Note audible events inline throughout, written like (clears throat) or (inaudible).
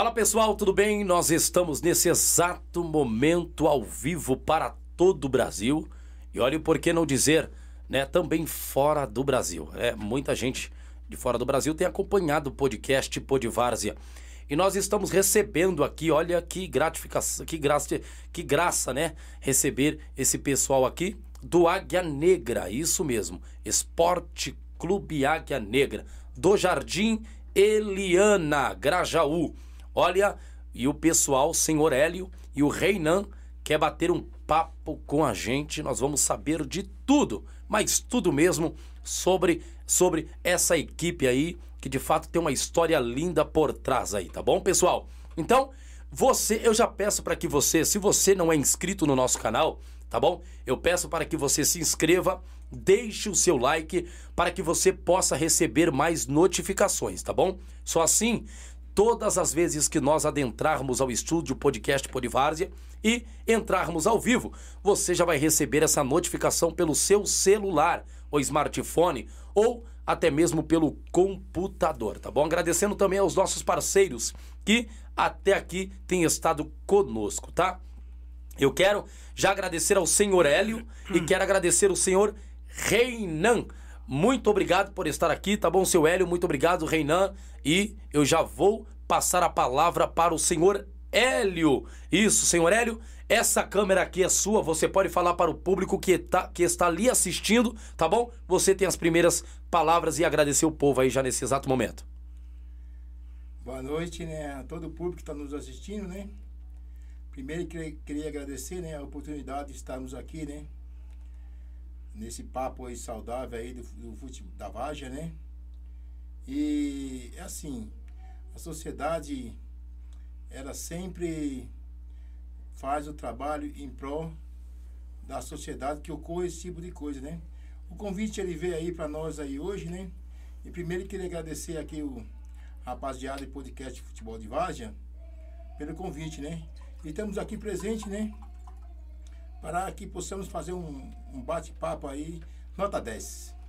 Fala pessoal, tudo bem? Nós estamos nesse exato momento ao vivo para todo o Brasil. E olha por que não dizer, né, também fora do Brasil. É, muita gente de fora do Brasil tem acompanhado o podcast Podvárzia. E nós estamos recebendo aqui, olha que gratificação, que graça, que graça, né? Receber esse pessoal aqui do Águia Negra, isso mesmo, Esporte Clube Águia Negra, do Jardim Eliana, Grajaú. Olha, e o pessoal, senhor Hélio e o Reinan, quer bater um papo com a gente. Nós vamos saber de tudo, mas tudo mesmo sobre, sobre essa equipe aí, que de fato tem uma história linda por trás aí, tá bom, pessoal? Então, você, eu já peço para que você, se você não é inscrito no nosso canal, tá bom? Eu peço para que você se inscreva, deixe o seu like para que você possa receber mais notificações, tá bom? Só assim todas as vezes que nós adentrarmos ao estúdio podcast Podvárzia e entrarmos ao vivo, você já vai receber essa notificação pelo seu celular ou smartphone ou até mesmo pelo computador, tá bom? Agradecendo também aos nossos parceiros que até aqui têm estado conosco, tá? Eu quero já agradecer ao senhor Hélio e quero agradecer o senhor Reinan muito obrigado por estar aqui, tá bom, seu Hélio? Muito obrigado, Reinan. E eu já vou passar a palavra para o senhor Hélio. Isso, senhor Hélio, essa câmera aqui é sua, você pode falar para o público que, tá, que está ali assistindo, tá bom? Você tem as primeiras palavras e agradecer o povo aí já nesse exato momento. Boa noite, né, a todo o público que está nos assistindo, né? Primeiro queria, queria agradecer, né, a oportunidade de estarmos aqui, né? nesse papo aí saudável aí do, do da Vaja, né? E é assim, a sociedade ela sempre faz o trabalho em prol da sociedade que ocorre esse tipo de coisa, né? O convite ele veio aí para nós aí hoje, né? E primeiro queria agradecer aqui o rapaziada do podcast Futebol de Várzea pelo convite, né? E estamos aqui presente, né? para que possamos fazer um, um bate-papo aí, nota 10.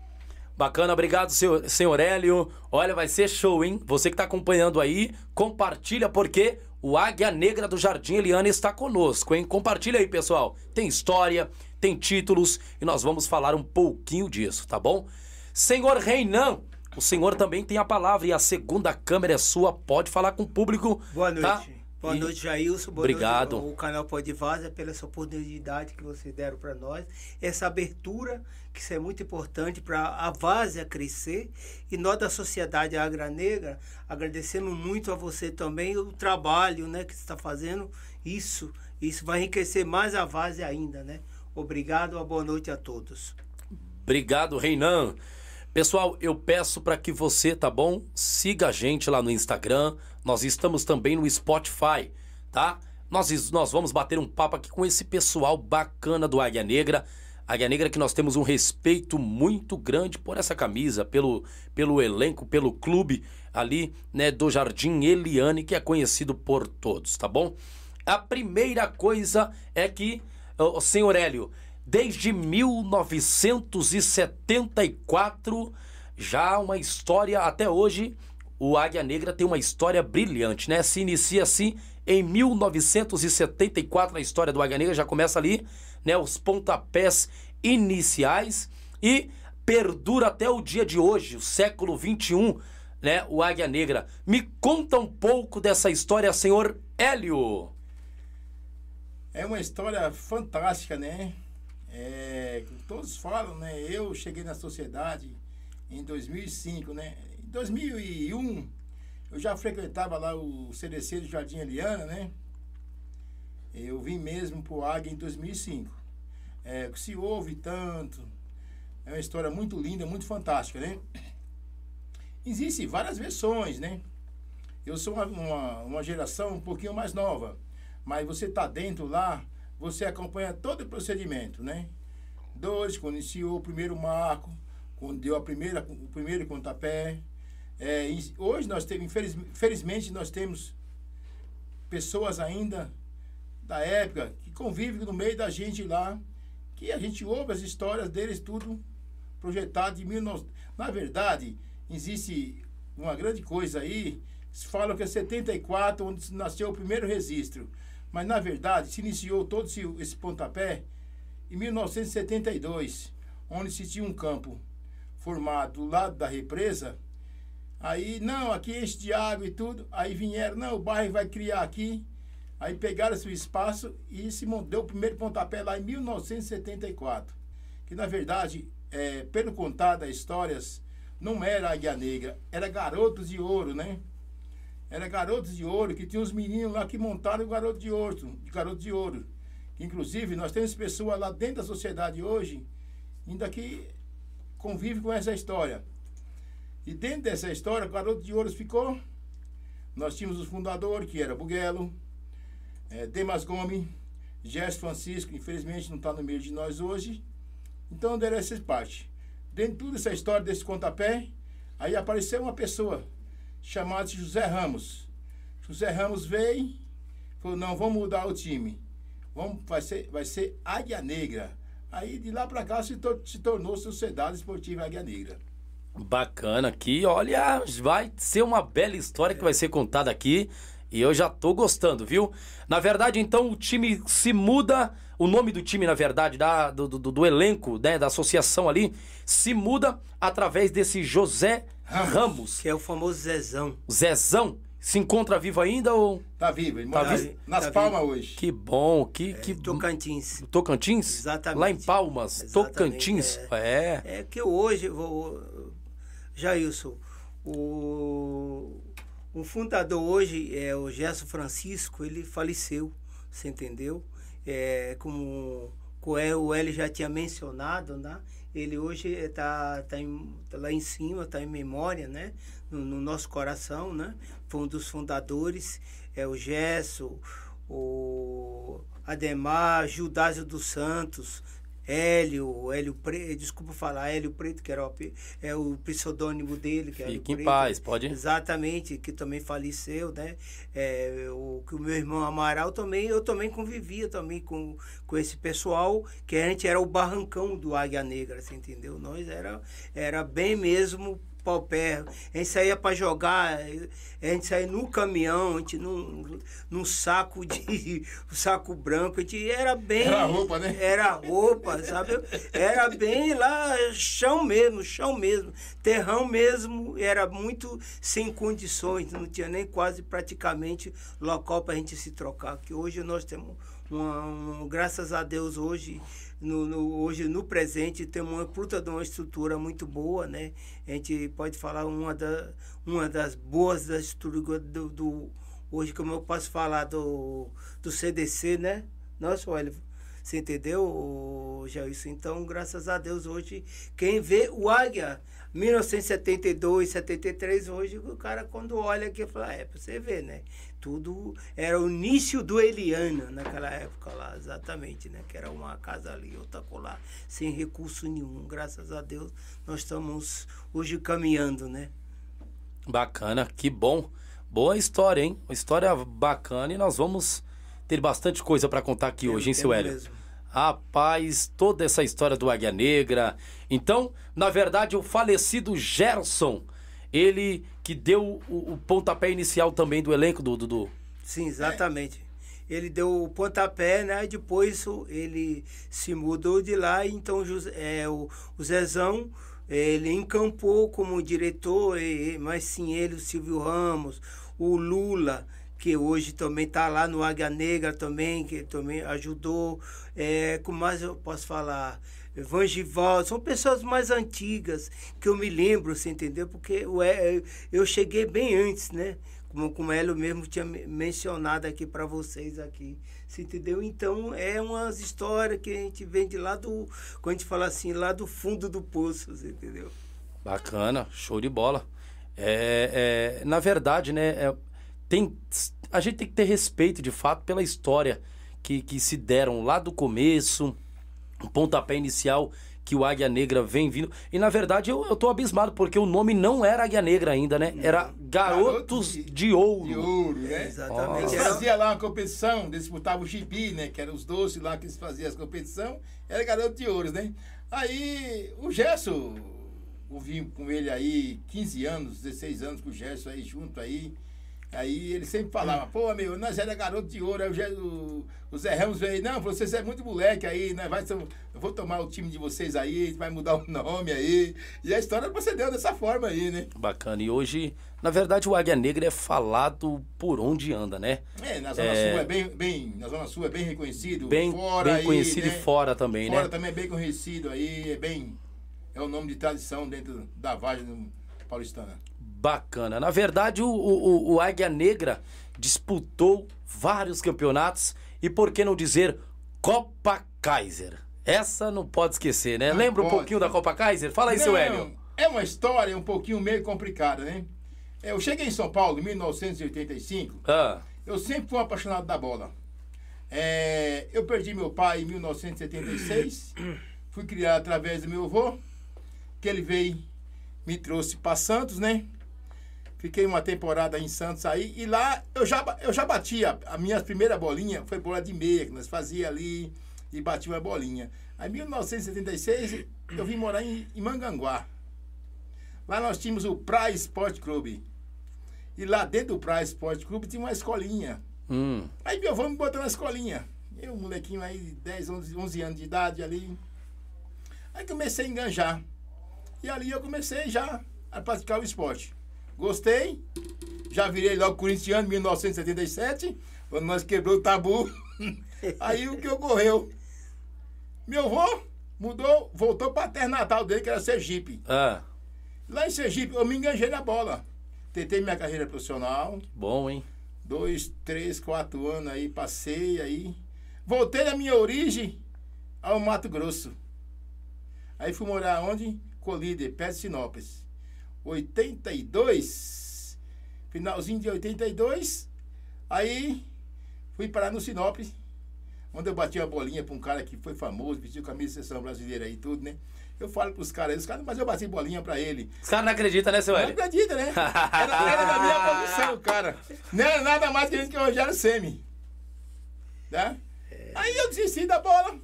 Bacana, obrigado, senhor, senhor Hélio. Olha, vai ser show, hein? Você que está acompanhando aí, compartilha porque o Águia Negra do Jardim Eliana está conosco, hein? Compartilha aí, pessoal. Tem história, tem títulos e nós vamos falar um pouquinho disso, tá bom? Senhor Reinan, o senhor também tem a palavra e a segunda câmera é sua, pode falar com o público. Boa tá? noite. Tá? Boa e... noite, Jailson. Boa Obrigado. Noite, o canal Pode Vaza pela essa oportunidade que vocês deram para nós. Essa abertura, que isso é muito importante para a Várzea crescer. E nós da Sociedade Agra Negra, agradecendo muito a você também o trabalho né, que você está fazendo. Isso, isso vai enriquecer mais a Várzea ainda, né? Obrigado, uma boa noite a todos. Obrigado, Reinan. Pessoal, eu peço para que você, tá bom? Siga a gente lá no Instagram. Nós estamos também no Spotify, tá? Nós, nós vamos bater um papo aqui com esse pessoal bacana do Águia Negra. Águia Negra que nós temos um respeito muito grande por essa camisa, pelo, pelo elenco, pelo clube ali, né, do Jardim Eliane, que é conhecido por todos, tá bom? A primeira coisa é que, o senhor Hélio, Desde 1974, já uma história até hoje. O Águia Negra tem uma história brilhante, né? Se inicia assim em 1974 na história do Águia Negra, já começa ali, né? Os pontapés iniciais e perdura até o dia de hoje, o século 21, né? O Águia Negra. Me conta um pouco dessa história, senhor Hélio. É uma história fantástica, né? É, todos falam, né? Eu cheguei na sociedade em 2005, né? Em 2001 eu já frequentava lá o CDC do Jardim Eliana, né? Eu vim mesmo pro Águia em 2005. É, se ouve tanto, é uma história muito linda, muito fantástica, né? Existem várias versões, né? Eu sou uma, uma, uma geração um pouquinho mais nova, mas você tá dentro lá, você acompanha todo o procedimento, né? Dois, quando iniciou o primeiro marco, quando deu a primeira, o primeiro pontapé. É, hoje nós temos, infeliz, infelizmente, nós temos pessoas ainda da época que convivem no meio da gente lá, que a gente ouve as histórias deles tudo projetado de 19... Na verdade, existe uma grande coisa aí falam que é 74 onde nasceu o primeiro registro. Mas, na verdade, se iniciou todo esse, esse pontapé em 1972, onde se tinha um campo formado do lado da represa. Aí, não, aqui enche de água e tudo. Aí vieram, não, o bairro vai criar aqui. Aí pegaram esse espaço e se deu o primeiro pontapé lá em 1974. Que, na verdade, é, pelo contar das histórias, não era Águia Negra, era Garotos de Ouro, né? Era Garotos de Ouro, que tinha uns meninos lá que montaram o Garoto de Ouro, Garoto de Ouro. Inclusive, nós temos pessoas lá dentro da sociedade hoje, ainda que convive com essa história. E dentro dessa história, o Garoto de Ouro ficou. Nós tínhamos os fundadores, que era Buguelo, é, Demas Gomes, Gerson Francisco, infelizmente não está no meio de nós hoje. Então, deram essa parte. Dentro de toda essa história desse contapé, aí apareceu uma pessoa chamada José Ramos. José Ramos veio, falou, não, vamos mudar o time. Vamos, vai, ser, vai ser Águia Negra. Aí de lá para cá se, se tornou Sociedade Esportiva Águia Negra. Bacana aqui, olha, vai ser uma bela história que vai ser contada aqui. E eu já tô gostando, viu? Na verdade, então, o time se muda. O nome do time, na verdade, da, do, do, do elenco, né, da associação ali, se muda através desse José Ramos. Ramos. Que é o famoso Zezão. Zezão? Se encontra vivo ainda ou. Tá vivo, ele tá vivo? nas tá Palmas vivo. hoje. Que bom, que. É, que... Tocantins. Tocantins? Exatamente. Lá em Palmas, Exatamente, Tocantins. É. é. É que hoje, vou, Jailson, o, o fundador hoje é o Gerson Francisco, ele faleceu, você entendeu? É, como o L já tinha mencionado, né? Ele hoje está tá, tá lá em cima, está em memória, né? No, no, nosso coração, né? Foi um dos fundadores, é o Gesso, o Ademar, Gildásio dos Santos, Hélio, Hélio Preto, desculpa falar, Hélio Preto, que era o, é o pseudônimo dele. Que Fique Hélio em Preto, paz, pode? Exatamente, que também faleceu, né? É, o, que o meu irmão Amaral também, eu também convivia também com, com esse pessoal, que a gente era o barrancão do Águia Negra, você entendeu? Nós era, era bem mesmo pé A gente saía para jogar, a gente saía no caminhão, a gente num, num saco de. (laughs) um saco branco, a gente era bem. Era roupa, né? Era roupa, sabe? Era bem lá, chão mesmo, chão mesmo. Terrão mesmo, era muito sem condições, não tinha nem quase praticamente local para a gente se trocar. Que hoje nós temos uma, uma graças a Deus hoje no, no, hoje no presente temos uma puta de uma estrutura muito boa, né? A gente pode falar uma, da, uma das boas da estrutura do, do hoje, como eu posso falar do, do CDC, né? Nossa, olha, você entendeu, Jailson? Então, graças a Deus, hoje, quem vê o Águia 1972, 73, hoje o cara quando olha aqui fala, é, pra você ver, né? Tudo era o início do Eliana naquela época lá, exatamente, né? Que era uma casa ali, outra colar, sem recurso nenhum. Graças a Deus nós estamos hoje caminhando, né? Bacana, que bom. Boa história, hein? Uma história bacana e nós vamos ter bastante coisa para contar aqui hoje, hein, seu Hélio? Mesmo. Rapaz, toda essa história do Águia Negra. Então, na verdade, o falecido Gerson, ele que deu o, o pontapé inicial também do elenco do Dudu. Sim, exatamente. É. Ele deu o pontapé, né? Depois ele se mudou de lá, então é, o, o Zezão ele encampou como diretor, mas sim ele, o Silvio Ramos, o Lula, que hoje também está lá no Águia Negra também, que também ajudou. É, com mais eu posso falar? Vangival, são pessoas mais antigas que eu me lembro, você entendeu? Porque eu cheguei bem antes, né? Como, como Hélio mesmo tinha mencionado aqui para vocês aqui. Você entendeu? Então, é umas histórias que a gente vem de lá do, quando a gente fala assim, lá do fundo do poço, você entendeu? Bacana, show de bola. É, é na verdade, né, é, tem, a gente tem que ter respeito, de fato, pela história que, que se deram lá do começo, o pontapé inicial que o Águia Negra vem vindo. E na verdade eu, eu tô abismado, porque o nome não era Águia Negra ainda, né? Era Garotos de, de Ouro. De Ouro, né? Exatamente. Eles faziam lá uma competição, disputavam o gibi, né? Que eram os doces lá que eles faziam as competição. Era Garoto de Ouro, né? Aí o Gesso, eu vim com ele aí 15 anos, 16 anos com o Gerson aí junto aí. Aí ele sempre falava, pô, meu, nós era garoto de ouro. Aí o, Zé- o, Zé Ramos veio, não, vocês é muito moleque aí, né? Vai, eu vou tomar o time de vocês aí, vai mudar o nome aí. E a história procedeu dessa forma aí, né? Bacana. E hoje, na verdade, o Águia Negra é falado por onde anda, né? É, na Zona É. Sul é bem, bem. Na Zona Sul é bem reconhecido. Bem, fora bem aí, conhecido né? e fora também, Fora né? também é bem conhecido aí, é bem. É o nome de tradição dentro da Vagem paulistana. Bacana. Na verdade, o, o, o Águia Negra disputou vários campeonatos e, por que não dizer, Copa Kaiser. Essa não pode esquecer, né? Não Lembra um pode. pouquinho da Copa Kaiser? Fala aí, seu Não, Hélio. É uma história um pouquinho meio complicada, né? Eu cheguei em São Paulo em 1985. Ah, Eu sempre fui um apaixonado da bola. É, eu perdi meu pai em 1976. fui criado através do meu avô, que ele veio, me trouxe para Santos, né? Fiquei uma temporada em Santos aí. E lá eu já, eu já batia. A minha primeira bolinha foi bola de meia, que nós fazia ali e batia uma bolinha. Aí em 1976 eu vim morar em, em Manganguá. Lá nós tínhamos o Praia Sport Clube. E lá dentro do Praia Sport Clube tinha uma escolinha. hum, Aí meu avô me botou na escolinha. Eu, molequinho aí, 10, 11, 11 anos de idade ali. Aí comecei a enganjar. E ali eu comecei já a praticar o esporte. Gostei. Já virei logo corintiano em 1977, quando nós quebrou o tabu. (laughs) aí o que ocorreu? Meu avô mudou, voltou para a terra natal dele, que era Sergipe. ah, Lá em Sergipe, eu me enganjei na bola. Tentei minha carreira profissional bom, hein? dois, três, quatro anos aí, passei aí. Voltei na minha origem ao Mato Grosso. Aí fui morar onde? Colíder, perto de Sinópolis. 82, finalzinho de 82, aí fui parar no Sinópolis, onde eu bati uma bolinha para um cara que foi famoso, vestiu camisa de seleção brasileira aí e tudo, né? Eu falo pros caras, os caras, mas eu bati bolinha pra ele. Os caras não acreditam, né, seu Não Hélio? acredita, né? Era, era da minha produção, cara. Não era nada mais que a gente que o Rogério Semi. Né? Aí eu desisti da bola.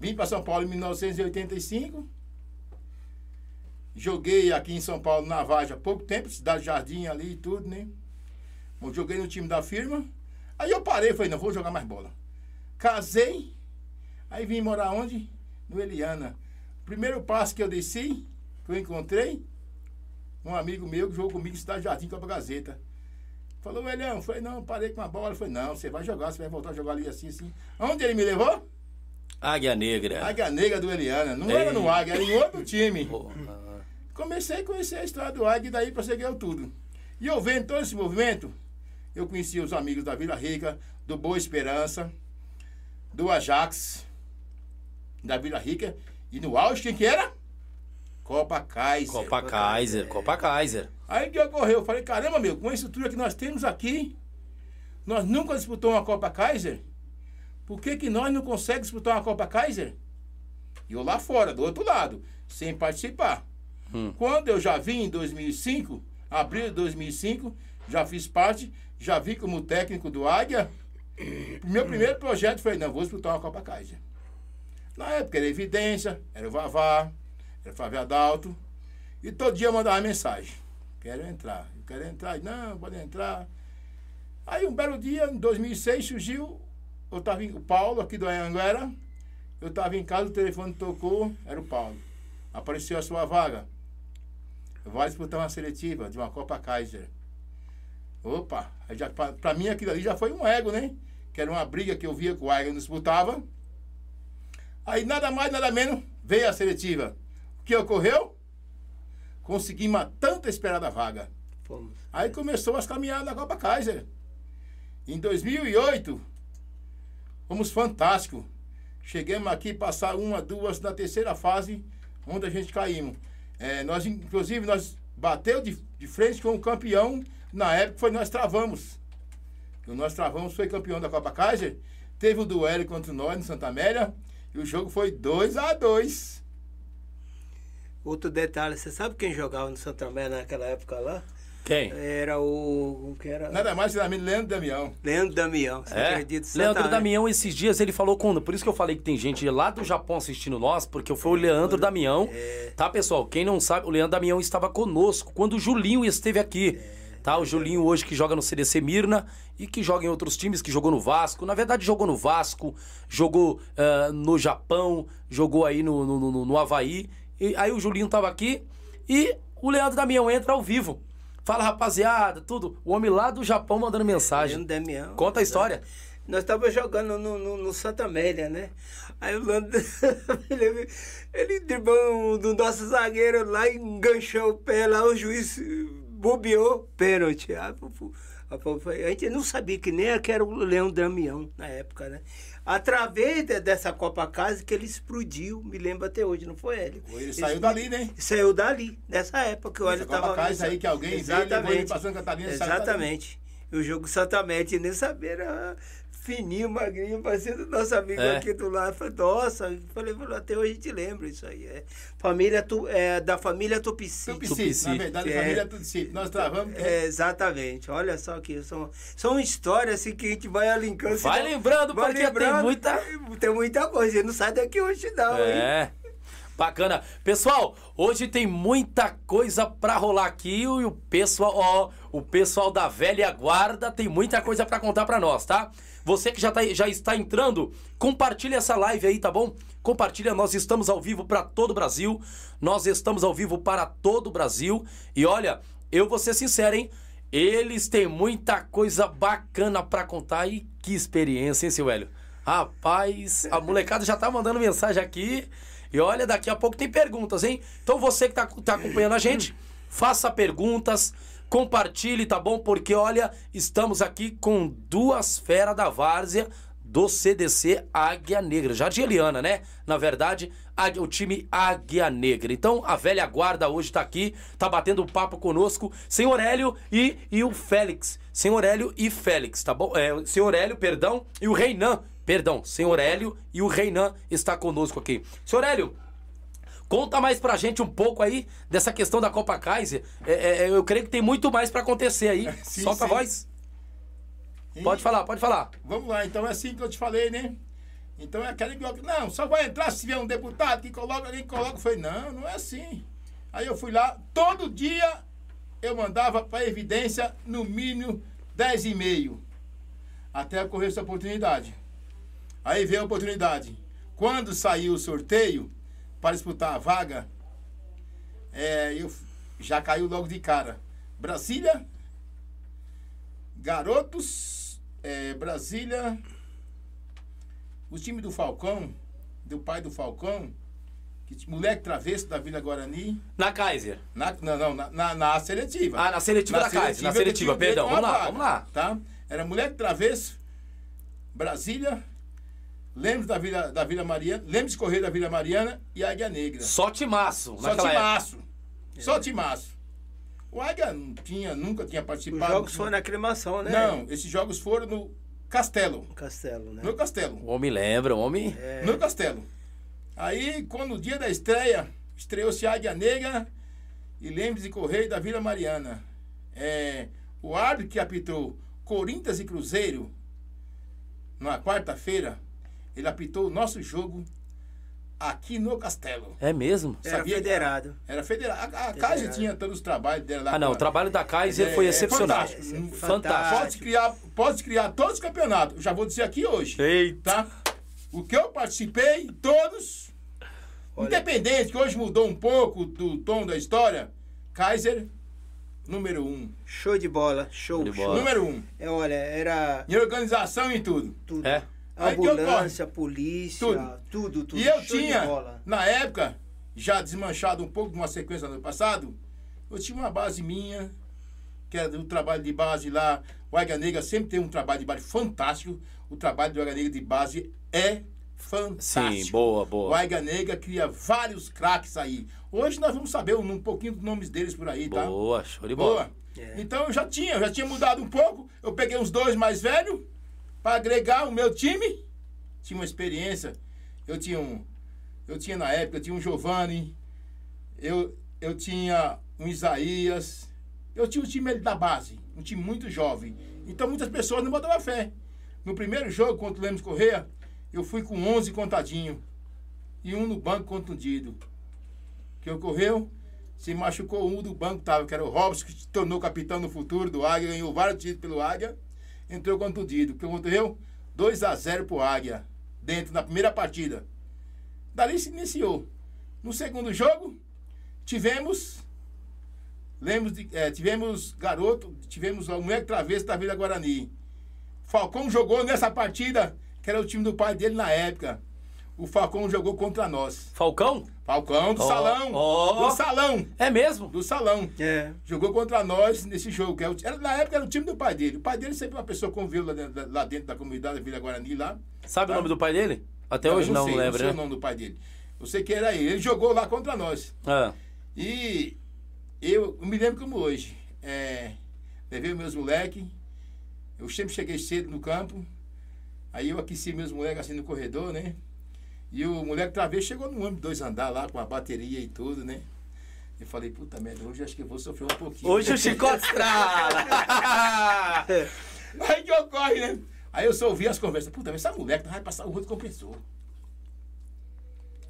Vim para São Paulo em 1985. Joguei aqui em São Paulo, na Vargem, há pouco tempo, Cidade Jardim ali e tudo, né? Eu joguei no time da firma. Aí eu parei, falei, não, vou jogar mais bola. Casei. Aí vim morar onde? No Eliana. Primeiro passo que eu desci, que eu encontrei, um amigo meu que jogou comigo em Cidade Jardim, Copa Gazeta. Falou, Elião, falei, não, parei com a bola. Eu falei, não, você vai jogar, você vai voltar a jogar ali assim, assim. Onde ele me levou? Águia Negra. Águia Negra do Eliana. Não Ei. era no Águia, era em outro time. Porra. Comecei a conhecer a história do Águia e daí prosseguiu tudo. E eu vendo todo esse movimento, eu conheci os amigos da Vila Rica, do Boa Esperança, do Ajax, da Vila Rica. E no auge, quem que era? Copa Kaiser. Copa Kaiser, Copa Kaiser. Aí o que ocorreu? Eu falei, caramba, meu, com a estrutura que nós temos aqui, nós nunca disputamos uma Copa Kaiser. Por que, que nós não conseguimos disputar uma Copa Kaiser? E eu lá fora, do outro lado, sem participar. Hum. Quando eu já vim em 2005, abril de 2005, já fiz parte, já vi como técnico do Águia. (clears throat) Meu primeiro projeto foi, não, vou disputar uma Copa Kaiser. Na época era Evidência, era o Vavá, era o Flávio Adalto. E todo dia eu mandava mensagem. Quero entrar, quero entrar. Não, pode entrar. Aí um belo dia, em 2006, surgiu, eu tava em, o Paulo, aqui do Anhanguera. Eu estava em casa, o telefone tocou, era o Paulo. Apareceu a sua vaga. Vai disputar uma seletiva de uma Copa Kaiser. Opa, pra mim aquilo ali já foi um ego, né? Que era uma briga que eu via que o Águia não disputava. Aí nada mais, nada menos, veio a seletiva. O que ocorreu? Consegui uma tanta esperada vaga. Fomos. Aí começou as caminhadas da Copa Kaiser. Em 2008, fomos fantásticos. Chegamos aqui, passar uma, duas, na terceira fase, onde a gente caímos. É, nós, inclusive, nós bateu de, de frente com o campeão, na época foi nós travamos. O nós travamos foi campeão da Copa Kaiser. Teve o duelo contra nós no Santa Amélia. E o jogo foi 2 a 2 Outro detalhe, você sabe quem jogava no Santa Amélia naquela época lá? Quem? Era o. o que era? Nada mais que nada menos Leandro Damião. Leandro Damião. Você É, acredita? Leandro. Damião, esses dias ele falou com. Por isso que eu falei que tem gente lá do Japão assistindo nós, porque foi o Leandro Damião. É. Tá, pessoal? Quem não sabe, o Leandro Damião estava conosco quando o Julinho esteve aqui. Tá, o Julinho hoje que joga no CDC Mirna e que joga em outros times, que jogou no Vasco. Na verdade, jogou no Vasco, jogou uh, no Japão, jogou aí no, no, no, no Havaí. E aí o Julinho tava aqui e o Leandro Damião entra ao vivo. Fala, rapaziada, tudo. O homem lá do Japão mandando mensagem. Damião. Conta a história. Nós estávamos jogando no, no, no, Santa Amélia, né? Aí o Leandro, (laughs) ele, ele driblou um do nosso zagueiro lá, enganchou o pé lá, o juiz bobeou, pênalti. A gente não sabia que nem que era o Leão Damião na época, né? Através dessa Copa Casa que ele explodiu, me lembro até hoje, não foi ele? Ele, ele saiu dali, né? Saiu dali, nessa época que o Hélio estava... Copa Casa aí que alguém Exatamente. veio, passando Catarina, Exatamente. E o jogo Santa Mete, nem saber, fininho, magrinho, parecendo nosso amigo é. aqui do lado. Falei, nossa, falei, até hoje a gente lembra isso aí. É. Família tu, é, da família Tupici. Tupici, na verdade, é, família Tupici. Nós travamos. É, exatamente. Olha só que são, são histórias assim que a gente vai alincando. Vai lembrando, vai porque lembrando, tem muita. Tem muita coisa. Não sai daqui hoje, não. É. Hein? Bacana. Pessoal, hoje tem muita coisa para rolar aqui e o pessoal, ó, o pessoal da velha guarda tem muita coisa para contar para nós, tá? Você que já, tá, já está entrando, compartilha essa live aí, tá bom? Compartilha, nós estamos ao vivo para todo o Brasil. Nós estamos ao vivo para todo o Brasil. E olha, eu vou ser sincero, hein? Eles têm muita coisa bacana para contar e que experiência, hein, seu Hélio? Rapaz, a molecada já tá mandando mensagem aqui. E olha, daqui a pouco tem perguntas, hein? Então você que tá, tá acompanhando a gente, faça perguntas Compartilhe, tá bom? Porque olha, estamos aqui com duas feras da várzea do CDC Águia Negra. Jardim Eliana, né? Na verdade, o time Águia Negra. Então, a velha guarda hoje está aqui, tá batendo papo conosco. Senhor Hélio e, e o Félix. Senhor Hélio e Félix, tá bom? É, senhor Hélio, perdão, e o Reinan. Perdão, senhor Hélio e o Reinan está conosco aqui. Senhor Hélio, Conta mais pra gente um pouco aí dessa questão da Copa Kaiser. É, é, é eu creio que tem muito mais para acontecer aí. (laughs) Sim, Solta sim. a voz. E... Pode falar, pode falar. Vamos lá, então é assim que eu te falei, né? Então é aquele que não, só vai entrar se tiver um deputado que coloca, alguém coloca. Falei, não, não é assim. Aí eu fui lá, todo dia eu mandava para evidência no mínimo 10,5 até ocorrer essa oportunidade. Aí veio a oportunidade. Quando saiu o sorteio, para disputar a vaga, é, eu já caiu logo de cara. Brasília, Garotos, é, Brasília, o time do Falcão, do pai do Falcão, que, moleque travesso da Vila Guarani. Na Kaiser. Na, não, não, na, na, na seletiva. Ah, na seletiva na da seletiva, Kaiser, na seletiva, perdão. Vamos lá, vaga, vamos lá. Tá? Era moleque travesso, Brasília, Lemos da Vila, da Vila Mariana, Lemos Correia da Vila Mariana e Águia Negra. Só timaço. Só timaço. É. Só timaço. O Águia não tinha, nunca tinha participado. Os jogos foram na aclimação, né? Não, esses jogos foram no Castelo. Castelo, né? No Castelo. O homem lembra, o homem. É. No Castelo. Aí, quando no dia da estreia, estreou-se Águia Negra e Lemos e Correia da Vila Mariana. É, o árbitro que apitou Corinthians e Cruzeiro na quarta-feira ele apitou o nosso jogo aqui no Castelo. É mesmo? Era Sabia federado. Era federado. A, a Kaiser tinha todos os trabalhos dela lá. Ah, não, o trabalho da Kaiser é, foi excepcional. Fantástico. fantástico. Pode criar, pode criar todos os campeonatos. Já vou dizer aqui hoje. Eita. Tá? O que eu participei, todos, Olha. independente, que hoje mudou um pouco do tom da história, Kaiser, número um. Show de bola, show, de bola. Número um. É, olha, era... Em organização e tudo. Tudo. É. Ambulância, polícia, tudo. tudo, tudo. E eu tinha, na época, já desmanchado um pouco de uma sequência no ano passado, eu tinha uma base minha, que era do trabalho de base lá. O Águia Negra sempre tem um trabalho de base fantástico. O trabalho do Águia Negra de base é fantástico. Sim, boa, boa. O Águia Negra cria vários craques aí. Hoje nós vamos saber um, um pouquinho dos nomes deles por aí, tá? Boa, show de bola. Boa. É. Então eu já tinha, eu já tinha mudado um pouco. Eu peguei uns dois mais velhos para agregar o meu time. Tinha uma experiência. Eu tinha um. Eu tinha na época, eu tinha um Giovanni, eu, eu tinha um Isaías, eu tinha um time da base, um time muito jovem. Então muitas pessoas não botavam fé. No primeiro jogo contra o Lemos Correia, eu fui com 11 contadinho e um no banco contundido. O que ocorreu? Se machucou um do banco, tava, que era o Robson, que se tornou capitão no futuro do Águia, ganhou vários títulos pelo Águia. Entrou contundido. O que aconteceu? 2 a 0 pro Águia. Dentro, na primeira partida. Dali se iniciou. No segundo jogo, tivemos. Lemos de, é, tivemos garoto, tivemos o moleque travesso da Vila Guarani. Falcão jogou nessa partida, que era o time do pai dele na época. O Falcão jogou contra nós. Falcão? Falcão do Ó, salão. ó. Do salão. É mesmo? Do salão. É. Jogou contra nós nesse jogo. Que é era, na época era o time do pai dele. O pai dele sempre uma pessoa que conviveu lá dentro, lá dentro da comunidade da Vila Guarani lá. Sabe Tá. o nome do pai dele? Até Eu hoje não, sei, lembra, sei né? o nome do pai dele. Eu sei que era ele. Ele jogou lá contra nós. Ah, E eu, eu me lembro como hoje. É, levei meus moleques. Eu sempre cheguei cedo no campo. Aí eu aqueci meus moleques assim no corredor, né? E o moleque talvez chegou no ônibus dois andar lá com a bateria e tudo, né? Eu falei, puta merda, hoje acho que eu vou sofrer um pouquinho. Hoje o chicote estrala! (laughs) Aí que ocorre, né? Aí eu só ouvi as conversas. Puta, mas essa moleque vai passar o rodo compressor.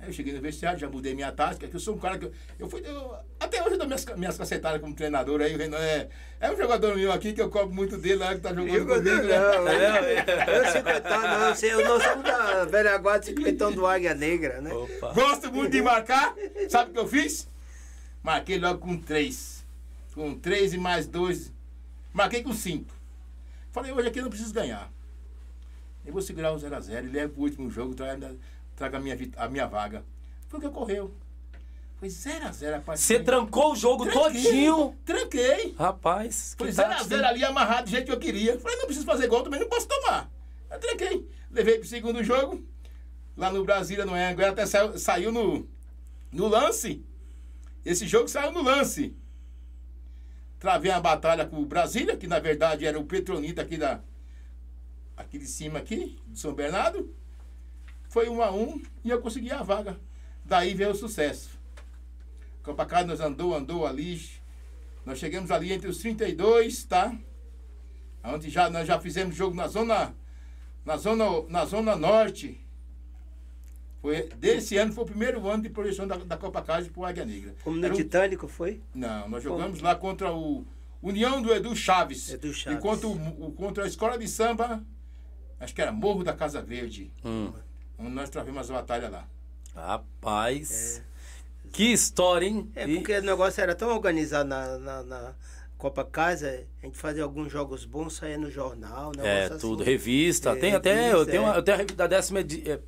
Aí eu cheguei no vestiário, já mudei minha tática, que eu sou um cara que. Eu, eu fui. eu- até hoje eu dou minhas, minhas cacetadas como treinador aí. O Renan é, é um jogador meu aqui que eu cobro muito dele lá, que tá jogando Jogador comigo, né? não, (laughs) eu cinquentão não, eu sei, eu não sou da velha guarda cinquentão do Águia Negra, né? Opa. Gosto muito de marcar. Sabe o que eu fiz? Marquei logo com três. Com três e mais dois. Marquei com cinco. Falei, hoje aqui eu não preciso ganhar. Eu vou segurar o 0x0 e levo pro último jogo, traga, traga a, minha, a minha vaga. Foi o que ocorreu. Foi 0x0 a. Você trancou o jogo Tranquei, todinho. Tranquei. Rapaz, Foi que 0x0 tática. ali amarrado do jeito que eu queria. Falei, não preciso fazer gol, também não posso tomar. Eu tranquei. Levei pro segundo jogo. Lá no Brasília, no Anguera, até saiu, saiu no, no lance. Esse jogo saiu no lance. Travei uma batalha com o Brasília, que na verdade era o Petronita aqui da. Aqui de cima aqui, de São Bernardo. Foi um a um e eu consegui a vaga. Daí veio o sucesso. Copacabana nós andou, andou ali. Nós chegamos ali entre os 32, tá? Onde já, nós já fizemos jogo na zona, na zona, na zona norte. Foi, desse ano foi o primeiro ano de projeção da, da Copa Casa pro Águia Negra. Como no Era um- Titânico foi? não, nós jogamos lá contra o União do Edu Chaves. Edu Chaves. E contra, o, o- contra a escola de samba, acho que era Morro da Casa Verde. Hum. Onde nós travemos a batalha lá. Rapaz. Que história, hein? É E- porque o negócio era tão organizado na, na, na Copa Casa, a gente fazia alguns jogos bons, saía no jornal, É, negócio tudo, assim. revista. É, tem até. eu, tenho, é. uma- eu tenho a revista da décima, é,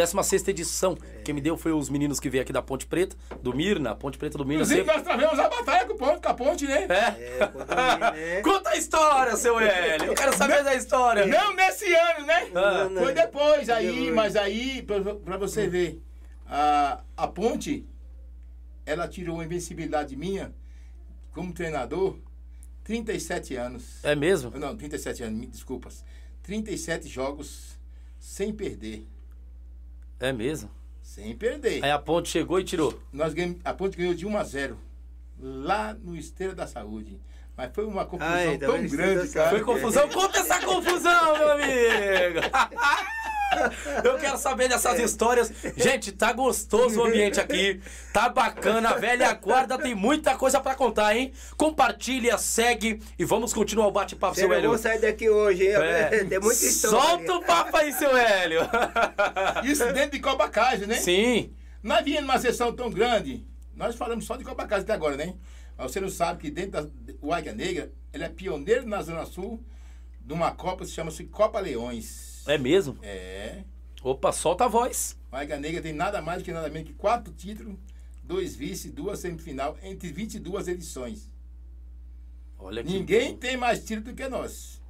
décima sexta edição. Quem me deu foi os meninos que veio aqui da Ponte Preta, do Mirna, Ponte Preta do Mirna. Inclusive, sempre- nós travemos a batalha com, o com a ponte, né? É. É, vi, né? (laughs) Conta a história, seu Hélio. Eu quero saber da história. Não nesse ano, né? Ah. Foi depois aí, mas aí, pra, pra você ver, a, a ponte, ela tirou uma invencibilidade minha como treinador, 37 anos. É mesmo? Não, 37 anos, me desculpas. 37 jogos sem perder. É mesmo. Sem perder. Aí a ponte chegou e tirou. Nós ganhamos, a ponte ganhou de 1 a 0 lá no Esteira da Saúde. Mas foi uma confusão Ai, tá tão grande, cara. Foi confusão? Conta essa confusão, meu amigo! (laughs) Eu quero saber dessas histórias. Gente, tá gostoso o ambiente aqui. Tá bacana. A velha guarda tem muita coisa pra contar, hein? Compartilha, segue e vamos continuar o bate-papo, seu Hélio. vou sair daqui hoje, hein? É. (laughs) Tem muita história. Solta o papo aí, seu Hélio. (laughs) Isso dentro de Copacabana, né? Sim. Nós vinha numa sessão tão grande, nós falamos só de Copacabana até agora, né? Mas você não sabe que dentro da o Águia Negra, ele é pioneiro na Zona Sul de uma Copa que chama-se Copa Leões. É mesmo? É. Opa, solta a voz. Águia Negra tem nada mais que nada menos que quatro títulos, dois vice, duas semifinal, entre 22 edições. Olha que. Ninguém tem mais título do que nós.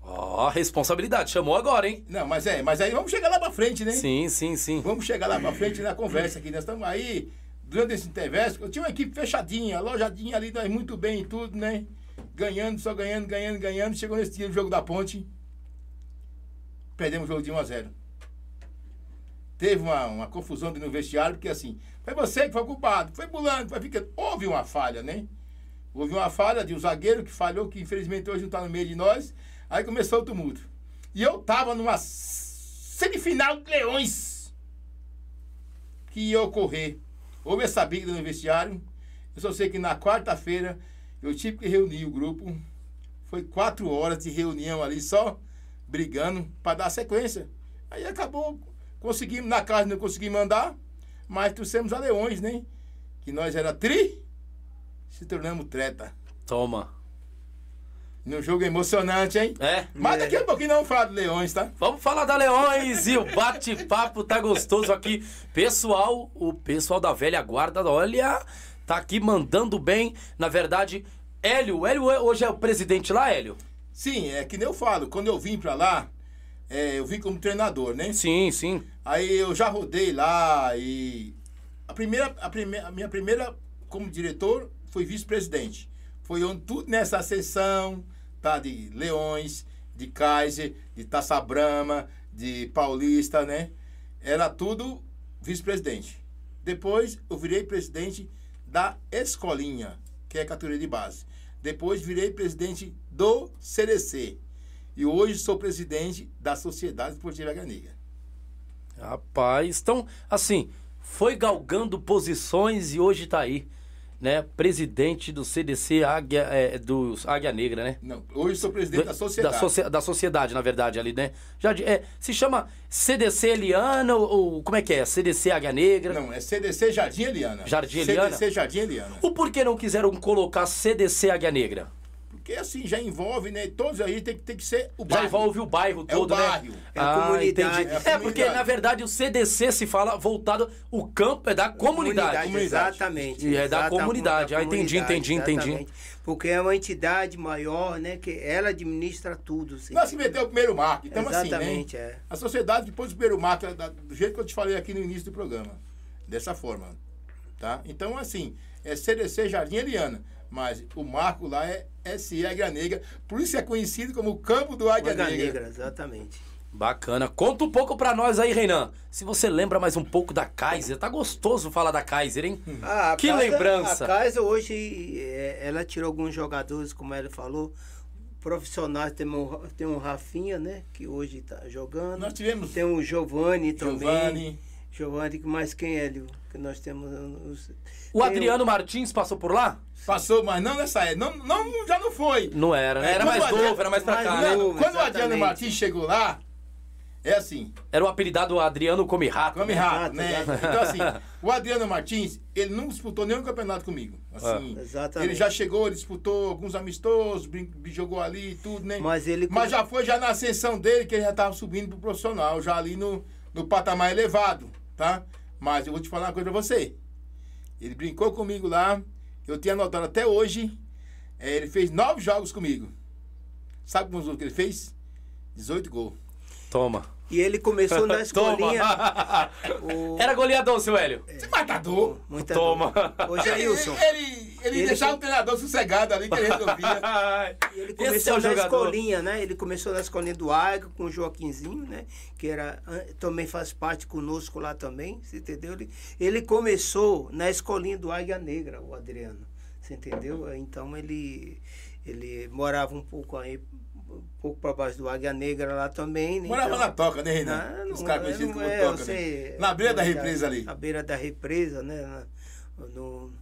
Ó, responsabilidade. Chamou agora, hein? Não, mas é, mas aí vamos chegar lá pra frente, né? Sim, sim, sim. Vamos chegar lá pra frente na conversa aqui. Nós estamos aí, durante esse interverso, eu tinha uma equipe fechadinha, alojadinha ali, nós muito bem e tudo, né? Ganhando, só ganhando, ganhando, ganhando. Chegou nesse dia do jogo da ponte. Perdemos o jogo de 1 a 0 Teve uma, uma confusão no vestiário, porque assim, foi você que foi culpado, foi bulando, foi ficando. Houve uma falha, né? Houve uma falha de um zagueiro que falhou, que infelizmente hoje não está no meio de nós. Aí começou o tumulto. E eu tava numa semifinal de Leões que ia ocorrer. Houve essa briga no vestiário. Eu só sei que na quarta-feira eu tive que reunir o grupo. Foi quatro horas de reunião ali só brigando para dar sequência. Aí acabou, conseguimos, na casa não conseguimos andar, mas trouxemos a Leões, né? Que nós era tri, se tornamos treta. Toma. Num jogo emocionante, hein? É. Mas daqui a pouquinho não vamos falar de Leões, tá? Vamos falar da Leões e o bate-papo tá gostoso aqui. Pessoal, o pessoal da velha guarda, olha, tá aqui mandando bem. Na verdade, Hélio, Hélio hoje é o presidente lá, Hélio? Sim, é que nem eu falo, quando eu vim pra lá, é, eu vim como treinador, né? Sim, sim. Aí eu já rodei lá e a primeira, a primeira, a minha primeira como diretor foi vice-presidente. Foi onde tudo nessa sessão, tá? De Leões, de Kaiser, de Taça Brama, de Paulista, né? Era tudo vice-presidente. Depois eu virei presidente da escolinha, que é a categoria de base. Depois virei presidente do CDC. E hoje sou presidente da Sociedade Esportiva Ganiga. Rapaz, então, assim, foi galgando posições e hoje tá aí, né? Presidente do CDC Águia, é, do Águia Negra, né? Não, hoje sou presidente da sociedade. Da, socie- da sociedade, na verdade, ali, né? Já, é, se chama CDC Eliana ou, ou como é que é? CDC Águia Negra? Não, é CDC Jardim Eliana. Jardim Eliana? CDC Jardim Eliana. O porquê não quiseram colocar CDC Águia Negra? Porque assim, já envolve, né? Todos aí tem, que- tem que ser o Já bairro. envolve o bairro É o todo, bairro. né? É a comunidade. entendi. É a É, porque, comunidade. na verdade, o CDC se fala voltado... O campo é da comunidade. Comunidade. Exatamente. E é da exata- comunidade. Ah, entendi, entendi, entendi. Porque é uma entidade maior, né? Que ela administra tudo. sim. Nós que meteu o primeiro marco. Então, assim, Exatamente, né? é. A sociedade depois do primeiro marco, da- do jeito que eu te falei aqui no início do programa. Dessa forma. Tá? Então, assim, é CDC Jardim Eliana. Mas o marco lá é SE Águia Negra. Por isso é conhecido como o Campo do Águia Águia Negra. Negra, exatamente. Bacana. Conta um pouco pra nós aí, Reinan. Se você lembra mais um pouco da Kaiser. Tá gostoso falar da Kaiser, hein? Ah, a Que casa- lembrança. A casa hoje, é, ela tirou alguns jogadores, como ele falou, profissionais. Tem um, tem um Rafinha, né? Que hoje tá jogando. Nós tivemos Tem o Giovanni também. Giovanni. Giovanni, mais quem é, Lio? Que nós temos. os- O tem Adriano Martins passou por lá? Passou, mas não nessa época. Não, não, já não foi. Não era, né? É, Era quando mais novo, era mais pra cá, né? Quando, quando o Adriano exatamente. Martins chegou lá, é assim, Era o apelidado Adriano Come Rato. come né? Exato, né? exato. Então, assim, o Adriano Martins, ele não disputou nenhum campeonato comigo. Assim, Ah. Exatamente. Ele já chegou, ele disputou alguns amistosos, brin- jogou ali e tudo, né? Mas ele- Mas já foi já na ascensão dele, que ele já estava subindo pro profissional, já ali no, no patamar elevado, tá? Mas eu vou te falar uma coisa pra você. Ele brincou comigo lá, eu tinha anotado até hoje, é, ele fez nove jogos comigo. Sabe quantos gols que ele fez? 18 gols. Toma. E ele começou na (laughs) escolinha. O- (laughs) Era goleador, seu Hélio. Você matador! Muita Toma. dor. Ô, Jailson. Ele, ele, ele Ele deixava com- o treinador sossegado ali, que ele resolvia. (laughs) E Ele Esse começou é o na jogador. escolinha, né? Ele começou na escolinha do Águia com o Joaquinzinho, né? Que era, ah, também faz parte conosco lá também, você entendeu? Ele, ele começou na escolinha do Águia Negra, o Adriano, você entendeu? Então ele, ele morava um pouco aí, um pouco para baixo do Águia Negra lá também. né? Morava Então- na toca, né, Renan? Não, Os caras é, conhecidos como é, toca, você- né? Na beira da represa ali. Na beira da represa, né? No,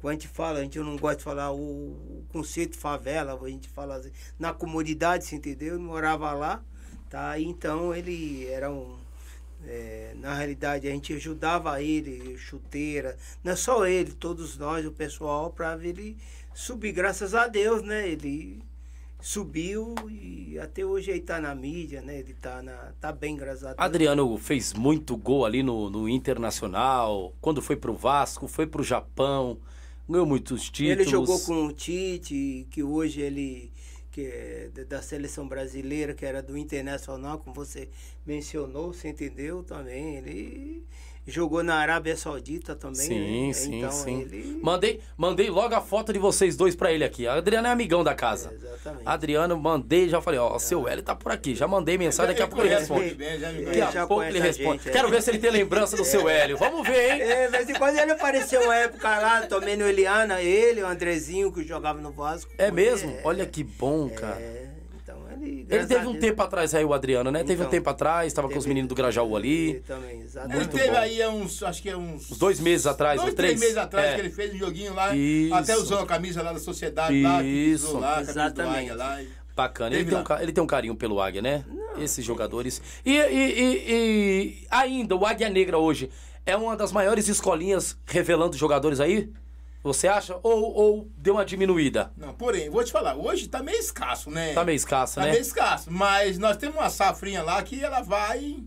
quando a gente fala, a gente não gosta de falar o, conceito favela, a gente fala assim, na comunidade, você entendeu? Ele morava lá, tá? Então ele era um. é, na realidade, a gente ajudava ele, chuteira, não é só ele, todos nós, o pessoal, para ele subir, graças a Deus, né? Ele subiu e até hoje ele tá na mídia, né? Ele tá, na, tá bem, graças a Deus. Adriano fez muito gol ali no, no Internacional. Quando foi pro Vasco, foi pro Japão. Ganhou muitos títulos. Ele jogou com o Tite, que hoje ele que é da- seleção brasileira, que era do Internacional, como você mencionou, você entendeu também. Ele jogou na Arábia Saudita também. Sim, né? sim, então, sim. Ele... Mandei, mandei logo a foto de vocês dois pra ele aqui. Adriano é amigão da casa. É, exatamente. Adriano, mandei, já falei, ó, seu Hélio tá por aqui. Já mandei mensagem, daqui a pouco ele responde. Daqui a pouco ele responde. é. Quero ver se ele tem lembrança do seu Hélio. Vamos ver, hein? É, mas quando ele apareceu uma época lá, também no Eliana, ele, o Andrezinho, que jogava no Vasco. É mesmo? É, Olha que bom, cara. É, então Ele teve um tempo atrás aí, o Adriano, né? teve um Então, tempo atrás, estava com os teve- meninos do Grajaú ali. Ele também, Ele exatamente. teve bom. aí há uns, acho que é uns... Uns dois meses atrás, dois, ou três? três meses atrás É. que ele fez um joguinho lá. Isso. Até usou a camisa lá da sociedade lá, Isso. usou lá, camisa do Exatamente. Lá. e- Bacana. Ele Teve tem, um, lá. ele tem um carinho pelo Águia, né? Esses jogadores. E, e- e- e ainda, o Águia Negra hoje é uma das maiores escolinhas revelando jogadores aí? Você acha? Ou, ou deu uma diminuída? Não, porém, vou te falar, hoje tá meio escasso, né? Tá meio escassa, Tá né? meio escasso, mas nós temos uma safrinha lá que ela vai,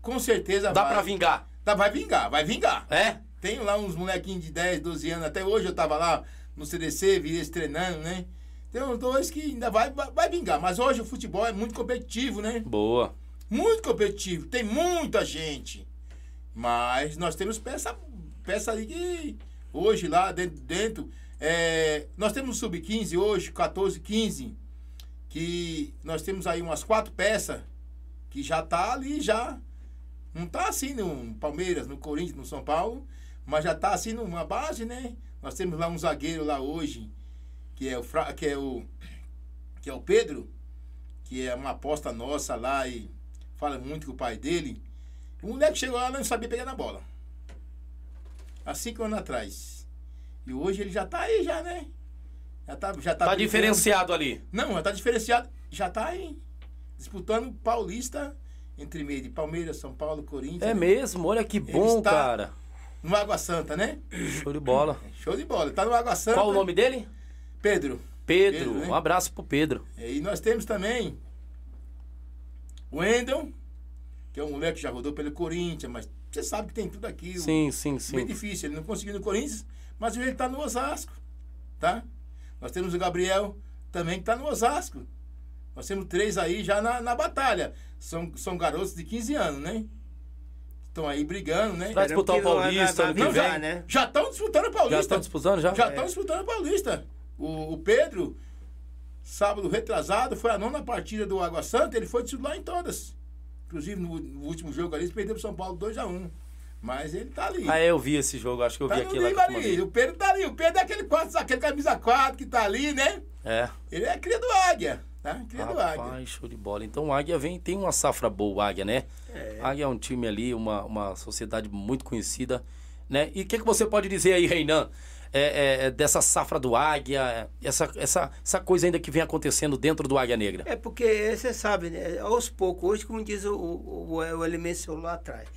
com certeza Dá vai. pra vingar. Tá, vai vingar, vai vingar. É? Tenho lá uns molequinhos de 10, 12 anos, até hoje eu tava lá no CDC, vi eles treinando, né? Tem uns dois que ainda vai, vai, vai vingar, mas hoje o futebol é muito competitivo, né? Boa. Muito competitivo, tem muita gente. Mas nós temos peça, peça ali que hoje lá dentro, dentro é, nós temos sub-15 hoje, 14, 15, que nós temos aí umas quatro peças que já tá ali já. Não tá assim no Palmeiras, no Corinthians, no São Paulo, mas já tá assim numa base, né? Nós temos lá um zagueiro lá hoje, que é o que é o que é o Pedro, que é uma aposta nossa lá e fala muito com o pai dele. O moleque chegou lá não sabia pegar na bola. Há cinco anos atrás. E hoje ele já tá aí, já, né? Já tá, já tá, Tá diferenciado ali. Não, já tá diferenciado. Já tá aí. Disputando Paulista entre meio de Palmeiras, São Paulo, Corinthians. É mesmo? Olha que bom, cara. No Água Santa, né? Show de bola. (clears throat) Show de bola. Tá no Água Santa. Qual o nome dele? Pedro. Pedro. Pedro, né? Um abraço pro Pedro. E nós temos também o Wendel, que é um moleque que já rodou pelo Corinthians, mas você sabe que tem tudo aqui. Sim, sim, Bem sim. difícil. Ele não conseguiu no Corinthians, mas ele está no Osasco. Tá? Nós temos o Gabriel também que está no Osasco. Nós temos três aí já na, na batalha. São, são garotos de 15 anos, né? Estão aí brigando, né? Vai disputar o Paulista ano que vem. vingar, né? Já estão disputando o Paulista. Já estão disputando já? Já estão disputando o Paulista. O, o Pedro, sábado retrasado, foi a nona partida do Água Santa, ele foi titular em todas. Inclusive no, no último jogo ali, eles perderam pro São Paulo 2x1. Mas ele tá ali. Ah, é, eu vi esse jogo, acho que eu vi tá no aquilo ali. mandei. O Pedro tá ali. O Pedro é aquele, quatro, aquele camisa 4 que tá ali, né? É. Ele é cria do Águia. Tá? Cria do Águia. Rapaz, show de bola. Então o Águia vem, tem uma safra boa, o Águia, né? Águia é um time ali, uma, uma sociedade muito conhecida, né? E o que, que você pode dizer aí, Reinan, é, é, dessa safra do Águia, essa, essa, essa coisa ainda que vem acontecendo dentro do Águia Negra? É porque você sabe, né? Aos poucos, hoje, como diz o, o, o, elemento celular atrás.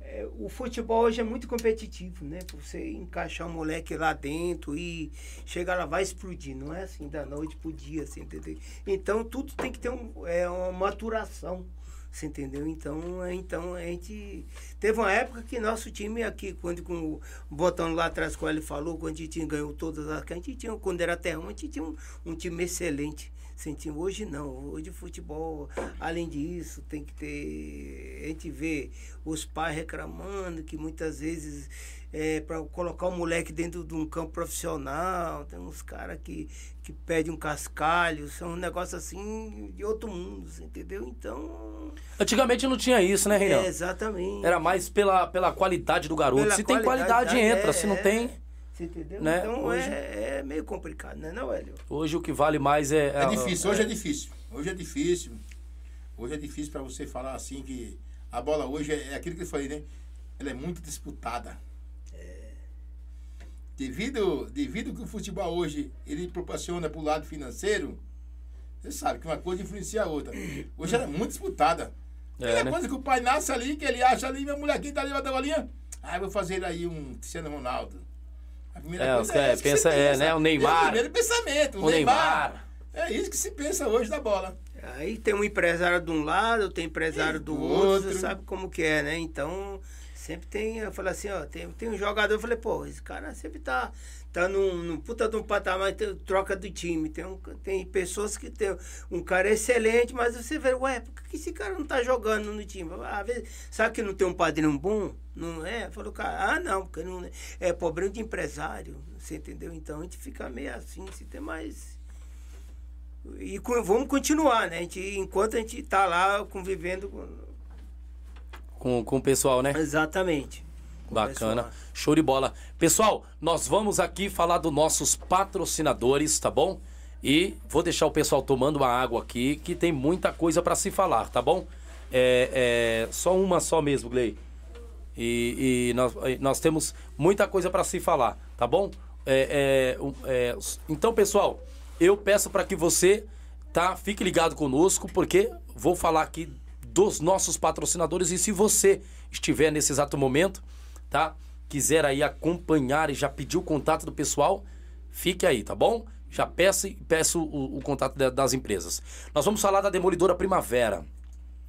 é, o futebol hoje é muito competitivo, né? Você encaixar um moleque lá dentro e chegar lá, vai explodir. Não é assim da noite pro dia, assim, entendeu? Então tudo tem que ter um, é, uma maturação. Você entendeu? Então, é, então a gente. Teve uma época que nosso time aqui, quando com o botão lá atrás, como ele falou, quando a gente ganhou todas as. A gente tinha, quando era terra, a gente tinha um, um time excelente. Senti, hoje não, hoje futebol, além disso, tem que ter. A gente vê os pais reclamando que muitas vezes é, para colocar o moleque dentro de um campo profissional, tem uns caras que, que pedem um cascalho, são um negócio assim de outro mundo, você entendeu? Então. Antigamente não tinha isso, né, Reinan? É, exatamente. Era mais pela, pela qualidade do garoto. Pela se tem qualidade, entra. é, se não é. tem. Você entendeu? né, Então hoje- é, é meio complicado, né, não, Hélio? Hoje o que vale mais é. É difícil, hoje é difícil. Hoje é difícil. Hoje é difícil para você falar assim que a bola hoje é, é aquilo que eu falei, né? Ela é muito disputada. Devido, devido que o futebol hoje ele proporciona para o lado financeiro, você sabe que uma coisa influencia a outra. Hoje ela é muito disputada. É, É, né? coisa que o pai nasce ali, que ele acha ali, meu molequinho tá ali na bolinha. Ah, vou fazer aí um Cristiano Ronaldo. A primeira É, coisa essa que pensa, é, né, o Neymar. É o primeiro pensamento, o, O Neymar. Neymar. É isso que se pensa hoje da bola. Aí tem um empresário de um lado, tem empresário E do do outro, outro. você sabe como que é, né? Então, sempre tem, eu falei assim, ó, tem, tem um jogador, eu falei, pô, esse cara sempre tá, tá num, num puta de um patamar, tem, troca do time. Tem, um, tem pessoas que tem um cara excelente, mas você vê, ué, por que esse cara não tá jogando no time? Às vezes, sabe que não tem um padrinho bom? Não é? Falou, cara, ah, não, porque não é problema de empresário, você entendeu? Então a gente fica meio assim, se tem mais. E vamos continuar, né? A gente, enquanto a gente tá lá convivendo com. Com, o pessoal, né? Exatamente. Bacana. pessoal. Show de bola. Pessoal, nós vamos aqui falar dos nossos patrocinadores, tá bom? E vou deixar o pessoal tomando uma água aqui, que tem muita coisa para se falar, tá bom? É, é, só uma só mesmo, Glei. E, e nós, nós, temos muita coisa para se falar, tá bom? É, é, é então, pessoal, eu peço para que você tá, fique ligado conosco, porque vou falar aqui dos nossos patrocinadores e se você estiver nesse exato momento, tá? Quiser aí acompanhar e já pedir o contato do pessoal, fique aí, tá bom? Já peço, peço o, o contato das empresas. Nós vamos falar da Demolidora Primavera.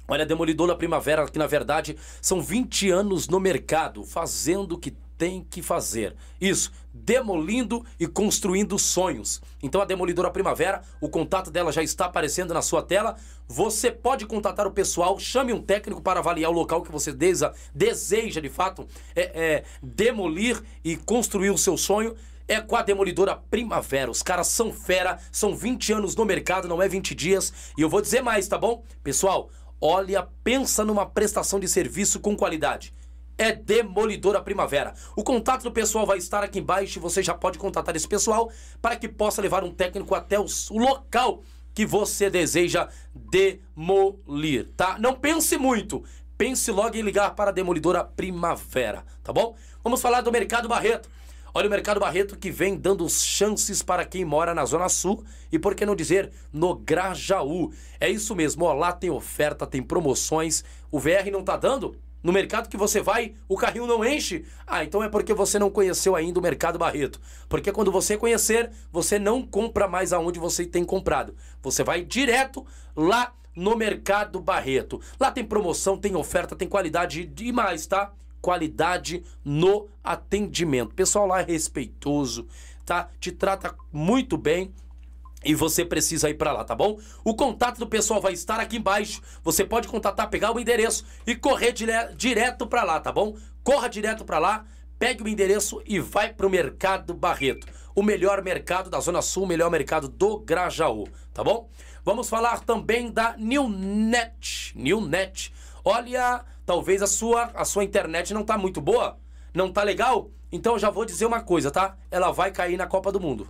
Olha, a Demolidora Primavera, que na verdade são 20 anos no mercado, fazendo o que tem que fazer. Isso, demolindo e construindo sonhos. Então a Demolidora Primavera, o contato dela já está aparecendo na sua tela. Você pode contatar o pessoal, chame um técnico para avaliar o local que você deseja, deseja de fato é, é, demolir e construir o seu sonho é com a Demolidora Primavera. Os caras são fera, são 20 anos no mercado, não é 20 dias. E eu vou dizer mais, tá bom? Pessoal, olha, pensa numa prestação de serviço com qualidade. É Demolidora Primavera. O contato do pessoal vai estar aqui embaixo e você já pode contatar esse pessoal para que possa levar um técnico até o local que você deseja demolir, tá? Não pense muito. Pense logo em ligar para a Demolidora Primavera, tá bom? Vamos falar do Mercado Barreto. Olha o Mercado Barreto que vem dando chances para quem mora na Zona Sul e por que não dizer no Grajaú. É isso mesmo, ó, lá tem oferta, tem promoções. O VR não tá dando? No mercado que você vai, o carrinho não enche? Ah, então é porque você não conheceu ainda o Mercado Barreto. Porque quando você conhecer, você não compra mais aonde você tem comprado. Você vai direto lá no Mercado Barreto. Lá tem promoção, tem oferta, tem qualidade demais, tá? qualidade no atendimento. O pessoal lá é respeitoso, tá? Te trata muito bem. E você precisa ir para lá, tá bom? O contato do pessoal vai estar aqui embaixo. Você pode contatar, pegar o endereço e correr dire direto para lá, tá bom? Corra direto para lá, pegue o endereço e vai para o Mercado Barreto. O melhor mercado da Zona Sul, o melhor mercado do Grajaú, tá bom? Vamos falar também da Newnet. Newnet. Olha, talvez a sua, a sua internet não tá muito boa, não tá legal, então já vou dizer uma coisa, tá? Ela vai cair na Copa do Mundo.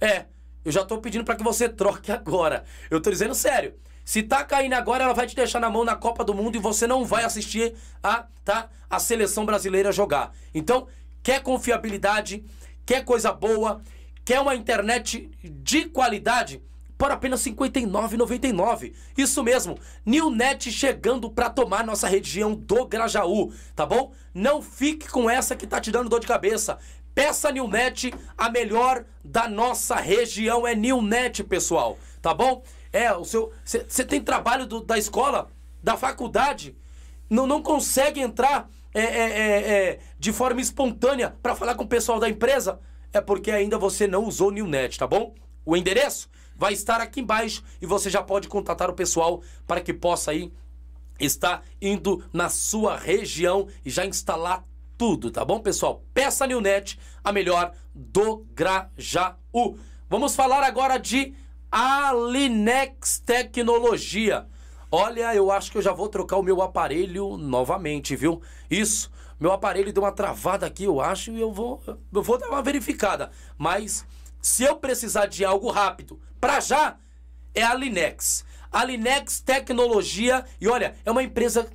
É, eu já tô pedindo para que você troque agora. Eu tô dizendo sério. Se tá caindo agora, ela vai te deixar na mão na Copa do Mundo e você não vai assistir a, tá, a seleção brasileira jogar. Então, quer confiabilidade, quer coisa boa, quer uma internet de qualidade? por apenas R$ 59,99. Isso mesmo, Newnet chegando para tomar nossa região do Grajaú, tá bom? Não fique com essa que tá te dando dor de cabeça. Peça Newnet, a melhor da nossa região é Newnet, pessoal, tá bom? É, o seu. Você tem trabalho do, da escola, da faculdade, não, não consegue entrar é, é, é, é de forma espontânea para falar com o pessoal da empresa? É porque ainda você não usou Newnet, tá bom? O endereço vai estar aqui embaixo e você já pode contatar o pessoal para que possa aí estar indo na sua região e já instalar tudo, tá bom, pessoal? Peça Newnet, a melhor do Grajaú. Vamos falar agora de Alinex Tecnologia. Olha, eu acho que eu já vou trocar o meu aparelho novamente, viu? Isso, meu aparelho deu uma travada aqui, eu acho, e eu vou, eu vou dar uma verificada. Mas se eu precisar de algo rápido, para já é a Linex. A Linex Tecnologia, e olha, é uma empresa,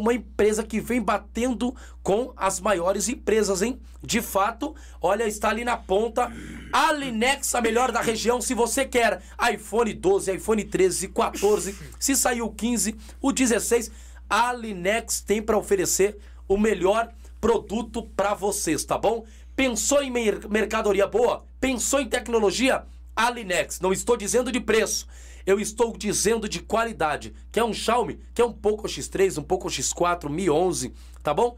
uma empresa que vem batendo com as maiores empresas, hein? De fato, olha, está ali na ponta. A Linex, a melhor da região, se você quer iPhone 12, iPhone 13, 14, se sair o 15, o 16, a Linex tem para oferecer o melhor produto para vocês, tá bom? Pensou em mercadoria boa? Pensou em tecnologia? Alinex. Não estou dizendo de preço. Eu estou dizendo de qualidade. Quer um Xiaomi? Quer um Poco X3, um Poco X4, Mi 11, tá bom?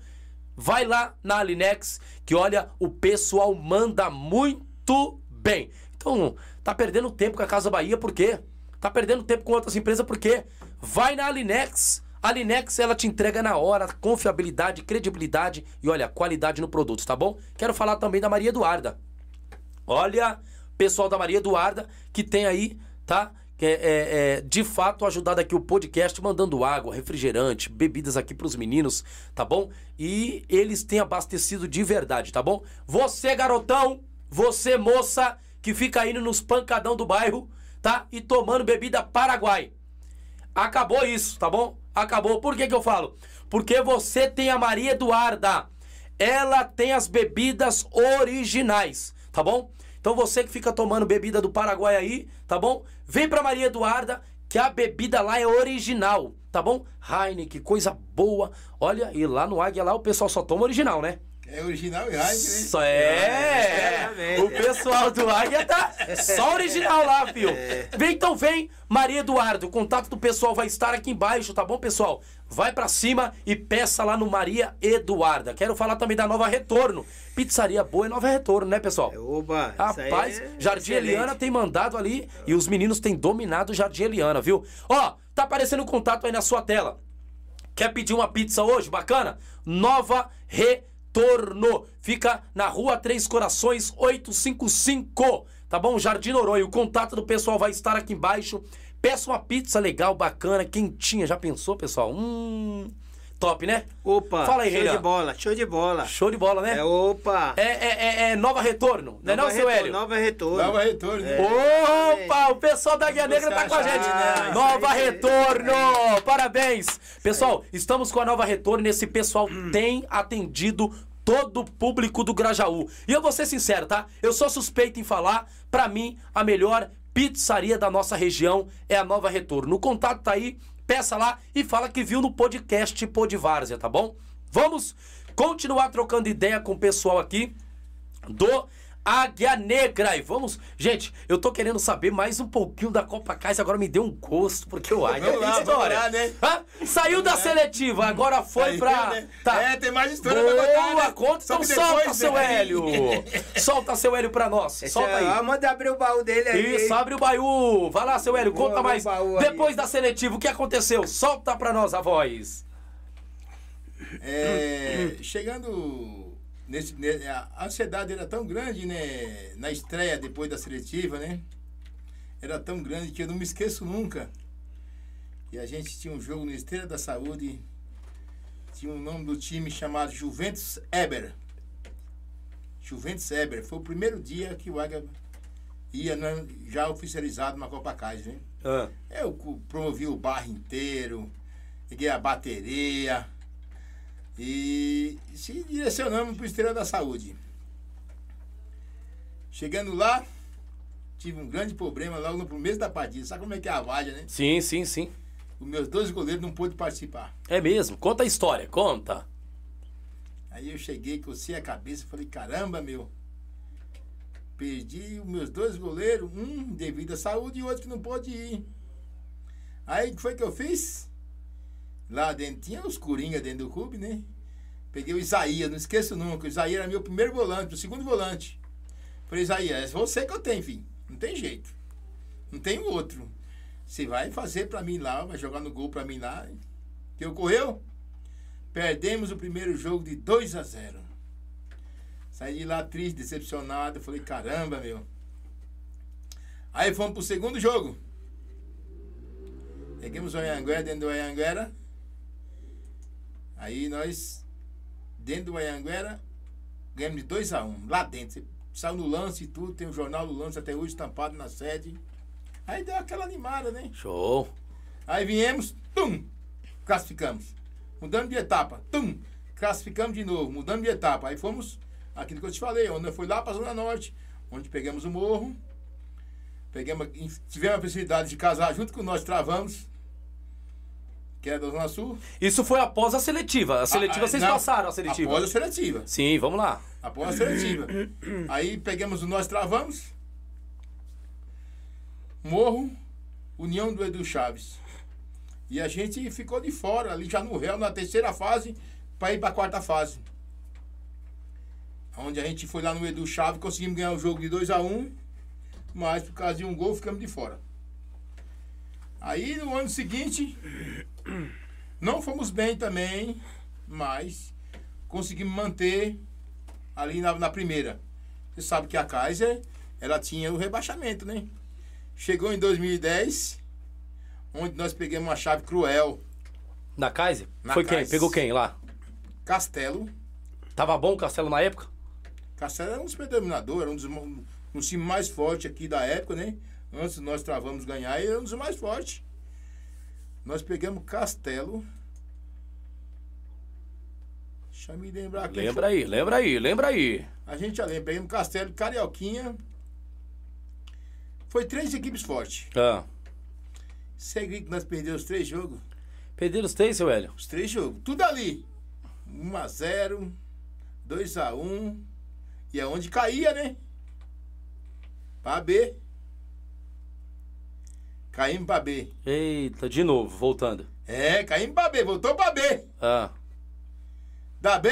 Vai lá na Alinex, que olha, o pessoal manda muito bem. Então, tá perdendo tempo com a Casa Bahia, por quê? Tá perdendo tempo com outras empresas, por quê? Vai na Alinex. A Linex, ela te entrega na hora, confiabilidade, credibilidade e olha, qualidade no produto, tá bom? Quero falar também da Maria Eduarda. Olha, pessoal da Maria Eduarda, que tem aí, tá? Que é, é, é, de fato ajudado aqui o podcast, mandando água, refrigerante, bebidas aqui para os meninos, tá bom? E eles têm abastecido de verdade, tá bom? Você, garotão, você, moça, que fica indo nos pancadão do bairro, tá? E tomando bebida Paraguai. Acabou isso, tá bom? Acabou. Por que que eu falo? Porque você tem a Maria Eduarda. Ela tem as bebidas originais, tá bom? Então você que fica tomando bebida do Paraguai aí, tá bom? Vem pra Maria Eduarda, que a bebida lá é original, tá bom? Heineken, coisa boa. Olha, e lá no Águia lá o pessoal só toma original, né? É original e Heineken, né? Só é. É, O pessoal do Águia tá só original lá, fio. Vem então, vem, Maria Eduardo. O contato do pessoal vai estar aqui embaixo, tá bom, pessoal? Vai pra cima e peça lá no Maria Eduarda. Quero falar também da Nova Retorno. Pizzaria boa é Nova Retorno, né, pessoal? Oba, isso aí Rapaz, é Jardim excelente. Eliana tem mandado ali e os meninos têm dominado o Jardim Eliana, viu? Ó, tá aparecendo o contato aí na sua tela. Quer pedir uma pizza hoje? Bacana? Nova Retorno. Fica na rua Três Corações 855. Tá bom? Jardim Noronha. O contato do pessoal vai estar aqui embaixo. Peça uma pizza legal, bacana, quentinha. Já pensou, pessoal? Hum. Top, né? Opa, Fala aí, show Renan. de bola, show de bola. Show de bola, né? É, opa. É, é, é, é Nova Retorno, não é não, Nova seu retorno, Hélio? Nova retorno. Nova retorno, né? Opa, o pessoal da Guia Negra tá com a gente. a chave, né? Nova Isso aí. Retorno, parabéns. Pessoal, estamos com a Nova Retorno e esse pessoal tem atendido todo o público do Grajaú. E eu vou ser sincero, tá? Eu sou suspeito em falar, pra mim, a melhor pizzaria da nossa região é a Nova Retorno. O contato tá aí, peça lá e fala que viu no podcast Podvárzea, tá bom? Vamos continuar trocando ideia com o pessoal aqui do Águia Negra. E vamos, gente, eu tô querendo saber mais um pouquinho da Copa Cais, agora me deu um gosto, porque o Águia Vamos lá, história. vamos lá, né? Hã? Saiu da seletiva, agora foi Aí, pra. né? Tá. É, tem mais história pra Boa, contar, né? conta, Só então solta, depois, seu né? Hélio. (laughs) solta, seu Hélio, pra nós. Esse solta é, aí. manda abrir o baú dele aí. Isso, abre o Baiú. Vai lá, seu Hélio, Boa, conta mais. baú aí. Depois da seletiva, o que aconteceu? Solta pra nós a voz. É, chegando nesse, ne- a ansiedade era tão grande, né? Na estreia depois da seletiva, né? Era tão grande que eu não me esqueço nunca. E a gente tinha um jogo no Esteira da Saúde. Tinha o nome do time chamado Juventus Eber. Juventus Eber. Foi o primeiro dia que o Águia ia né, já oficializado na Copa Cais, né? Ah, Eu promovi o bairro inteiro, peguei a bateria e se direcionamos para o Estrela da Saúde. Chegando lá, tive um grande problema logo no começo da partida. Sabe como é que é a vaga, né? sim, sim, sim. Os meus dois goleiros não pôde participar. É mesmo. Conta a história, conta. Aí eu cheguei, cocei a cabeça e falei, caramba, meu. Perdi os meus dois goleiros, um devido à saúde e outro que não pôde ir. Aí o que foi que eu fiz? Lá dentro tinha os coringa dentro do clube, né? Peguei o Isaías, não esqueço nunca. O Isaías era meu primeiro volante, o segundo volante. Falei, Isaías, é você que eu tenho, filho. Não tem jeito. Não tem outro. Você vai fazer pra mim lá, vai jogar no gol pra mim lá. Que ocorreu? Perdemos o primeiro jogo de 2 a 0. Saí de lá triste, decepcionado. Falei, caramba, meu. Aí fomos pro segundo jogo. Peguemos o Anhanguera dentro do Anhanguera. Aí nós, dentro do Anhanguera, ganhamos de 2 a 1 um, lá dentro. Saiu no lance e tudo, tem o jornal do lance até hoje estampado na sede. Aí deu aquela animada, né? Show. Aí viemos, tum, classificamos. Mudando de etapa, tum, classificamos de novo, mudando de etapa. Aí fomos, aquilo que eu te falei, onde eu fui lá para a Zona Norte, onde pegamos o morro, pegamos, tivemos a possibilidade de casar junto com nós, travamos, que era da Zona Sul. Isso foi após a seletiva. A seletiva Ah, vocês não, passaram a seletiva. Após a seletiva. Sim, vamos lá. Após a seletiva. Aí pegamos o Nós Travamos, Morro, União do Edu Chaves. E a gente ficou de fora, ali já no réu, na terceira fase, para ir para a quarta fase. Onde a gente foi lá no Edu Chaves, conseguimos ganhar o jogo de 2 a 1 um, mas por causa de um gol ficamos de fora. Aí no ano seguinte, não fomos bem também, mas conseguimos manter ali na, na primeira. Você sabe que a Kaiser, ela tinha o rebaixamento, né? Chegou em 2010, onde nós pegamos uma chave cruel. Na Kaiser? Na Foi quem? Kaiser. Pegou quem lá? Castelo. Tava bom o Castelo na época? Castelo era um dos predominadores, era um dos, um um time mais forte aqui da época, né? Antes nós travamos ganhar e éramos o mais forte. Nós pegamos Castelo. Deixa eu me lembrar aqui. Lembra aí, lembra aí, lembra aí. A gente já lembra. Pegamos Castelo, Carioquinha. Foi três equipes fortes. Ah. Você acredita que nós perdemos os três jogos? Perderam os três, seu Hélio? Os três jogos. Tudo ali. 1x0, 2x1. E é onde caía, né? Pra B. Caímos pra B. Eita, de novo, voltando. É, caímos pra B. Voltou pra B. Ah. Da B.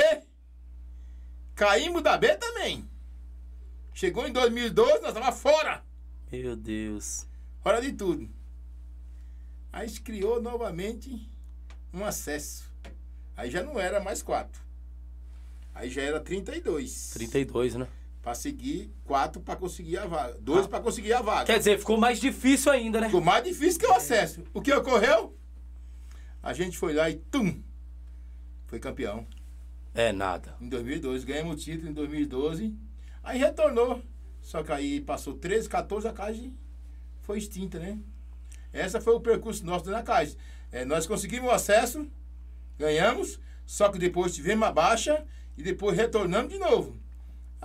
Caímos da B também. Chegou em 2012, nós estávamos fora. Meu Deus. Fora de tudo. Aí criou novamente um acesso. Aí já não era mais quatro. Aí já era 32. 32, né? Pra seguir, quatro pra conseguir a vaga. Dois pra conseguir a vaga. Quer dizer, ficou mais difícil ainda, né? Ficou mais difícil que o acesso. O que ocorreu? A gente foi lá e tum! Foi campeão. É nada. Em 2012, ganhamos o título em 2012. Aí retornou. Só que aí passou 13, 14, a casa foi extinta, né? Essa foi o percurso nosso na casa. É, nós conseguimos o acesso, ganhamos, só que depois tivemos a baixa e depois retornamos de novo.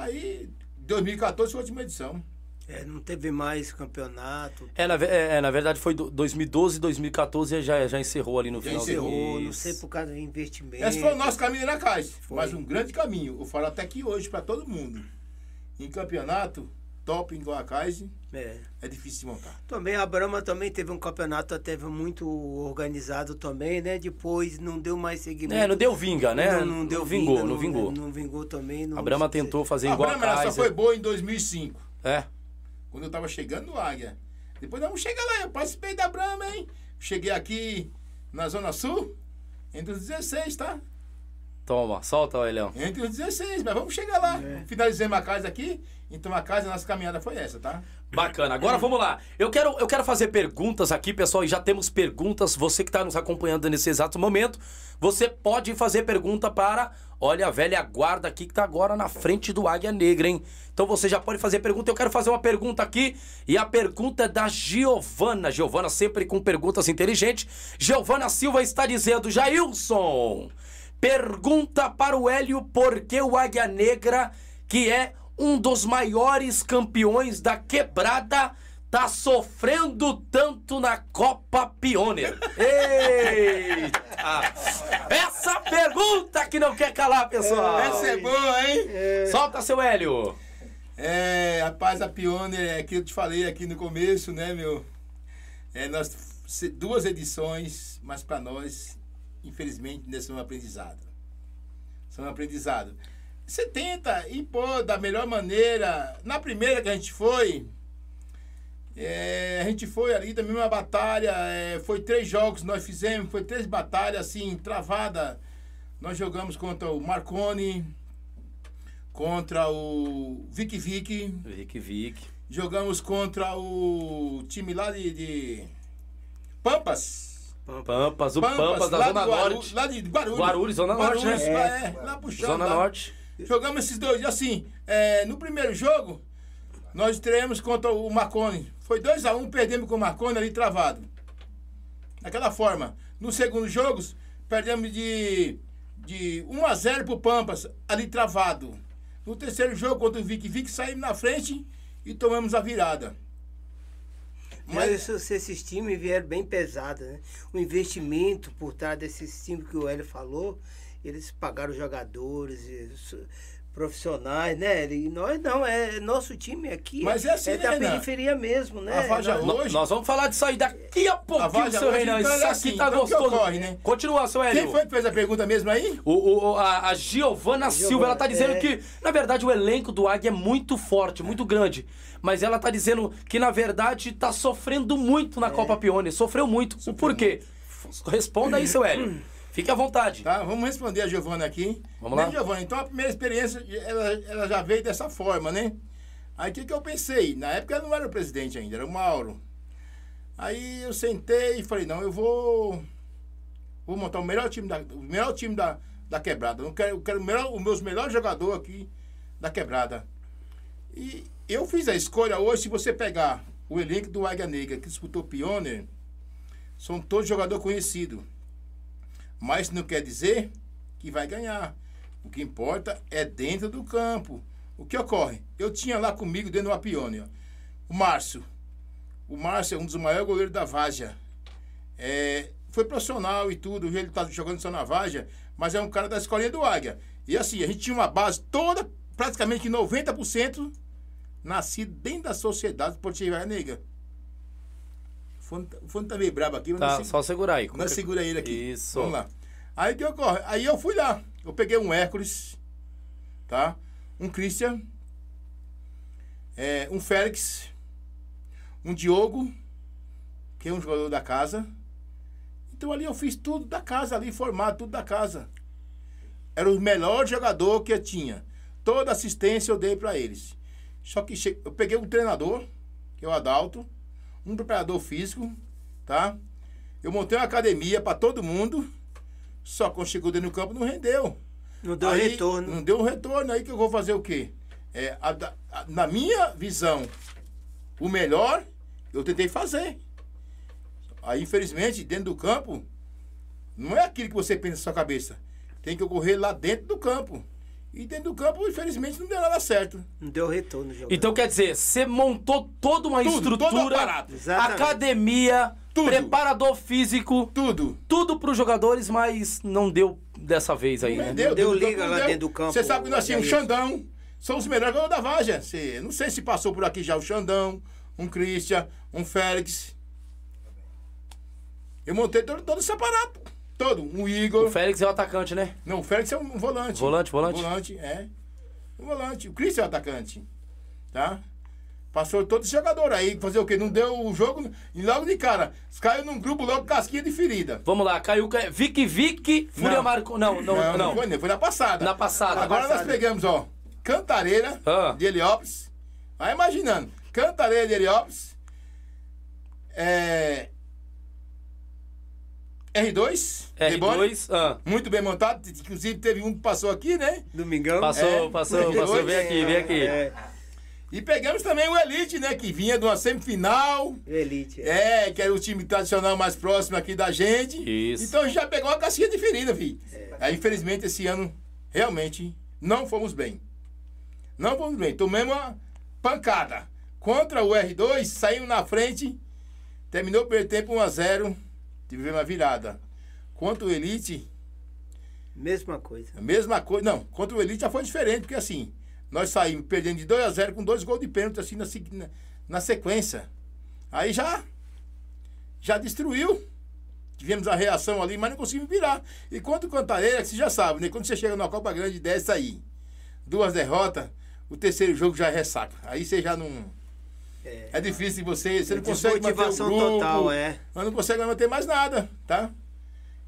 Aí, 2014 foi a última edição. É, não teve mais campeonato. É, na, é, é, na verdade foi do- 2012, 2014 já, já encerrou ali no Já final. do- encerrou, Não sei por causa do investimento. Esse foi o nosso caminho na casa. Foi. Mas um grande caminho. Eu falo até que hoje para todo mundo. Em campeonato, top igual a Kaiser, É. é difícil de montar. Também a Brahma também teve um campeonato até muito organizado também, né? Depois não deu mais seguimento. É, não deu vinga, né? Não, não deu vingou, vinga, não vingou. Não, vingou também. não- A Brahma tentou fazer a igual Brahma a ela só Kaiser. foi boa em 2005. É. Quando eu tava chegando no Águia. Depois nós vamos chegar lá. Eu participei da Brahma, hein? Cheguei aqui na Zona Sul, entre os 16, tá? Toma, solta, Elião. Entre os 16, mas vamos chegar lá. Finalizamos a casa aqui. Então a casa, a nossa caminhada foi essa, tá? Bacana. Agora vamos lá. Eu quero, eu quero fazer perguntas aqui, pessoal, e já temos perguntas. Você que está nos acompanhando nesse exato momento, você pode fazer pergunta para, olha, a velha guarda aqui que está agora na frente do Águia Negra, hein? Então você já pode fazer pergunta. Eu quero fazer uma pergunta aqui, e a pergunta é da Giovana. Giovana sempre com perguntas inteligentes. Giovana Silva está dizendo, Jailson, pergunta para o Hélio por que o Águia Negra, que é um dos maiores campeões da quebrada, tá sofrendo tanto na Copa Pioneer. (laughs) Eita! Essa pergunta que não quer calar, pessoal. Essa é boa, hein? Solta, seu Hélio. É, rapaz, a Pioneer, é que eu te falei aqui no começo, né, meu? É, nós, duas edições, mas para nós, infelizmente, ainda são um aprendizado. São um aprendizado. Você tenta impor da melhor maneira. Na primeira que a gente foi, é, a gente foi ali da mesma batalha, é, foi três jogos que nós fizemos, foi três batalhas assim, travada. Nós jogamos contra o Marconi, contra o Vic Vic, Vic, Vic. jogamos contra o time lá de, de Pampas. Pampas, o Pampas, da lá Zona de Guaru- Norte. Lá de Guarulhos. Guarulhos, Zona Norte, Guarulhos, né? lá, é, lá pro chão, Zona lá. Norte. Jogamos esses dois. Assim, é, no primeiro jogo, nós estreamos contra o Marconi. Foi 2x1, um, perdemos com o Marconi ali travado. Daquela forma. No segundo jogo, perdemos de, de 1x0 pro Pampas, ali travado. No terceiro jogo, contra o Vic Vic, saímos na frente e tomamos a virada. Mas esses, esses times vieram bem pesados, né? O investimento por trás desses times que o Hélio falou, eles pagaram jogadores, isso, profissionais, né? E nós não, é nosso time aqui. Mas é assim, é né, da Renan? periferia mesmo, né? A Faja Nós- Hoje- nós vamos falar disso aí daqui a pouquinho, Vaja seu Reinaldo. então, Isso é aqui assim, tá então gostoso. ocorre, né? Continua, seu Hélio. Quem foi que fez a pergunta mesmo aí? O, o- a, a Giovana Silva, ela tá dizendo é. que, na verdade, o elenco do Águia é muito forte, muito grande. Mas ela tá dizendo que, na verdade, tá sofrendo muito na É. Copa Pione. Sofreu muito. o porquê? Responda aí, seu Hélio. (clears throat) Fique à vontade. Tá, vamos responder a Giovana aqui. Vamos né, lá. Giovana? Então a primeira experiência, ela, ela já veio dessa forma, né? Aí o que, que eu pensei? Na época eu não era o presidente ainda, era o Mauro. Aí eu sentei e falei, não, eu vou. Vou montar o melhor time da, o melhor time da, da quebrada. Eu quero, eu quero o melhor, os meus melhores jogadores aqui da quebrada. E eu fiz a escolha hoje, se você pegar o elenco do Águia Negra que disputou Pioneer, são todos jogadores conhecidos. Mas não quer dizer que vai ganhar. O que importa é dentro do campo. O que ocorre? Eu tinha lá comigo dentro do Apione, ó, o Márcio. O Márcio é um dos maiores goleiros da Vágia. É, foi profissional e tudo, ele está jogando só na Vágia, mas é um cara da escolinha do Águia. E assim, a gente tinha uma base toda, praticamente 90%, nascido dentro da sociedade esportiva negra. O fone, o fone tá meio brabo aqui, mas Tá, não só segurar aí. Nós segura ele aqui. Isso. Vamos lá. Aí o que ocorre? Aí eu fui lá. Eu peguei um Hércules, tá? Um Christian, é, um Félix, um Diogo, que é um jogador da casa. Então ali eu fiz tudo da casa ali, formado, tudo da casa. Era o melhor jogador que eu tinha. Toda assistência eu dei para eles. Só que che... eu peguei um treinador, que é o Adalto, um preparador físico, tá? Eu montei uma academia para todo mundo. Só quando chegou dentro do campo não rendeu. Não deu Aí, retorno. Não deu um retorno. Aí que eu vou fazer o quê? É, a a- na minha visão, o melhor eu tentei fazer. Aí, infelizmente, dentro do campo, não é aquilo que você pensa na sua cabeça. Tem que ocorrer lá dentro do campo. E dentro do campo, infelizmente, não deu nada certo. Não deu retorno. Jogador. Então quer dizer, você montou toda uma Tudo, todo o estrutura. Exatamente. academia, Tudo. preparador físico, Tudo. tudo para os jogadores, mas não deu dessa vez aí, né? deu dentro do liga campo, lá deu. dentro do campo, Você sabe que nós tínhamos o. Xandão. São os melhores jogadores da Vaja. Você, não sei se passou por aqui já o Xandão, um Christian, um Félix. Eu montei todo, todo esse aparato. Todo. Um Igor. O Félix é o atacante, né? Não, o Félix é um volante. Volante, volante? Volante, é. Um volante. O Christian é o atacante. Tá? Passou todo esse jogador aí. Fazer o quê? Não deu o jogo. E logo de cara, caiu num grupo logo casquinha de ferida. Vamos lá, caiu Ca- Vic Vic, Fúria Não. Marco. Não, não, não. não, foi, não, foi na passada. Na passada. Agora Na nós passada. pegamos, ó, Cantareira Ah. de Heliópolis. Vai imaginando. Cantareira de Heliópolis. É. R2. Debone, R2, ah, Muito bem montado. Inclusive teve um que passou aqui, né? Domingão. passou, É, passou, passou. Vem aqui, vem aqui. É, E pegamos também o Elite, né? Que vinha de uma semifinal. elite. É, que era o time tradicional mais próximo aqui da gente. Isso. Então a gente já pegou a casquinha de ferida, filho. Aí, infelizmente, esse ano, realmente, não fomos bem. Não fomos bem. Tomamos uma pancada. Contra o R2, saímos na frente. Terminou o primeiro tempo 1x0. Tivemos uma virada. Contra o Elite, Mesma coisa. mesma coisa. Não, contra o Elite já foi diferente, porque assim, nós saímos perdendo de 2 a 0 com dois gols de pênalti assim na, na, sequência. Aí já já destruiu. Tivemos a reação ali, mas não conseguimos virar. E contra o Cantareira, que você já sabe, né? Quando você chega numa Copa Grande dessa aí, duas derrotas, o terceiro jogo já é ressaca. Aí você já não. É. É difícil você, você não consegue manter o grupo, total, é. mas não consegue manter mais nada, tá?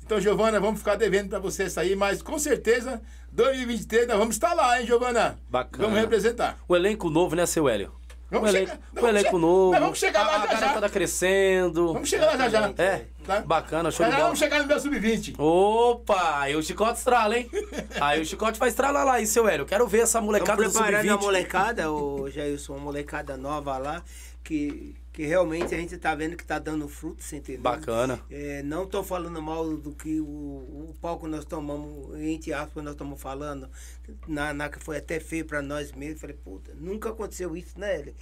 Então, Giovana, vamos ficar devendo pra você sair, mas com certeza, 2023 nós vamos estar lá, hein, Giovana? Bacana. Vamos representar. O elenco novo, né, seu Hélio? Vamos o chegar- elenco, elenco che- novo. vamos chegar lá a, já a já. garotada crescendo. Vamos chegar lá já já. É, Tá? bacana, show de bola. vamos chegar no meu sub-20. Opa, aí o Chicote estrala, hein? (laughs) Aí o Chicote vai estralar lá, hein, seu Hélio? Quero ver essa molecada do Estamos preparando a Sub-20. molecada, o Jailson, uma molecada nova lá, que, que realmente a gente tá vendo que tá dando fruto, você entendeu? Bacana. É, não tô falando mal do que o, o palco nós tomamos, entre aspas, nós estamos falando, na, na que foi até feio para nós mesmos. Falei, puta, nunca aconteceu isso, né, ele?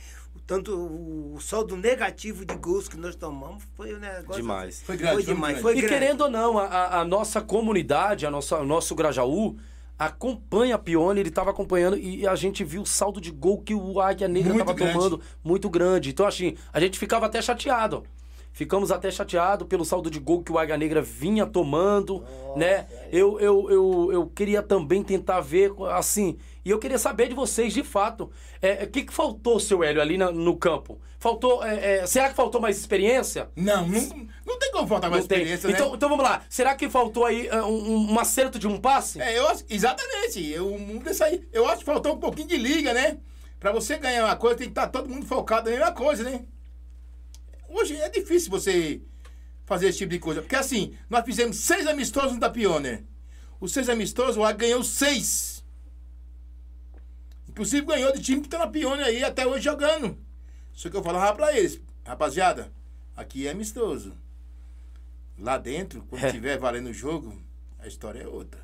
Tanto o, o saldo negativo de gols que nós tomamos foi um negócio. Demais. Foi grande, Foi foi demais. grande. Foi E grande. querendo ou não, a- a, a nossa comunidade, a nossa, o nosso Grajaú, acompanha a Pione, ele estava acompanhando e a gente viu o saldo de gol que o Águia Negra estava tomando, muito grande. Então, assim, a gente ficava até chateado. Ficamos até chateados pelo saldo de gol que o Águia Negra vinha tomando, né? Eu, eu, eu, eu queria também tentar ver, assim, e eu queria saber de vocês, de fato, é, o que, que faltou, seu Hélio, ali na- no campo? Faltou, é, é, será que faltou mais experiência? Não, não, não tem como faltar mais Não tem. experiência, então, né? então vamos lá. Será que faltou aí uh, um, um acerto de um passe? É, eu acho, exatamente. Eu, um desse aí, eu acho que faltou um pouquinho de liga, né? Pra você ganhar uma coisa, tem que estar todo mundo focado na mesma coisa, né? Hoje é difícil você fazer esse tipo de coisa. Porque assim, nós fizemos seis amistosos no da Pioneer. Os seis amistosos, o Águia ganhou seis. Inclusive ganhou de time que tá na Pione aí até hoje jogando. Só que eu falava pra eles, rapaziada, aqui é amistoso. Lá dentro, quando É. tiver valendo o jogo, a história é outra.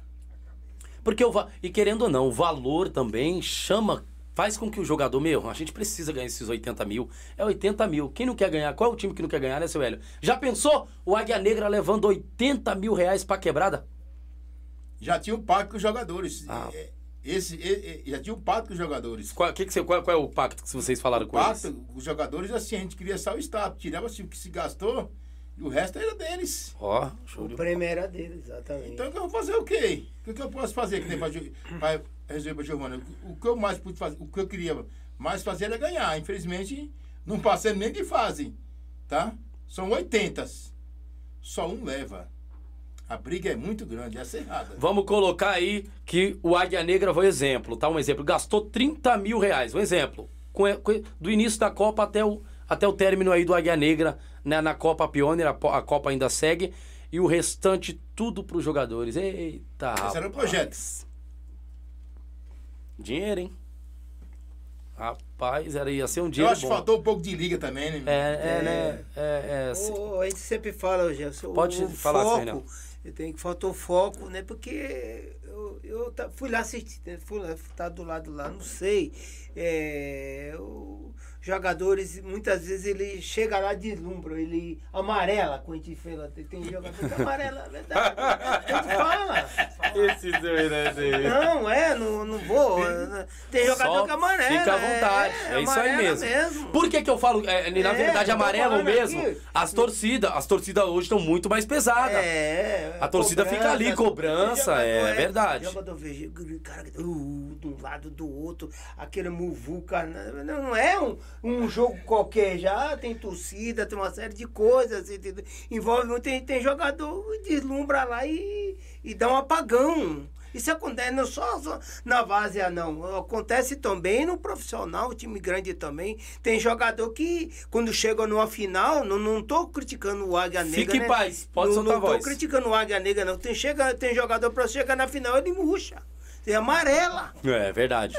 Porque o e querendo ou não, o valor também chama, faz com que o jogador, meu, a gente precisa ganhar esses 80 mil. É 80 mil. Quem não quer ganhar? Qual é o time que não quer ganhar, né, seu Hélio? Já pensou o Águia Negra levando 80 mil reais pra quebrada? Já tinha um pacto com os jogadores. Ah. É, Esse, e- e- já tinha um pacto com os jogadores. Qual, que que você- qual- qual é o pacto que vocês falaram com eles? Pacto, os jogadores, assim, a gente queria só o status. Tirava assim, o que se gastou e o resto era deles. Ó, show O de prêmio era dele, exatamente. Então, eu vou fazer o quê? O que eu posso fazer que nem pra resolver pra Giovana? O que eu mais pude fazer, o que eu queria mais fazer era ganhar. Infelizmente, não passei nem de fase, tá? São 80. Só um leva. A briga é muito grande, é acirrada. Vamos colocar aí que o Águia Negra foi exemplo, tá? Um exemplo. Gastou 30 mil reais, um exemplo. Com, com- do início da Copa até o, até o término aí do Águia Negra, né, na Copa Pioneer, a, a Copa ainda segue. E o restante tudo pros jogadores. Eita, Esse era o rapaz. projeto. Dinheiro, hein? Rapaz, era, ia ser um Eu dinheiro acho que faltou um pouco de liga também, né? É, é, né? É, é, se- O- a gente sempre fala, Gerson, Pode o falar, foco, Fernando. Eu tenho que faltou foco, né? Porque eu, eu fui lá assistir, né? fui lá, tá do lado lá, não sei. É, o- jogadores, muitas vezes ele chega lá deslumbra, ele amarela quando a gente lá. Tem- jogador que amarela, é verdade. A gente fala. Esse doido, né? Não, é, não, não vou. é, Tem jogador Só que amarela. Fica à vontade. É, isso aí amarela mesmo. Por que, que eu falo, é, na É, verdade, amarelo mesmo? aqui. As torcidas, as torcidas hoje estão muito mais pesadas. É, A torcida fica ali, cobrança, jogador, é verdade. Jogador veja, cara, uh, de um lado do outro, aquele muvuca. Não, não é um, um jogo qualquer, já tem torcida, tem uma série de coisas, entendeu? envolve muito, tem, tem jogador que deslumbra lá e, e dá um apagão. Isso acontece não só, só na várzea, não. Acontece também no profissional, time grande também. Tem jogador que, quando chega numa final, não, não tô criticando o Águia Negra. Fique em né? paz, pode não, soltar não a voz. tô criticando o Águia Negra, não. Tem, chega, tem jogador pra chegar na final, ele murcha. Tem amarela. É verdade.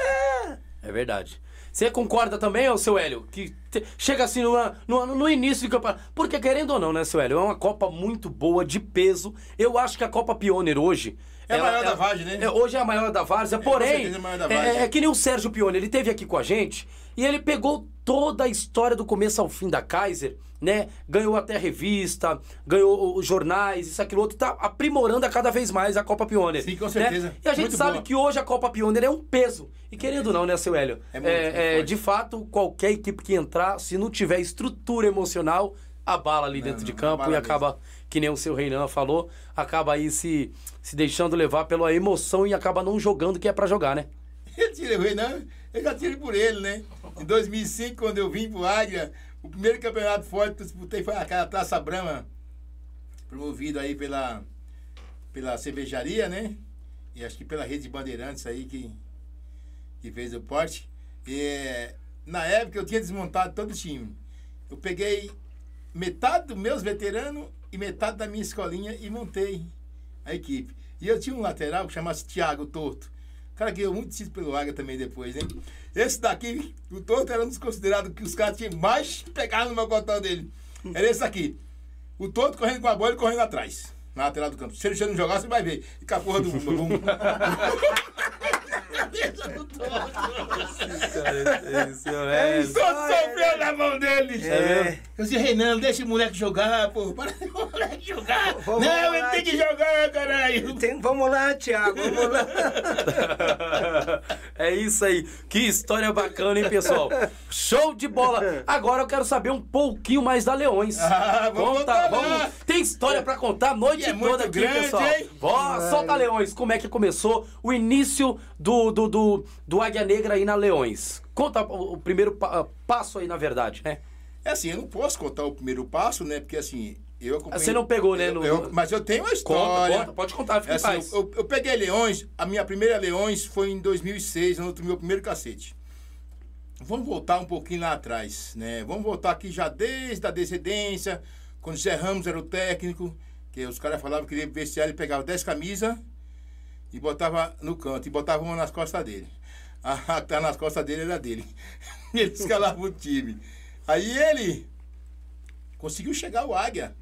É verdade. Você concorda também, ô seu Hélio? Que chega assim no, no, no início do campeonato. Porque, querendo ou não, né, seu Hélio? É uma Copa muito boa, de peso. Eu acho que a Copa Pioneer hoje. É a maior da Várzea, né? é, hoje é a maior da Várzea, porém. certeza é a maior da é- Várzea. é que nem o Sérgio Pioneer. Ele teve aqui com a gente e ele pegou toda a história do começo ao fim da Kaiser, né? Ganhou até revista, ganhou os jornais, isso, aquilo outro. Tá aprimorando a cada vez mais a Copa Pioneer. Sim, com né? certeza. E a gente Muito sabe boa. que hoje a Copa Pioneer é um peso. E querendo ou não, né, seu Hélio? É muito, muito é, forte. de fato, qualquer equipe que entrar, se não tiver estrutura emocional, abala ali dentro não, de campo e acaba, que nem o seu Reinan falou, acaba aí se, se deixando levar pela emoção e acaba não jogando o que é pra jogar, né? (laughs) Ele tira o Renan, eu já tiro por ele, né? Em 2005, quando eu vim pro Águia, o primeiro campeonato forte que eu disputei foi aquela Taça Brama, promovido aí pela, pela cervejaria, né? E acho que pela rede de bandeirantes aí que, que fez o porte. E, na época eu tinha desmontado todo o time. Eu peguei metade dos meus veteranos e metade da minha escolinha e montei a equipe. E eu tinha um lateral que chamasse Thiago Torto. Cara ganhou muito título pelo Águia também depois, né? Esse daqui, o Torto era um dos considerados que os caras tinham mais pegado no meu cotão dele. Era esse aqui. O Torto correndo com a bola e correndo atrás. Na lateral do campo. Se ele não jogar, você vai ver. E com a porra do bum. (laughs) É, Todo sofreu na mão dele. É. Eu disse, Renan, deixa o moleque jogar, pô. Para o moleque jogar. Vamos não, lá, ele tem que jogar, caralho. Tem- vamos lá, Thiago, vamos lá. (laughs) é isso aí. Que história bacana, hein, pessoal? Show de bola. Agora eu quero saber um pouquinho mais da Leões. Ah, vamos Conta, contar lá. Tem história pra contar a noite é toda muito aqui, grande, pessoal. hein? Vó, solta Leões. Como é que começou o início do, do, do, do Águia Negra aí na Leões? Conta o, o primeiro pa- passo aí, na verdade, né? É assim, eu não posso contar o primeiro passo, né? Porque assim, eu acompanhei... Você não pegou, né, Eu- no- eu- mas eu tenho uma Conta, história. conta, pode contar, fica É assim, eu, eu peguei Leões, a minha primeira Leões foi em 2006, no meu primeiro cacete. Vamos voltar um pouquinho lá atrás, né? Vamos voltar aqui já desde a descendência, quando o Zé Ramos era o técnico, que os caras falavam que ele vestiário, ele pegava 10 camisas e botava no canto, e botava uma nas costas dele. a (laughs) que tá nas costas dele era dele. (laughs) Ele escalava o time. Aí ele conseguiu chegar ao Águia.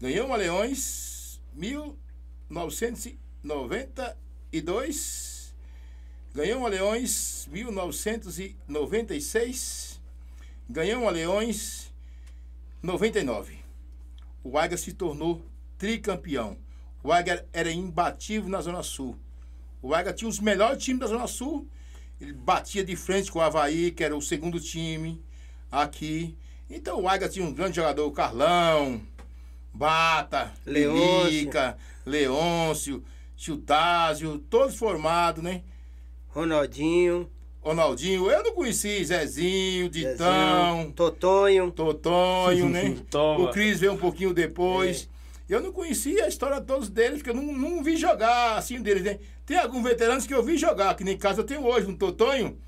Ganhou uma Leões 1992. Ganhou uma Leões 1996. Ganhou uma Leões 99. O Águia se tornou tricampeão. O Águia era imbatível na Zona Sul. O Águia tinha os melhores times da Zona Sul. Ele batia de frente com o Havaí, que era o segundo time aqui. Então o Águia tinha um grande jogador, o Carlão, Bata, Leôncio. Lilica, Leôncio, Chutásio, todos formados, né? Ronaldinho, Ronaldinho, eu não conheci, Zezinho, Ditão, Zezinho, Totonho. Totonho, né? (laughs) O Cris veio um pouquinho depois. Eu não conhecia a história de todos deles, porque eu não, não vi jogar assim deles, né? Tem alguns veteranos que eu vi jogar, que nem caso eu tenho hoje, um Totonho,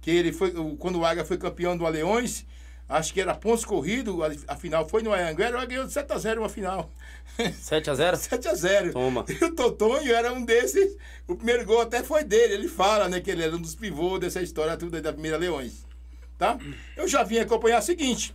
que ele foi, quando o Águia foi campeão do Aleões, acho que era pontos corrido, a, a final foi no Anhanguera, o Águia ganhou de 7x0 uma final. (laughs) 7x0? 7x0. (laughs) Toma. (laughs) E o Totonho era um desses. O primeiro gol até foi dele. Ele fala, né, que ele era um dos pivôs dessa história tudo aí da primeira Leões. Tá? Eu já vim acompanhar o seguinte.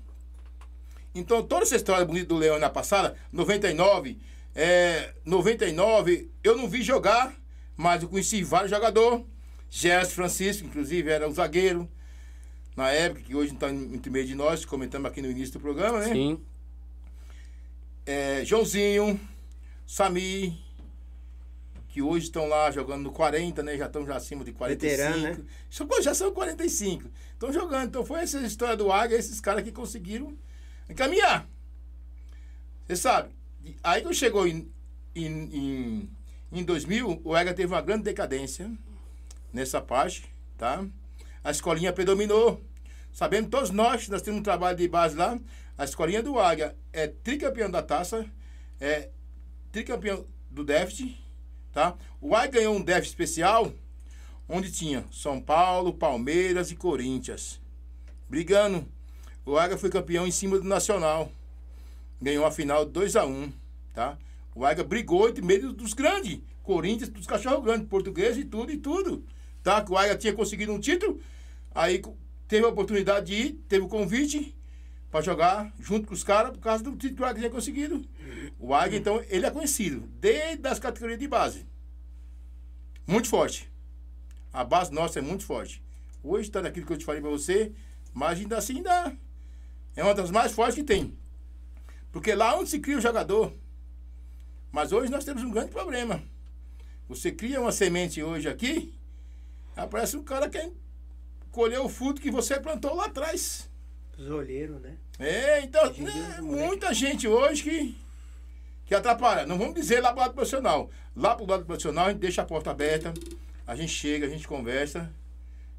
Então, toda essa história bonita do Leão na passada, 99, é, 99, eu não vi jogar, mas eu conheci vários jogadores. Gerson Francisco, inclusive, era o zagueiro. Na época, que hoje não está entre meio de nós, comentamos aqui no início do programa, né? Sim. é, Joãozinho, Sami, que hoje estão lá jogando no 40, né? Já estão já acima de 45. Veterano, né? Já são 45. Estão jogando. Então foi essa história do Águia, esses caras que conseguiram encaminhar. Você sabe, aí quando chegou em, em, em, em 2000, o Águia teve uma grande decadência nessa parte, tá? A escolinha predominou. Sabendo todos nós que nós temos um trabalho de base lá, a escolinha do Águia é tricampeão da taça, é tricampeão do déficit, tá? O Águia ganhou um déficit especial, onde tinha São Paulo, Palmeiras e Corinthians. Brigando. O Águia foi campeão em cima do Nacional. Ganhou a final 2 a 1 tá? O Águia brigou entre meio dos grandes. Corinthians, dos cachorros grandes, português e tudo e tudo. Tá? O Águia tinha conseguido um título, aí teve a oportunidade de ir, teve o convite para jogar junto com os caras por causa do título que o Águia tinha conseguido. O Águia, então, ele é conhecido desde as categorias de base. Muito forte. A base nossa é muito forte. Hoje está naquilo que eu te falei para você, mas ainda assim ainda é uma das mais fortes que tem. Porque lá onde se cria o jogador. Mas hoje nós temos um grande problema. Você cria uma semente hoje aqui, aparece um cara que quer colher o fruto que você plantou lá atrás. Os olheiros, né? É, então, né, muita gente hoje que, que atrapalha. Não vamos dizer lá pro lado profissional. Lá pro lado profissional a gente deixa a porta aberta, a gente chega, a gente conversa,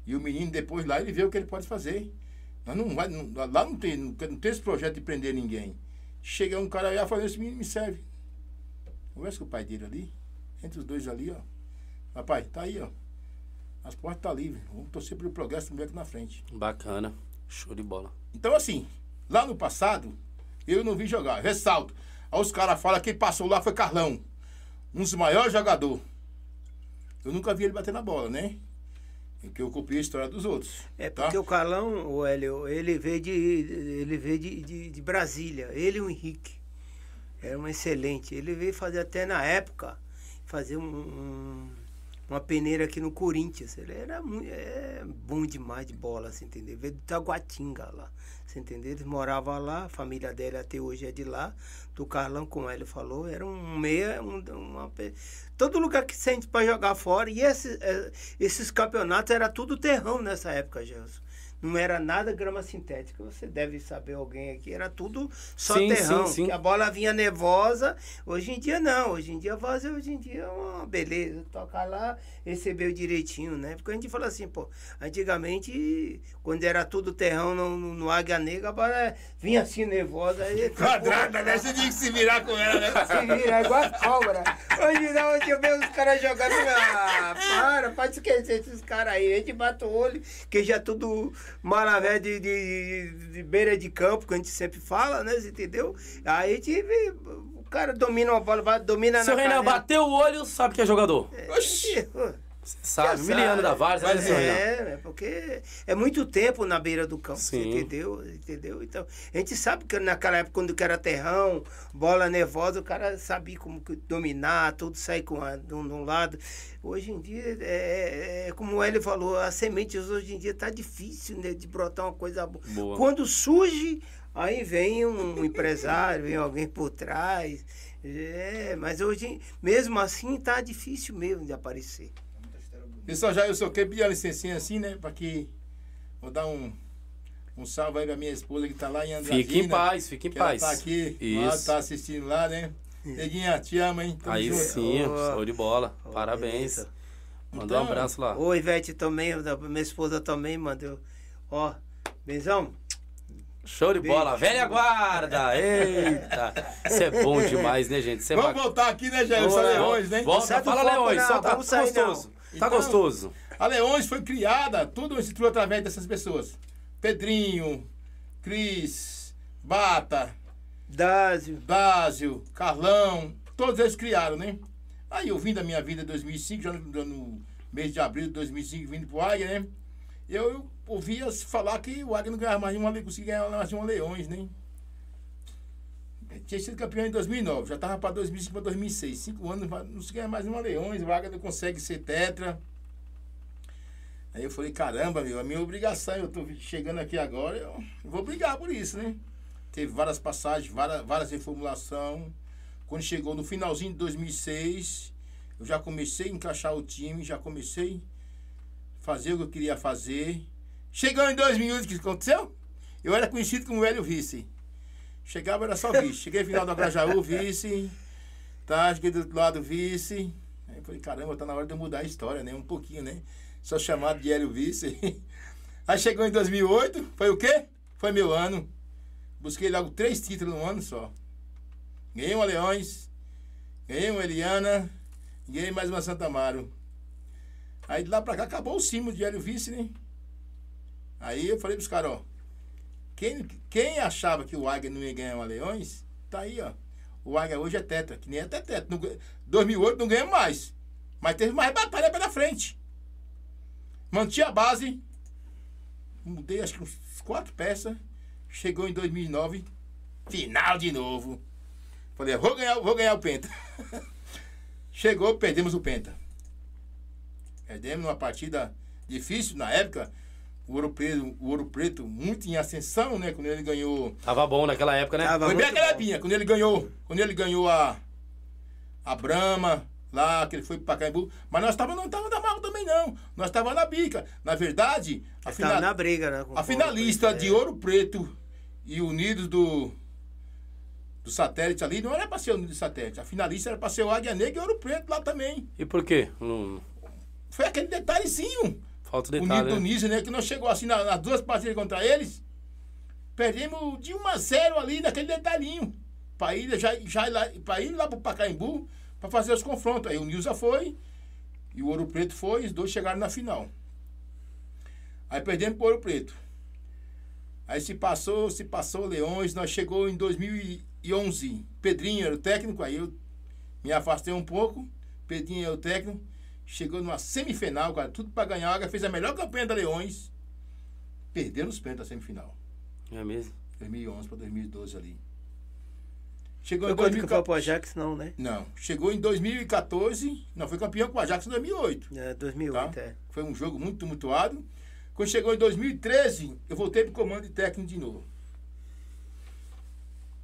e o menino depois lá ele vê o que ele pode fazer. Não vai, não- lá não tem, não, não tem esse projeto de prender ninguém. Chega um cara aí e fala, esse menino me serve. Conversa com o pai dele ali, entre os dois ali, ó. Rapaz, tá aí, ó. As portas tá livres. Vamos torcer pelo progresso do moleque na frente. Bacana. Show de bola. Então, assim, lá no passado, eu não vi jogar. Ressalto. Aí os caras falam que quem passou lá foi Carlão. Um dos maiores jogadores. Eu nunca vi ele bater na bola, né? Porque eu copiei a história dos outros. É tá? porque o Carlão, o Hélio, ele veio de, ele veio de, de, de Brasília, ele e o Henrique. Era um excelente. Ele veio fazer até na época, fazer um, um- uma peneira aqui no Corinthians. Ele era muito, é, bom demais de bola, você entendeu? Veio de Taguatinga lá, você entendeu? Eles moravam lá, a família dele até hoje é de lá. Do Carlão, como ele falou, era um meia, um, uma, todo lugar que sente para jogar fora. E esse, é, esses campeonatos era tudo terrão nessa época, Gelson. Não era nada grama sintética. Você deve saber alguém aqui. Era tudo só Sim, terrão. sim, sim. Que a bola vinha nervosa. Hoje em dia não. Hoje em dia a voz hoje em dia é uma beleza. Tocar lá, recebeu direitinho, né? Porque a gente fala assim, pô, antigamente, quando era tudo terrão no, no, no Águia Negra, a bola vinha assim nervosa. Aí, (laughs) Quadrada, né? Você tinha que se virar com ela, né? se vira igual a cobra. Hoje não, hoje eu vejo os caras jogando. Ah, para, pode esquecer esses caras aí. A gente bate o olho, que já é tudo maravilha de, de, de beira de campo, que a gente sempre fala, né? Você entendeu? Aí a gente vê, o cara domina uma bola, domina Seu na Renan, bateu o olho, sabe que é jogador. Oxi, Você (laughs) sabe, Miliano da né, Mas senhor? É, né, porque é muito tempo na beira do campo, entendeu? Entendeu? Então, a gente sabe que naquela época, quando era terrão, bola nervosa, o cara sabia como dominar, tudo sair com a, de, um, de um lado. Hoje em dia, é, é como ele falou, as sementes hoje em dia tá difícil né, de brotar uma coisa boa. Boa. Quando surge, aí vem um empresário, vem alguém por trás. É, mas hoje, mesmo assim, tá difícil mesmo de aparecer. Pessoal, já eu sou que pedir a licencinha assim, né? Pra que. Vou dar um. Um salve aí pra minha esposa que tá lá em Andradina. Fique em paz, fique em que paz. Ela tá aqui, lá, tá assistindo lá, né? Neguinha, te amo, hein? Tamo Aí junto. sim, Ô, show de bola. ô, Parabéns. beleza. Mandou um Então, abraço lá. Ô, Ivete também, minha esposa também mandou. Ó, benzão, Show de bola. Velha guarda. Eita. Isso é bom demais, né, gente? Isso é Vamos bacana. voltar aqui, né, Jair? Só. Leões, né? Volta, fala Leões. não, Só tá gostoso. Tá Então- gostoso. A Leões foi criada, tudo se criou através dessas pessoas. Pedrinho, Cris, Bata, Dásio. Dásio, Carlão, todos eles criaram, né? Aí eu vim da minha vida em 2005, já no, no mês de abril de 2005, vindo pro Águia, né? Eu, eu ouvia falar que o Águia não ganhava mais uma, conseguia ganhar mais uma Leões, né? Tinha sido campeão em 2009, já tava para 2005 para 2006. Cinco anos, não se ganha mais de uma Leões, Águia não consegue ser tetra. Aí eu falei, caramba, meu, é minha obrigação, eu tô chegando aqui agora, eu vou brigar por isso, né? Teve várias passagens, várias, várias reformulações. Quando chegou no finalzinho de 2006, eu já comecei a encaixar o time, já comecei a fazer o que eu queria fazer. Chegou em 2011, o que aconteceu? Eu era conhecido como velho vice. Chegava, era só vice. Cheguei no final do Grajaú, vice. Tá, cheguei do outro lado, vice. Aí eu falei, caramba, tá na hora de eu mudar a história, né? Um pouquinho, né? Sou chamado de Hélio Vice. (laughs) Aí chegou em 2008, foi o quê? Foi meu ano. Busquei logo três títulos no ano só. Ganhei uma Leões, ganhei uma Eliana, ganhei mais uma Santa Amaro. Aí de lá pra cá acabou o cimo de Hélio Vice, né? Aí eu falei pros caras, ó. Quem, quem achava que o Águia não ia ganhar uma Leões, tá aí, ó. O Águia hoje é tetra, que nem até tetra. Não ganha- 2008 não ganhamos mais. Mas teve mais batalha pela frente. Mantinha a base. Mudei acho que uns quatro peças. Chegou em 2009. Final de novo. Falei, vou ganhar, vou ganhar o Penta. (laughs) Chegou, perdemos o Penta. Perdemos numa partida difícil na época. O Ouro Preto, o Ouro Preto muito em ascensão, né? Quando ele ganhou Tava bom naquela época, né? Tava. foi bem aquela época, quando ele ganhou, quando ele ganhou a a Brahma, lá que ele foi para Pacaembu, mas nós tava não tava da mal também não. Nós tava na bica. Na verdade, a, final, na briga, né? a finalista de é. Ouro Preto e Unidos do do satélite ali não era para ser Unidos do satélite. A finalista era para ser o Águia Negra e Ouro Preto lá também. E por quê? Não... Foi aquele detalhezinho. O detalhe, Unido né? do Nício, né? Que nós chegou assim na- nas duas partidas contra eles. Perdemos de 1 a 0 ali naquele detalhinho. Pra ir, já, já ir lá, pra ir lá pro Pacaembu pra fazer os confrontos. Aí o Nilza foi e o Ouro Preto foi, os dois chegaram na final. Aí perdemos pro Ouro Preto. Aí se passou, se passou Leões, nós chegou em 2011. Pedrinho era o técnico, aí eu me afastei um pouco. Pedrinho era o técnico. Chegou numa semifinal, cara, tudo pra ganhar. A Águia fez a melhor campanha da Leões. Perdeu nos pênaltis da semifinal. É mesmo? 2011 para 2012 ali. Chegou Foi em quando que foi 2014. pro Ajax, não, né? Não, chegou em 2014. Não, foi campeão com o Ajax em 2008. É, 2008, Tá? é. Foi um jogo muito tumultuado. Quando chegou em 2013, eu voltei pro comando de técnico de novo.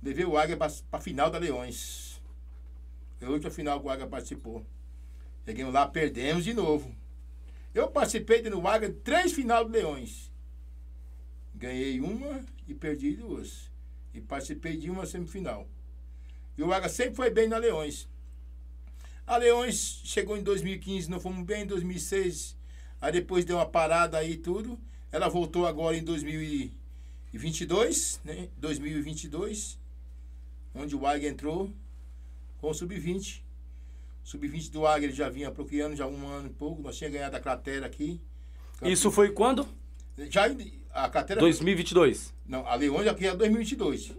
Levei o Águia para a final da Leões. Foi a última final que o Águia participou. Cheguemos lá, perdemos de novo. Eu participei no de três final de Leões. Ganhei uma e perdi duas. E participei de uma semifinal. E o Águia sempre foi bem na Leões. A Leões chegou em 2015, não fomos bem, em 2006, aí depois deu uma parada aí e tudo. Ela voltou agora em 2022, né? 2022, onde o Águia entrou com o Sub-20. Sub-20 do Águia ele já vinha procurando já um ano e pouco, nós tínhamos ganhado a cratera aqui. Isso foi quando? Já a cratera... 2022. Não, a Leões aqui é 2022.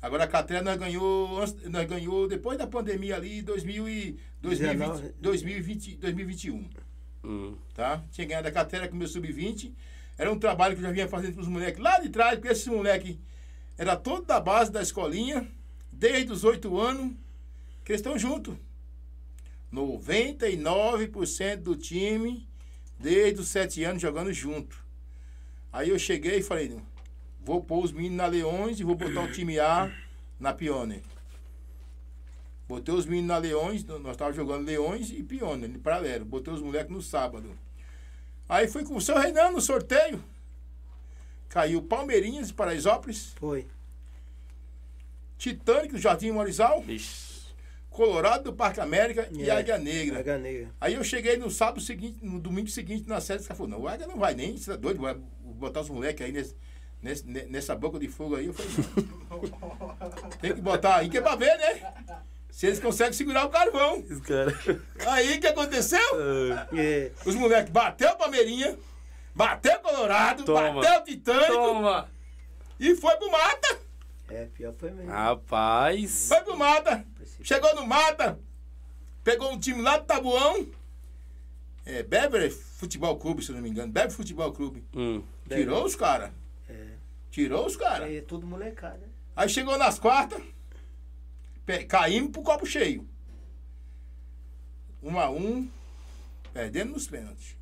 Agora a Catera nós ganhou, nós ganhou depois da pandemia ali, 2000 e 2020, 19. 2020, 2021. Hum. Tá? Tinha ganhado a carteira com o meu sub-20. Era um trabalho que eu já vinha fazendo com os moleques lá de trás, porque esses moleques era todo da base da escolinha, desde os oito anos, que eles estão juntos. 99% do time, desde os sete anos, jogando junto. Aí eu cheguei e falei, vou pôr os meninos na Leões e vou botar o time A na Pione. Botei os meninos na Leões, nós estávamos jogando Leões e Pione, em paralelo. Botei os moleques no sábado. Aí fui com o seu Renan no sorteio. Caiu Palmeirinhas de Paraisópolis, Foi. Titânico, Jardim Morizal, Ixi. Colorado do Parque América e É, Águia Negra. Águia Negra. Aí eu cheguei no sábado seguinte, no domingo seguinte na sede, os caras falaram, não, o Águia não vai nem, você tá doido, vai botar os moleques aí nesse, nesse- ne- nessa boca de fogo aí. Eu falei, não. Tem que botar aí que é pra ver, né? Se eles conseguem segurar o carvão. Cara. Aí o que aconteceu? É. Os moleques bateu o Palmeirinha, bateu o Colorado, Toma. bateu o Titânico Toma! e foi pro mata. É, pior foi mesmo. Rapaz. Foi pro mata. Chegou no mata, pegou um time lá do Tabuão. É, Bever Futebol Clube, se eu não me engano. Bever Futebol Clube. Hum. Tirou os caras. É. Tirou os caras. É tudo molecada. Aí chegou nas quartas, pe- caímos pro copo cheio. Um a um, perdemos nos pênaltis.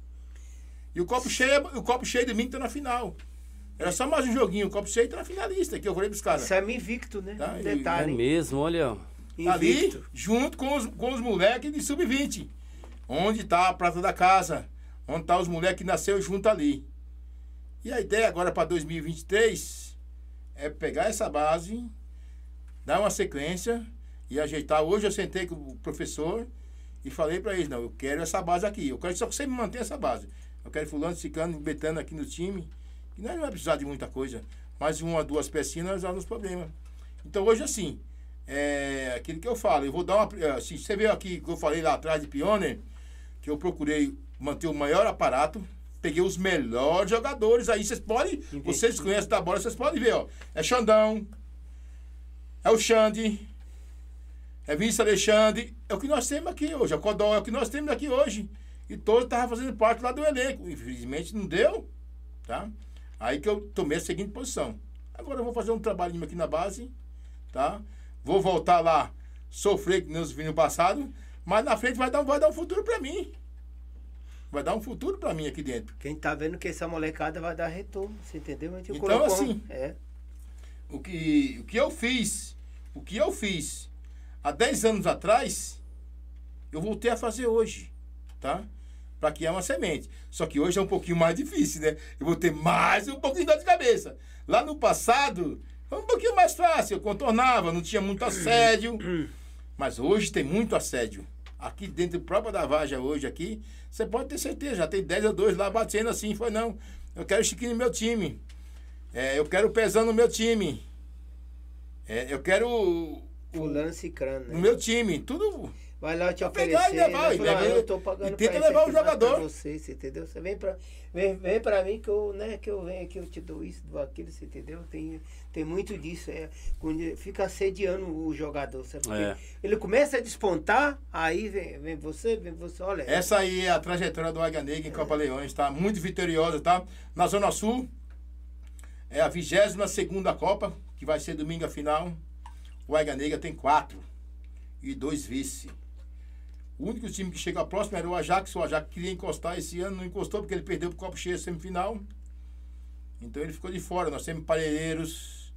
E o copo cheio, o copo cheio domingo tá na final. Era só mais um joguinho, o copo cheio tá na finalista, que eu falei pros caras. Isso é invicto, né? Tá, Um e- É detalhe. hein? mesmo, olha. Ali, Invicto. junto com os, com os moleques de sub-20. Onde tá a prata da casa. Onde tá os moleques que nasceu junto ali. E a ideia agora para 2023 é pegar essa base, dar uma sequência e ajeitar. Hoje eu sentei com o professor e falei para eles, não, eu quero essa base aqui. Eu quero só que você me mantenha essa base. Eu quero fulano, ciclano, betano aqui no time. E nós não vai precisar de muita coisa. Mais uma, duas pecinhas, nós resolvemos os problemas. Então hoje assim, é aquilo que eu falo, eu vou dar uma. eh, Se você veio aqui, que eu falei lá atrás de Pioneer, que eu procurei manter o maior aparato, peguei os melhores jogadores. Aí vocês podem, vocês conhecem da bola, vocês podem ver, ó. É Xandão, é o Xande, é Vinícius Alexandre, é o que nós temos aqui hoje, é o Codó, é o que nós temos aqui hoje. E todos estavam fazendo parte lá do elenco. Infelizmente não deu, tá? Aí que eu tomei a seguinte posição. Agora eu vou fazer um trabalhinho aqui na base, tá? Vou voltar lá, sofrer que nem os vinhos passado, mas na frente vai dar, um- vai dar um futuro pra mim. Vai dar um futuro pra mim aqui dentro. Quem tá vendo que essa molecada vai dar retorno, você entendeu? Então, colocou- assim, É. O que, o que eu fiz, o que eu fiz há 10 anos atrás, eu voltei a fazer hoje, tá? Para criar uma semente. Só que hoje é um pouquinho mais difícil, né? Eu vou ter mais um pouquinho de dor de cabeça. Lá no passado, foi um pouquinho mais fácil, eu contornava, não tinha muito assédio. (clears throat) Mas hoje tem muito assédio. Aqui dentro do próprio da Vaja hoje aqui, você pode ter certeza, já tem 10 ou 2 lá batendo assim, foi não. Eu quero Chiquinho no meu time. É, eu quero Pezão no meu time. É, eu quero o- o- Fulano Cicrano, no né? meu time. Tudo. Vai lá te Vai pegar oferecer. e levar, né? Fala, leva- "Ah, eu tô pagando e tenta levar o jogador." Você, você entendeu? Você vem pra, vem, vem pra mim que eu, né, que eu venho aqui, eu te dou isso, dou aquilo, você entendeu? Tem, tem muito disso. É, quando fica assediando o jogador, sabe? É. Ele começa a despontar, aí vem, vem você, vem você, olha. Essa aí é a trajetória do Águia Negra em Copa Leões, tá? Muito vitoriosa, tá? Na Zona Sul, é a 22 segunda Copa, que vai ser domingo a final. O Águia Negra tem quatro e dois vice. O único time que chega próximo era o Ajax. O Ajax queria encostar esse ano, não encostou porque ele perdeu pro Copo Cheio semifinal. Então ele ficou de fora. Nós temos Parelheiros,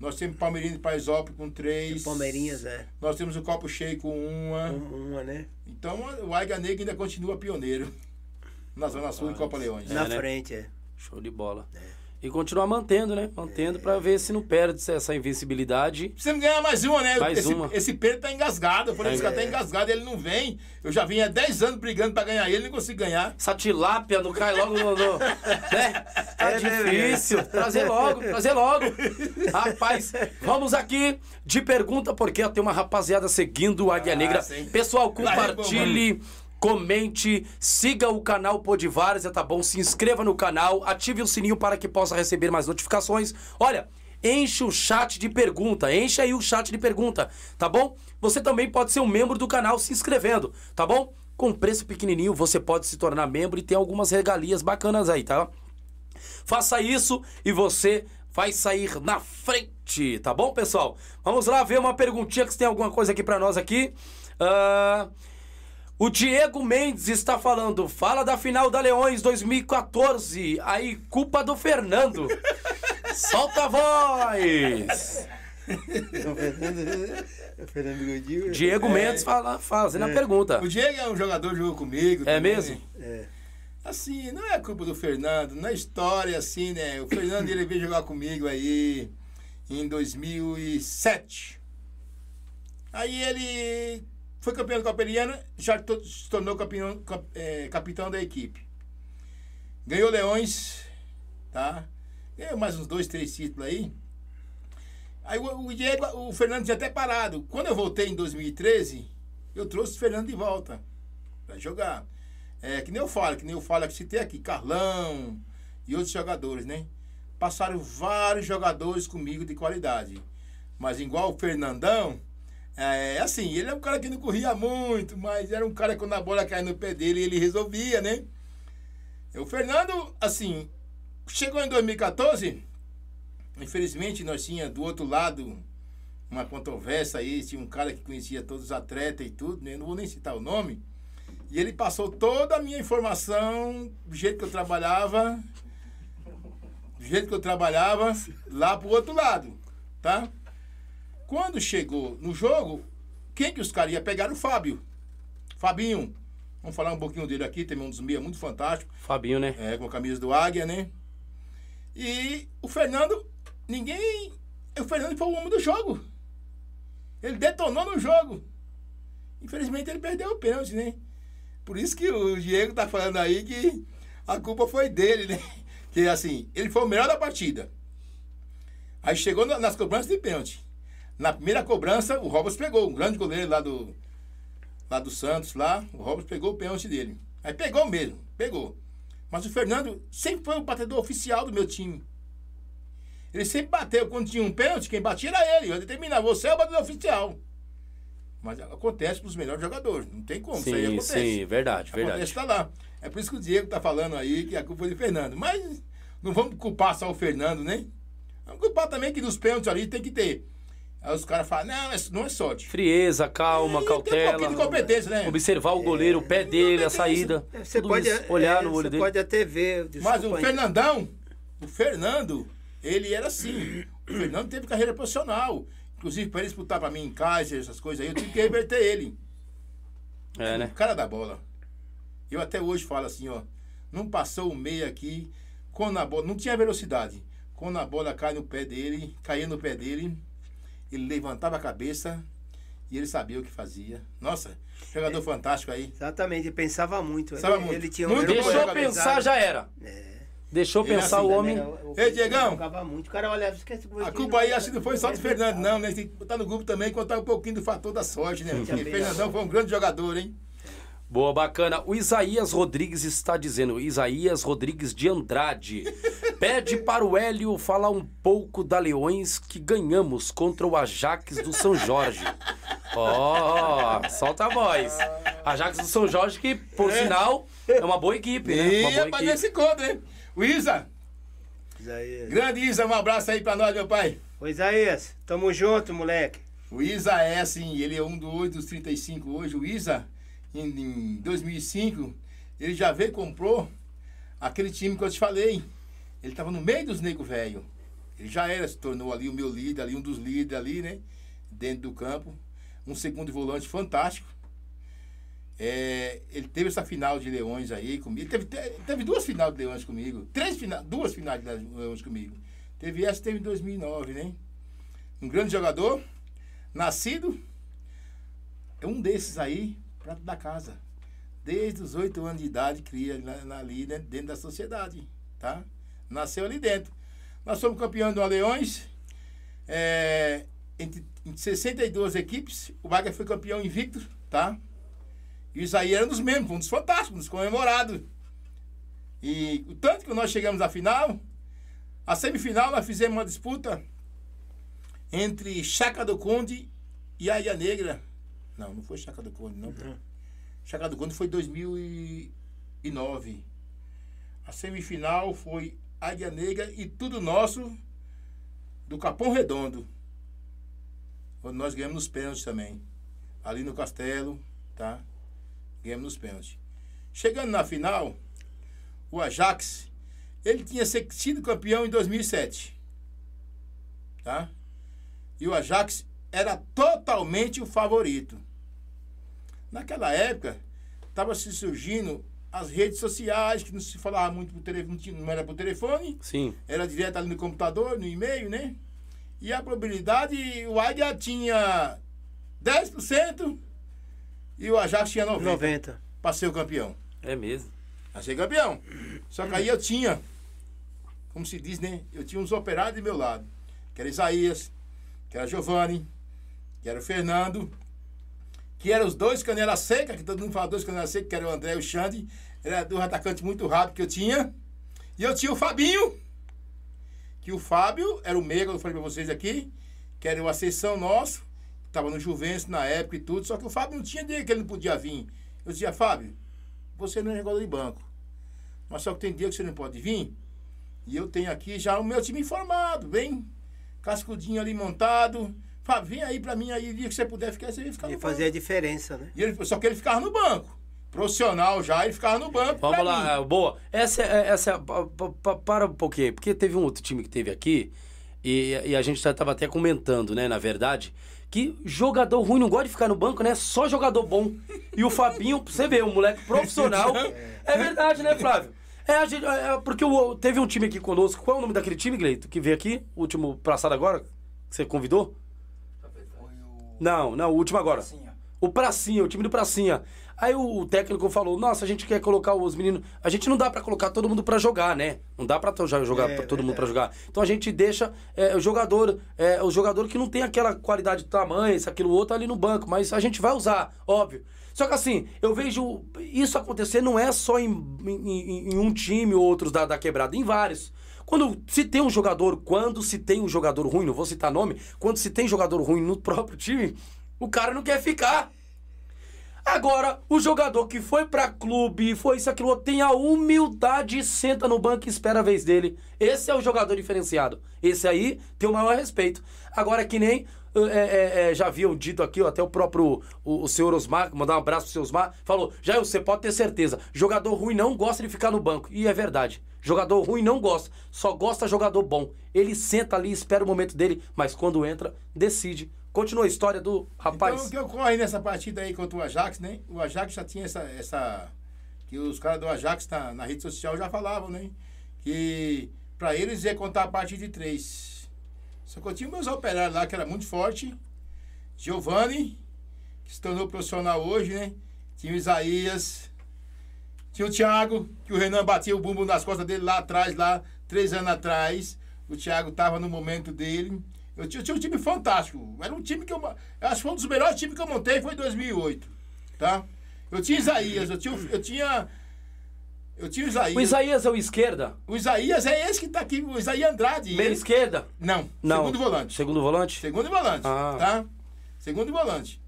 nós temos Palmeirinho de Paisópolis com três. Palmeirinhas, é. Nós temos o Copo Cheio com uma. Um- Uma, né? Então o Águia Negra ainda continua pioneiro (laughs) na Zona Sul em Copa Leões. É, Na né? frente, é. Show de bola. E continuar mantendo, né? Mantendo pra ver se não perde essa invencibilidade. Precisamos ganhar mais uma, né? Mais esse, uma. esse Pedro tá engasgado. Eu falei, Tá esse cara tá engasgado, ele não vem. Eu já vim há 10 anos brigando pra ganhar ele, não consigo ganhar. Essa tilápia não cai logo no. no- né? Tá É, né, difícil. Trazer logo, trazer logo. (laughs) Rapaz, vamos aqui de pergunta, porque ó, tem uma rapaziada seguindo o Águia Ah, Negra. sim. Pessoal, Lá é bom, compartilhe. Comente, siga o canal Podvárzea, tá bom? Se inscreva no canal, ative o sininho para que possa receber mais notificações. Olha, enche o chat de pergunta, enche aí o chat de pergunta, tá bom? Você também pode ser um membro do canal se inscrevendo, tá bom? Com preço pequenininho, você pode se tornar membro e ter algumas regalias bacanas aí, tá? Faça isso e você vai sair na frente, tá bom, pessoal? Vamos lá ver uma perguntinha que se tem alguma coisa aqui para nós aqui. Uh, o Diego Mendes está falando, fala da final da Leões 2014, aí culpa do Fernando. (laughs) Solta a voz! Diego Mendes fala, fazendo a pergunta. O Diego é um jogador que jogou comigo. É também. mesmo? É. Assim, não é culpa do Fernando. Na história, assim, né? O Fernando ele veio jogar comigo aí em 2007. Aí ele foi campeão do Coperiano, já se tornou campeão, é, capitão da equipe. Ganhou Leões, tá? Ganhou mais uns dois, três títulos aí. Aí o, o Diego, o Fernando tinha até parado. Quando eu voltei em 2013, eu trouxe o Fernando de volta para jogar. É, que nem eu falo, que nem eu falo que citei aqui, Carlão e outros jogadores, né? Passaram vários jogadores comigo de qualidade. Mas igual o Fernandão, é assim, ele é um cara que não corria muito, mas era um cara que quando a bola caía no pé dele, ele resolvia, né? O Fernando, assim, chegou em 2014, infelizmente nós tinha do outro lado uma controvérsia aí, tinha um cara que conhecia todos os atletas e tudo, né? Não vou nem citar o nome. E ele passou toda a minha informação, do jeito que eu trabalhava, do jeito que eu trabalhava, lá pro outro lado, tá? Quando chegou no jogo, quem que os caras iam pegar? O Fábio. Fabinho. Vamos falar um pouquinho dele aqui, tem um dos meia muito fantástico. Fabinho, né? É, com a camisa do Águia, né? E o Fernando, ninguém. O Fernando foi o homem do jogo. Ele detonou no jogo. Infelizmente ele perdeu o pênalti, né? Por isso que o Diego tá falando aí que a culpa foi dele, né? (laughs) Que assim, ele foi o melhor da partida. Aí chegou nas cobranças de pênalti. Na primeira cobrança, o Robert pegou, um grande goleiro lá do, lá do Santos, lá, o Robert pegou o pênalti dele. Aí pegou mesmo, pegou. Mas o Fernando sempre foi o batedor oficial do meu time. Ele sempre bateu quando tinha um pênalti, quem batia era ele. Eu determinava, você é o batedor oficial. Mas acontece para os melhores jogadores. Não tem como. Sim, isso aí acontece. sim, verdade, verdade. Acontece, tá lá. É por isso que o Diego tá falando aí que a culpa foi de Fernando. Mas não vamos culpar só o Fernando, né? Vamos culpar também que nos pênaltis ali tem que ter Aí os caras falam, não, não é sorte. Frieza, calma, e cautela. Tem um de competência, né? Observar o goleiro, o pé dele, a saída. Você pode isso, olhar é, no olho você dele. pode até ver. Mas o Fernandão, o Fernando, ele era assim. O Fernando teve carreira profissional. Inclusive, para ele disputar para mim em casa, essas coisas aí, eu tive que reverter ele. É, né? O cara da bola. Eu até hoje falo assim, ó. Não passou o meio aqui, quando a bola. Não tinha velocidade. Quando a bola cai no pé dele, caía no pé dele, ele levantava a cabeça e ele sabia o que fazia. Nossa, jogador é, fantástico aí. Exatamente, ele pensava muito. Pensava ele, muito. Ele tinha muito Deixou pensar, já era. É. Deixou ele pensar assim, o homem. Ei, Diegão. Jogava muito. O cara olhava, esquece A culpa aí acho que não foi só do Fernando, não, né? Tem que botar no grupo também contar um pouquinho do fator da sorte, né? Porque Fernandão foi um grande jogador, hein? Boa, bacana. O Isaías Rodrigues está dizendo, Isaías Rodrigues de Andrade. (laughs) Pede para o Hélio falar um pouco da Leões que ganhamos contra o Ajax do São Jorge. (laughs) Ó, oh, solta a voz. Ajax do São Jorge, que, por é. sinal, é uma boa equipe, né? Uma boa é pra esse encontro, hein? O Isa. Isaías. Grande Isa, um abraço aí pra nós, meu pai. Ô Isaías, tamo junto, moleque. O Isa é assim, ele é um dos 35 hoje. O Isa em, em 2005, ele já veio e comprou aquele time que eu te falei. Ele estava no meio dos negros velho. Ele já era, se tornou ali o meu líder, ali um dos líderes ali, né? Dentro do campo. Um segundo volante fantástico. É, ele teve essa final de Leões aí comigo. Teve, teve duas finais de Leões comigo. Três final, duas finais de Leões comigo. Teve essa, teve em 2009, né? Um grande jogador, nascido. É um desses aí, da casa. Desde os oito anos de idade, cria ali né, dentro da sociedade, tá? Nasceu ali dentro. Nós somos campeões do Leões, é, entre, entre 62 equipes, o Wagner foi campeão invicto, tá? E o Isaí era um dos membros, um dos fantásticos, um dos comemorados. E o tanto que nós chegamos à final, a semifinal nós fizemos uma disputa entre Chaca do Conde e a Ilha Negra. Não, não foi Chaca do Conde, não. Uhum. Chegada do Conde foi em 2009. A semifinal foi Águia Negra e tudo nosso do Capão Redondo. Onde nós ganhamos nos pênaltis também. Ali no Castelo, tá? Ganhamos nos pênaltis. Chegando na final, o Ajax, ele tinha sido campeão em 2007. Tá? E o Ajax era totalmente o favorito. Naquela época, estava se surgindo as redes sociais, que não se falava muito por telefone, não era por telefone. Sim. Era direto ali no computador, no e-mail, né? E a probabilidade, o Águia tinha 10% e o Ajax tinha 90%. 90. Para ser o campeão. É mesmo. Para ser campeão. Só que aí eu tinha, como se diz, né? Eu tinha uns operários do meu lado. Que era Isaías, que era Giovanni, que era o Fernando, que eram os dois canela seca, que todo mundo fala dois canela seca, que era o André e o Xande. Era dois atacantes muito rápidos que eu tinha. E eu tinha o Fabinho, que o Fábio era o que eu falei pra vocês aqui, que era uma sessão nosso, estava no Juventus na época e tudo, só que o Fábio não tinha dia que ele não podia vir. Eu dizia, Fábio, você não é jogador de banco. Mas só que tem dia que você não pode vir. E eu tenho aqui já o meu time formado, bem cascudinho ali montado. Fábio, vem aí pra mim aí, dia que você puder ficar, você vai ficar E no fazia a banco. diferença, né? E ele, só que ele ficava no banco. Profissional já, ele ficava no banco. Vamos lá, mim. é, boa. Essa é. Essa é pa- para um pouquinho, porque teve um outro time que teve aqui, e, e a gente já tava até comentando, né, na verdade, que jogador ruim não gosta de ficar no banco, né? Só jogador bom. E o Fabinho, você vê, um moleque profissional. (laughs) É verdade, né, Flávio? É, a gente, é, porque o- teve um time aqui conosco. Qual é o nome daquele time, Gleito, que veio aqui? O último passado agora? Que você convidou? Não, não, o último agora. O Pracinha, o time do Pracinha. Aí o técnico falou: Nossa, a gente quer colocar os meninos. A gente não dá pra colocar todo mundo pra jogar, né? Não dá já jogar É, todo mundo pra jogar. Então a gente deixa é, o jogador, é, o jogador que não tem aquela qualidade de tamanho, isso, aquilo outro ali no banco, mas a gente vai usar, óbvio. Só que assim, eu vejo isso acontecer não é só em, em- em- em um time ou outros da, da quebrada, em vários. Quando se tem um jogador, quando se tem um jogador ruim, não vou citar nome, quando se tem jogador ruim no próprio time, o cara não quer ficar. Agora, o jogador que foi pra clube, foi isso, aquilo, tem a humildade, senta no banco e espera a vez dele. Esse é o jogador diferenciado. Esse aí tem o maior respeito. Agora, que nem é, é, é, já haviam dito aqui, até o próprio o, o senhor Osmar, mandar um abraço pro seu Osmar, falou: já você pode ter certeza, jogador ruim não gosta de ficar no banco. E é verdade. Jogador ruim não gosta, só gosta jogador bom. Ele senta ali, espera o momento dele, mas quando entra, decide. Continua a história do rapaz. Então, o que ocorre nessa partida aí contra o Ajax, né? O Ajax já tinha essa. essa que os caras do Ajax na, na rede social já falavam, né? Que pra eles ia contar a partir de três. Só que eu tinha meus operários lá que era muito forte. Giovanni, que se tornou profissional hoje, né? Tinha o Isaías. Tinha o Thiago, que o Renan batia o bumbo nas costas dele lá atrás, lá, três anos atrás. O Thiago tava no momento dele. Eu tinha, eu tinha um time fantástico. Era um time que eu. eu Acho que foi um dos melhores times que eu montei, foi em 2008. Tá? Eu tinha Isaías, eu tinha. Eu tinha, eu tinha o Isaías. O Isaías é o esquerda? O Isaías é esse que tá aqui, o Isaías Andrade. Ele- esquerda? Não, Não. segundo volante. Segundo volante? Segundo volante, Ah. tá? Segundo volante.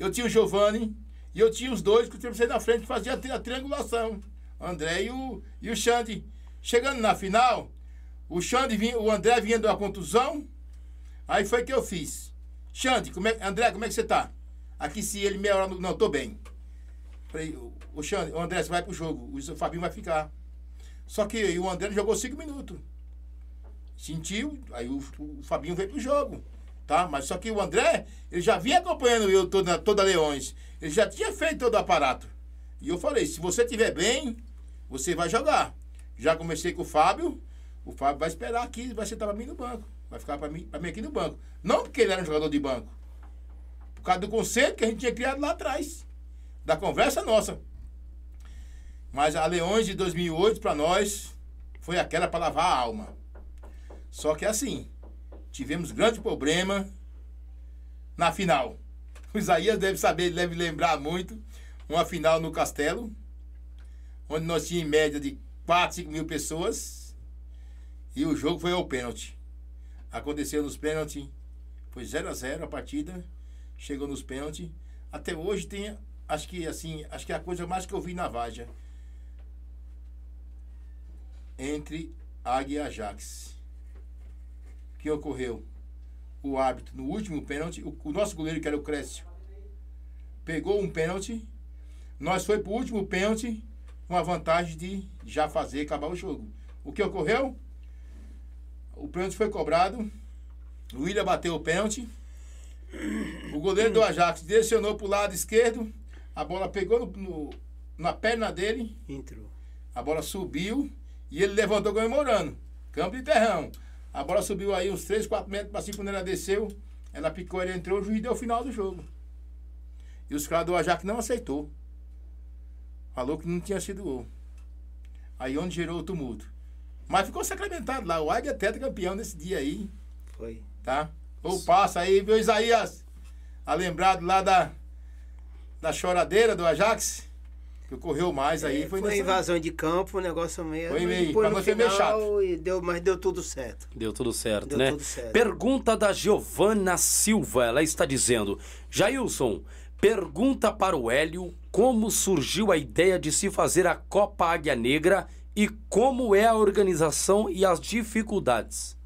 Eu tinha o Giovanni e eu tinha os dois que eu tinha na frente fazia a, tri- a triangulação. André e o, e o Xande. Chegando na final, o Xande vinha, o André vinha de uma contusão. Aí foi que eu fiz. Xande, como é, André, como é que você tá? Aqui se ele meia hora. Não, tô bem. Falei, o Xande, o André, você vai pro jogo. O Fabinho vai ficar. Só que o André jogou cinco minutos sentiu, aí o, o Fabinho veio pro jogo, tá? Mas só que o André, ele já vinha acompanhando eu toda, toda Leões, ele já tinha feito todo o aparato. E eu falei, se você estiver bem, você vai jogar. Já comecei com o Fábio, o Fábio vai esperar aqui, vai sentar pra mim no banco, vai ficar pra mim, pra mim aqui no banco. Não porque ele era um jogador de banco, por causa do conceito que a gente tinha criado lá atrás, da conversa nossa. Mas a Leões de 2008 para nós foi aquela para lavar a alma. Só que assim, tivemos grande problema na final. (laughs) O Isaías deve saber, deve lembrar muito. Uma final no Castelo, onde nós tínhamos em média de 4, 5 mil pessoas. E o jogo foi ao pênalti. Aconteceu nos pênaltis. Foi 0 a 0 a partida. Chegou nos pênaltis. Até hoje tem acho que assim, acho que é a coisa mais que eu vi na Vaja entre Águia e Ajax. O que ocorreu? O árbitro, no último pênalti, o, o nosso goleiro, que era o Crécio, pegou um pênalti, nós foi pro último pênalti, com a vantagem de já fazer, acabar o jogo. O que ocorreu? O pênalti foi cobrado, o William bateu o pênalti, o goleiro do Ajax direcionou pro lado esquerdo, a bola pegou no, no- na perna dele, Entrou. a bola subiu e ele levantou comemorando. Campo de terrão. A bola subiu aí uns 3, 4 metros para cima quando ela desceu. Ela picou, ele entrou, o juiz deu o final do jogo. E os caras do Ajax não aceitou. Falou que não tinha sido gol. Aí onde gerou o tumulto. Mas ficou sacramentado lá. O Águia é tetra campeão nesse dia aí, Foi. tá? Ou passa aí, viu, Isaías? A lembrado lá da, da choradeira do Ajax. Que ocorreu mais aí. foi Foi, nessa- invasão de campo, o negócio mesmo. Foi e meio- pra no nós foi meio final, e deu, mas deu tudo certo. Deu tudo certo, Deu né? tudo certo. Pergunta da Giovana Silva. Ela está dizendo: Jailson, pergunta para o Hélio como surgiu a ideia de se fazer a Copa Águia Negra e como é a organização e as dificuldades.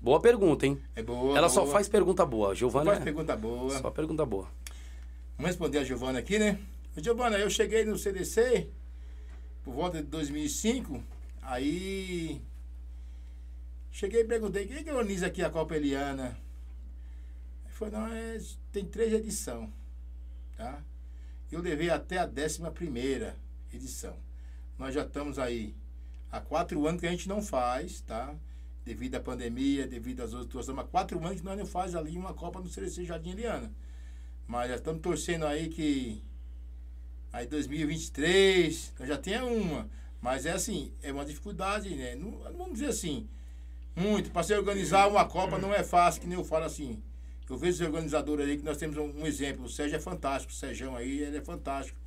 Boa pergunta, hein? É boa. Ela só boa. faz pergunta boa. Giovana. Faz é- pergunta boa. Só pergunta boa. Vamos responder a Giovana aqui, né? Giovana, eu cheguei no CDC por volta de 2005. Aí. Cheguei e perguntei: quem que organiza aqui a Copa Eliana? Aí foi, não, é, tem três edições. Tá? Eu levei até a 11 edição. Nós já estamos aí há quatro anos que a gente não faz, tá? Devido à pandemia, devido às outras situações, mas quatro anos que nós não faz ali uma Copa no CDC Jardim Eliana. Mas já estamos torcendo aí que aí 2023 nós já tenha uma. Mas é assim, é uma dificuldade, né? Não, vamos dizer assim, muito. Para se organizar uma Copa não é fácil, que nem eu falo assim. Eu vejo os organizadores aí que nós temos um, um exemplo. O Sérgio é fantástico, o Sérgio aí, ele é fantástico.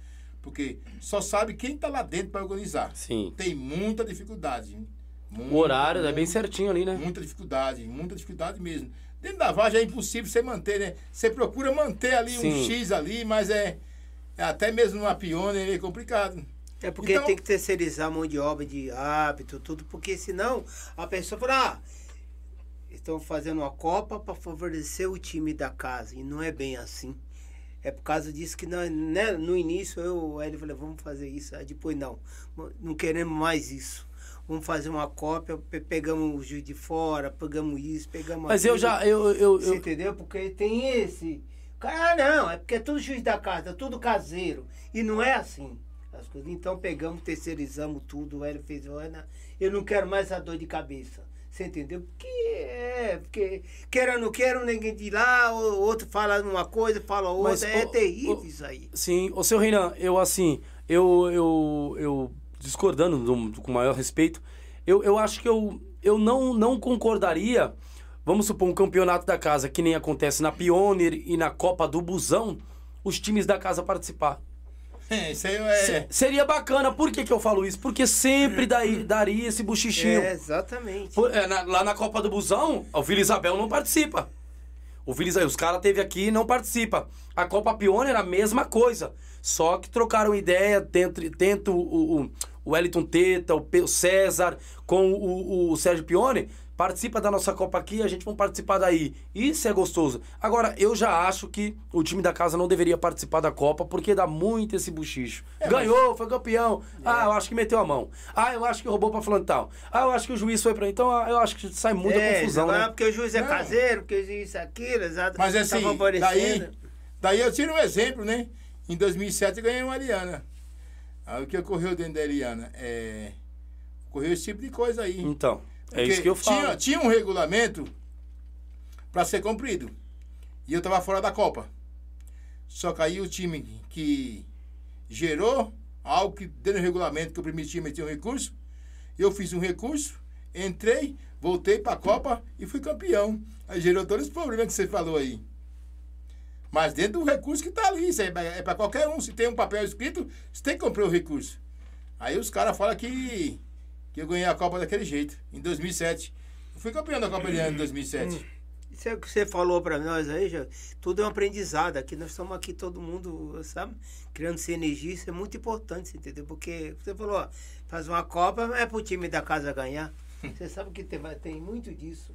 Porque só sabe quem está lá dentro para organizar. Sim. Tem muita dificuldade. hein? O horário é bem certinho ali, né? Muita dificuldade, muita dificuldade mesmo. Dentro da Vargem é impossível você manter, né? Você procura manter ali um Sim. X ali, mas é até mesmo numa piona é complicado. É porque Então- tem que terceirizar a mão de obra, de hábito, tudo, porque senão a pessoa fala, ah, estão fazendo uma Copa para favorecer o time da casa. E não é bem assim. É por causa disso que não, né, no início eu ele falei, vamos fazer isso. Aí depois não, não queremos mais isso. Vamos fazer uma cópia, pe- pegamos o juiz de fora, pegamos isso, pegamos Mas eu aquilo. já. Eu, eu, Você eu- entendeu? Porque tem esse. Ah, não, é porque é tudo juiz da casa, tudo caseiro. E não é assim. As coisas. Então pegamos, terceirizamos tudo. O Hélio fez, olha, eu não quero mais a dor de cabeça. Você entendeu? Porque é, porque queira ou não queira, ninguém de lá, o outro fala uma coisa, fala outra. Mas, é ô, terrível ô, isso aí. Sim, ô seu Reinan, eu assim, eu, eu, eu discordando do- com o maior respeito, eu, eu acho que eu, eu não, não concordaria, vamos supor, um campeonato da casa, que nem acontece na Pioneer e na Copa do Busão, os times da casa participar. É, (laughs) isso aí é. Se- seria bacana, por que, que eu falo isso? Porque sempre daí, daria esse buchichinho. É, exatamente. Por- é, na- lá na Copa do Busão, o Vila Isabel não participa. O Vila Isabel, os caras teve aqui e não participa. A Copa Pioneer, a mesma coisa. Só que trocaram ideia dentro, dentro o, o, o Wellington Teta, o, o César, com o, o Sérgio Pione. Participa da nossa Copa aqui, a gente vai participar daí. Isso é gostoso. Agora, eu já acho que o time da casa não deveria participar da Copa, porque dá muito esse buchicho. É, Ganhou, foi campeão. Ah, eu acho que meteu a mão. Ah, eu acho que roubou pra fulano e tal. Ah, eu acho que o juiz foi pra... Então, ah, eu acho que sai muita é, confusão, agora né? porque o juiz é Não. caseiro, porque o juiz é aquilo, exato. Mas tá assim, daí, daí eu tiro um exemplo, né? Em 2007 eu ganhei uma Ariana. Aí o que ocorreu dentro da Ariana? É, ocorreu esse tipo de coisa aí. Então, é isso que eu falo. Tinha, tinha um regulamento para ser cumprido. E eu tava fora da Copa. Só que aí o time que gerou algo que dentro do regulamento que eu permitia meter um recurso, eu fiz um recurso, entrei, voltei para a Copa e fui campeão. Aí gerou todo esse problema que você falou aí. Mas dentro do recurso que tá ali, isso aí é para qualquer um. Se tem um papel escrito, você tem que comprar o recurso. Aí os caras falam que, que eu ganhei a Copa daquele jeito, em 2007. Eu fui campeão da Copa Eliana em 2007. Isso é o que você falou para nós aí, já, tudo é um aprendizado. Aqui nós estamos aqui todo mundo, sabe, criando sinergia, isso é muito importante, entendeu? Porque você falou, ó, faz uma Copa, é pro time da casa ganhar. (laughs) Você sabe que tem, tem muito disso,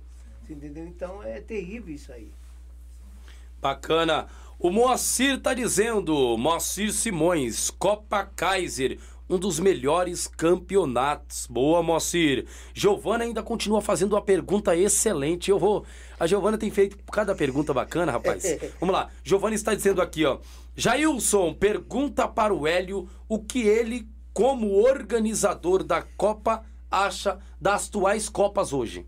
entendeu? Então é terrível isso aí. Bacana. O Moacir tá dizendo, Moacir Simões, Copa Kaiser, um dos melhores campeonatos. Boa, Moacir. Giovana ainda continua fazendo uma pergunta excelente. Eu vou. A Giovana tem feito cada pergunta bacana, rapaz. (laughs) Vamos lá. Giovana está dizendo aqui, ó. Jailson pergunta para o Hélio o que ele, como organizador da Copa, acha das atuais Copas hoje.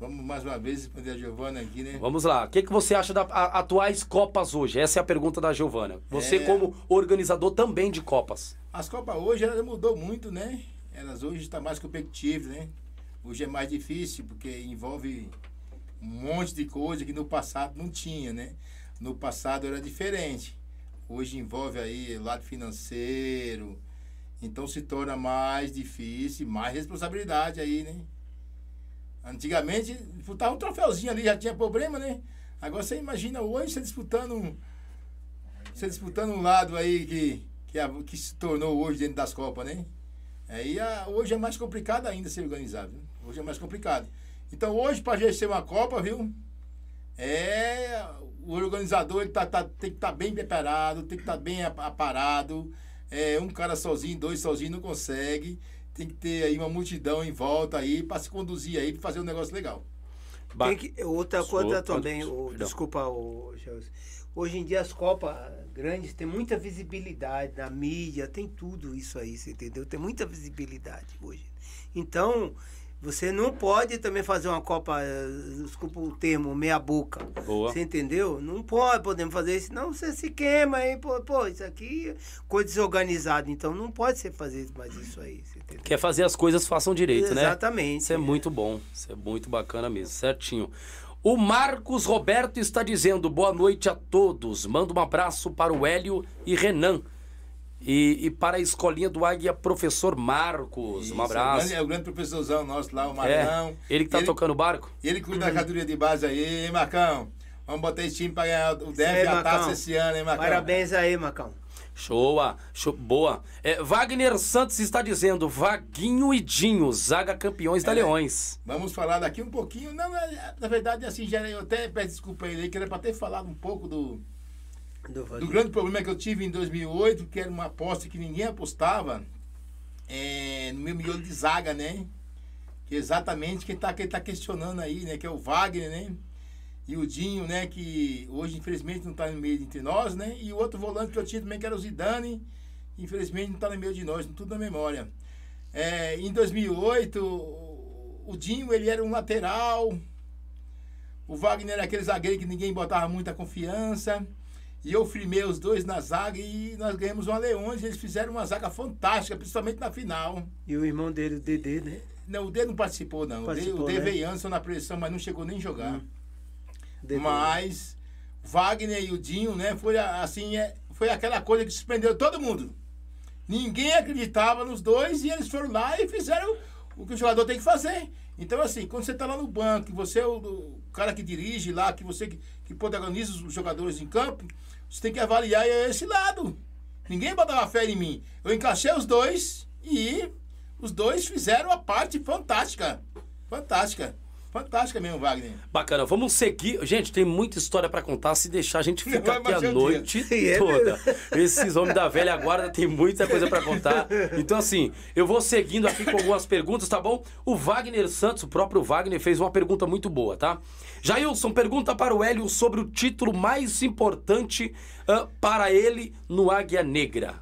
Vamos mais uma vez responder a Giovana aqui, né? Vamos lá. O que, que você acha das atuais Copas hoje? Essa é a pergunta da Giovana. Você, é... como organizador também de Copas. As Copas hoje, ela mudou muito, né? Elas hoje estão mais competitivas, né? Hoje é mais difícil, porque envolve um monte de coisa que no passado não tinha, né? No passado era diferente. Hoje envolve aí lado financeiro. Então se torna mais difícil, mais responsabilidade aí, né? Antigamente, disputava um troféuzinho ali, já tinha problema, né? Agora você imagina hoje você disputando. Você disputando um lado aí que, que, a, que se tornou hoje dentro das Copas, né? Aí a, hoje é mais complicado ainda ser organizado. Viu? Hoje é mais complicado. Então hoje, para ser uma Copa, viu? É. O organizador ele tá, tá tem que estar tá bem preparado, tem que estar tá bem aparado. É, um cara sozinho, dois sozinhos não consegue tem que ter aí uma multidão em volta aí para se conduzir aí para fazer um negócio legal. Tem que, outra coisa também, o, desculpa, o, hoje em dia as Copas grandes tem muita visibilidade na mídia, tem tudo isso aí, você entendeu? Tem muita visibilidade hoje. Então, você não pode também fazer uma Copa, eh, desculpa o termo, meia boca. Boa. Você entendeu? Não pode, podemos fazer isso, não você se queima aí, pô, pô, isso aqui coisa desorganizada, então não pode ser fazer mais isso aí. Quer fazer as coisas façam direito, Exatamente, né? Exatamente. Isso é, é muito bom, isso é muito bacana mesmo, certinho. O Marcos Roberto está dizendo boa noite a todos. Manda um abraço para o Hélio e Renan e, e, para a escolinha do Águia, professor Marcos. Isso, um abraço. É o, grande, é o grande professorzão nosso lá, o Marcão. É, ele que tá ele, tocando o barco? Ele cuida da categoria de base aí, hein, Marcão? Vamos botar esse time para ganhar o DEF e a taça esse ano, hein, Marcão? Parabéns aí, Marcão. Show, show boa. É, Wagner Santos está dizendo, Vaguinho e Dinho, zaga campeões é, da Leões. Vamos falar daqui um pouquinho. Não, na verdade, assim, já, eu até peço desculpa aí, que era para ter falado um pouco do do, do, grande problema que eu tive em 2008, que era uma aposta que ninguém apostava, é, no meu miolo de zaga, né? Que é exatamente quem está quem tá questionando aí, né? Que é o Wagner, né? E o Dinho, né? Que hoje, infelizmente, não está no meio entre nós, né? E o outro volante que eu tinha também, que era o Zidane, infelizmente não está no meio de nós, tudo na memória. É, em 2008, o Dinho, ele era um lateral, o Wagner era aquele zagueiro que ninguém botava muita confiança. E eu filmei os dois na zaga e nós ganhamos uma Leões. Eles fizeram uma zaga fantástica, principalmente na final. E o irmão dele, o Dedê, né? Não, o Dedê não participou, não. Participou, o Dedê né? veio antes na pressão, mas não chegou nem a jogar. Hum. Mas Wagner e o Dinho, né? Foi assim, é, foi aquela coisa que surpreendeu todo mundo. Ninguém acreditava nos dois e eles foram lá e fizeram o que o jogador tem que fazer. Então, assim, quando você está lá no banco, você é o, o, cara que dirige lá, que você que, que protagoniza os jogadores em campo, você tem que avaliar esse lado. Ninguém botava fé em mim. Eu encaixei os dois e os dois fizeram a parte fantástica. Fantástica. Fantástica mesmo, Wagner. Bacana. Vamos seguir. Gente, tem muita história para contar. Se deixar, a gente fica (laughs) aqui a noite (laughs) é toda. (laughs) Esses homens da velha guarda tem muita coisa para contar. Então, assim, eu vou seguindo aqui com algumas perguntas, tá bom? O Wagner Santos, o próprio Wagner, fez uma pergunta muito boa, tá? Jailson, pergunta para o Hélio sobre o título mais importante uh, para ele no Águia Negra.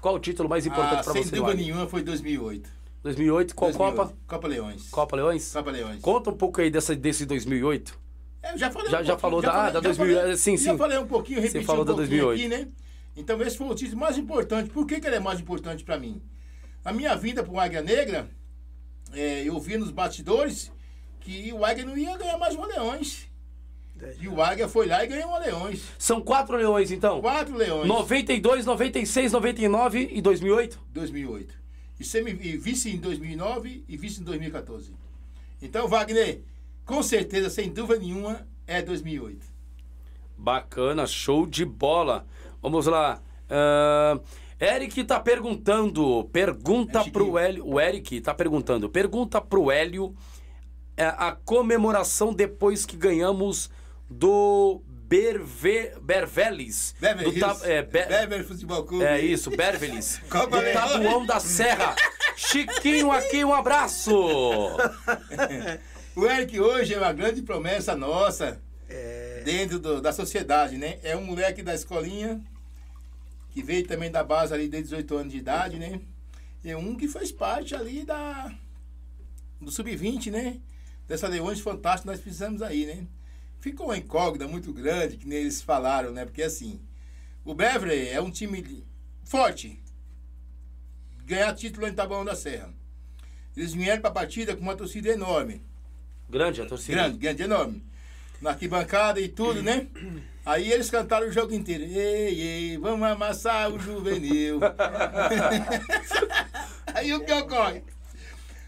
Qual o título mais importante ah, para você? Sem dúvida nenhuma foi 2008. 2008, qual 2008. Copa? Copa Leões. Copa Leões? Copa Leões. Conta um pouco aí dessa, desse 2008. É, eu já falei já, um já falou já da, falei, da 2008, falei, sim, sim. Já falei um pouquinho, repeti Você falou um da 2008. aqui, né? Então esse foi o título mais importante. Por que, que ele é mais importante para mim? A minha vinda para o Águia Negra, é, eu vi nos bastidores que o Águia não ia ganhar mais um Leões. E o Águia foi lá e ganhou um Leões. São quatro Leões, então? Quatro Leões. 92, 96, 99 e 2008? 2008. E, semi, e vice em 2009 e vice em 2014. Então, Wagner, com certeza, sem dúvida nenhuma, é 2008. Bacana, show de bola. Vamos lá. Uh, Eric tá perguntando, pergunta É pro Chiquinho. Hélio. O Eric tá perguntando, pergunta pro Hélio é, a comemoração depois que ganhamos do Berve, Bervelis. Do ta- é, Be- Futebol Clube. é isso, Bervelis. (laughs) Copa do Leão. Tabuão da Serra. Chiquinho aqui, um abraço. (laughs) O Eric hoje é uma grande promessa nossa É, dentro do- da sociedade, né? É um moleque da escolinha que veio também da base ali desde 18 anos de idade, né? E é um que faz parte ali da do sub-20, né? Dessa Leões fantástica que nós precisamos aí, né? Ficou uma incógnita muito grande, que nem eles falaram, né? Porque assim, o Beverly é um time forte. Ganhar título em Taboão da Serra. Eles vieram para a partida com uma torcida enorme. Grande a torcida. Grande, grande, enorme. Na arquibancada e tudo, né? Aí eles cantaram o jogo inteiro. Ei, ei, vamos amassar o juvenil. (laughs) Aí o que ocorre?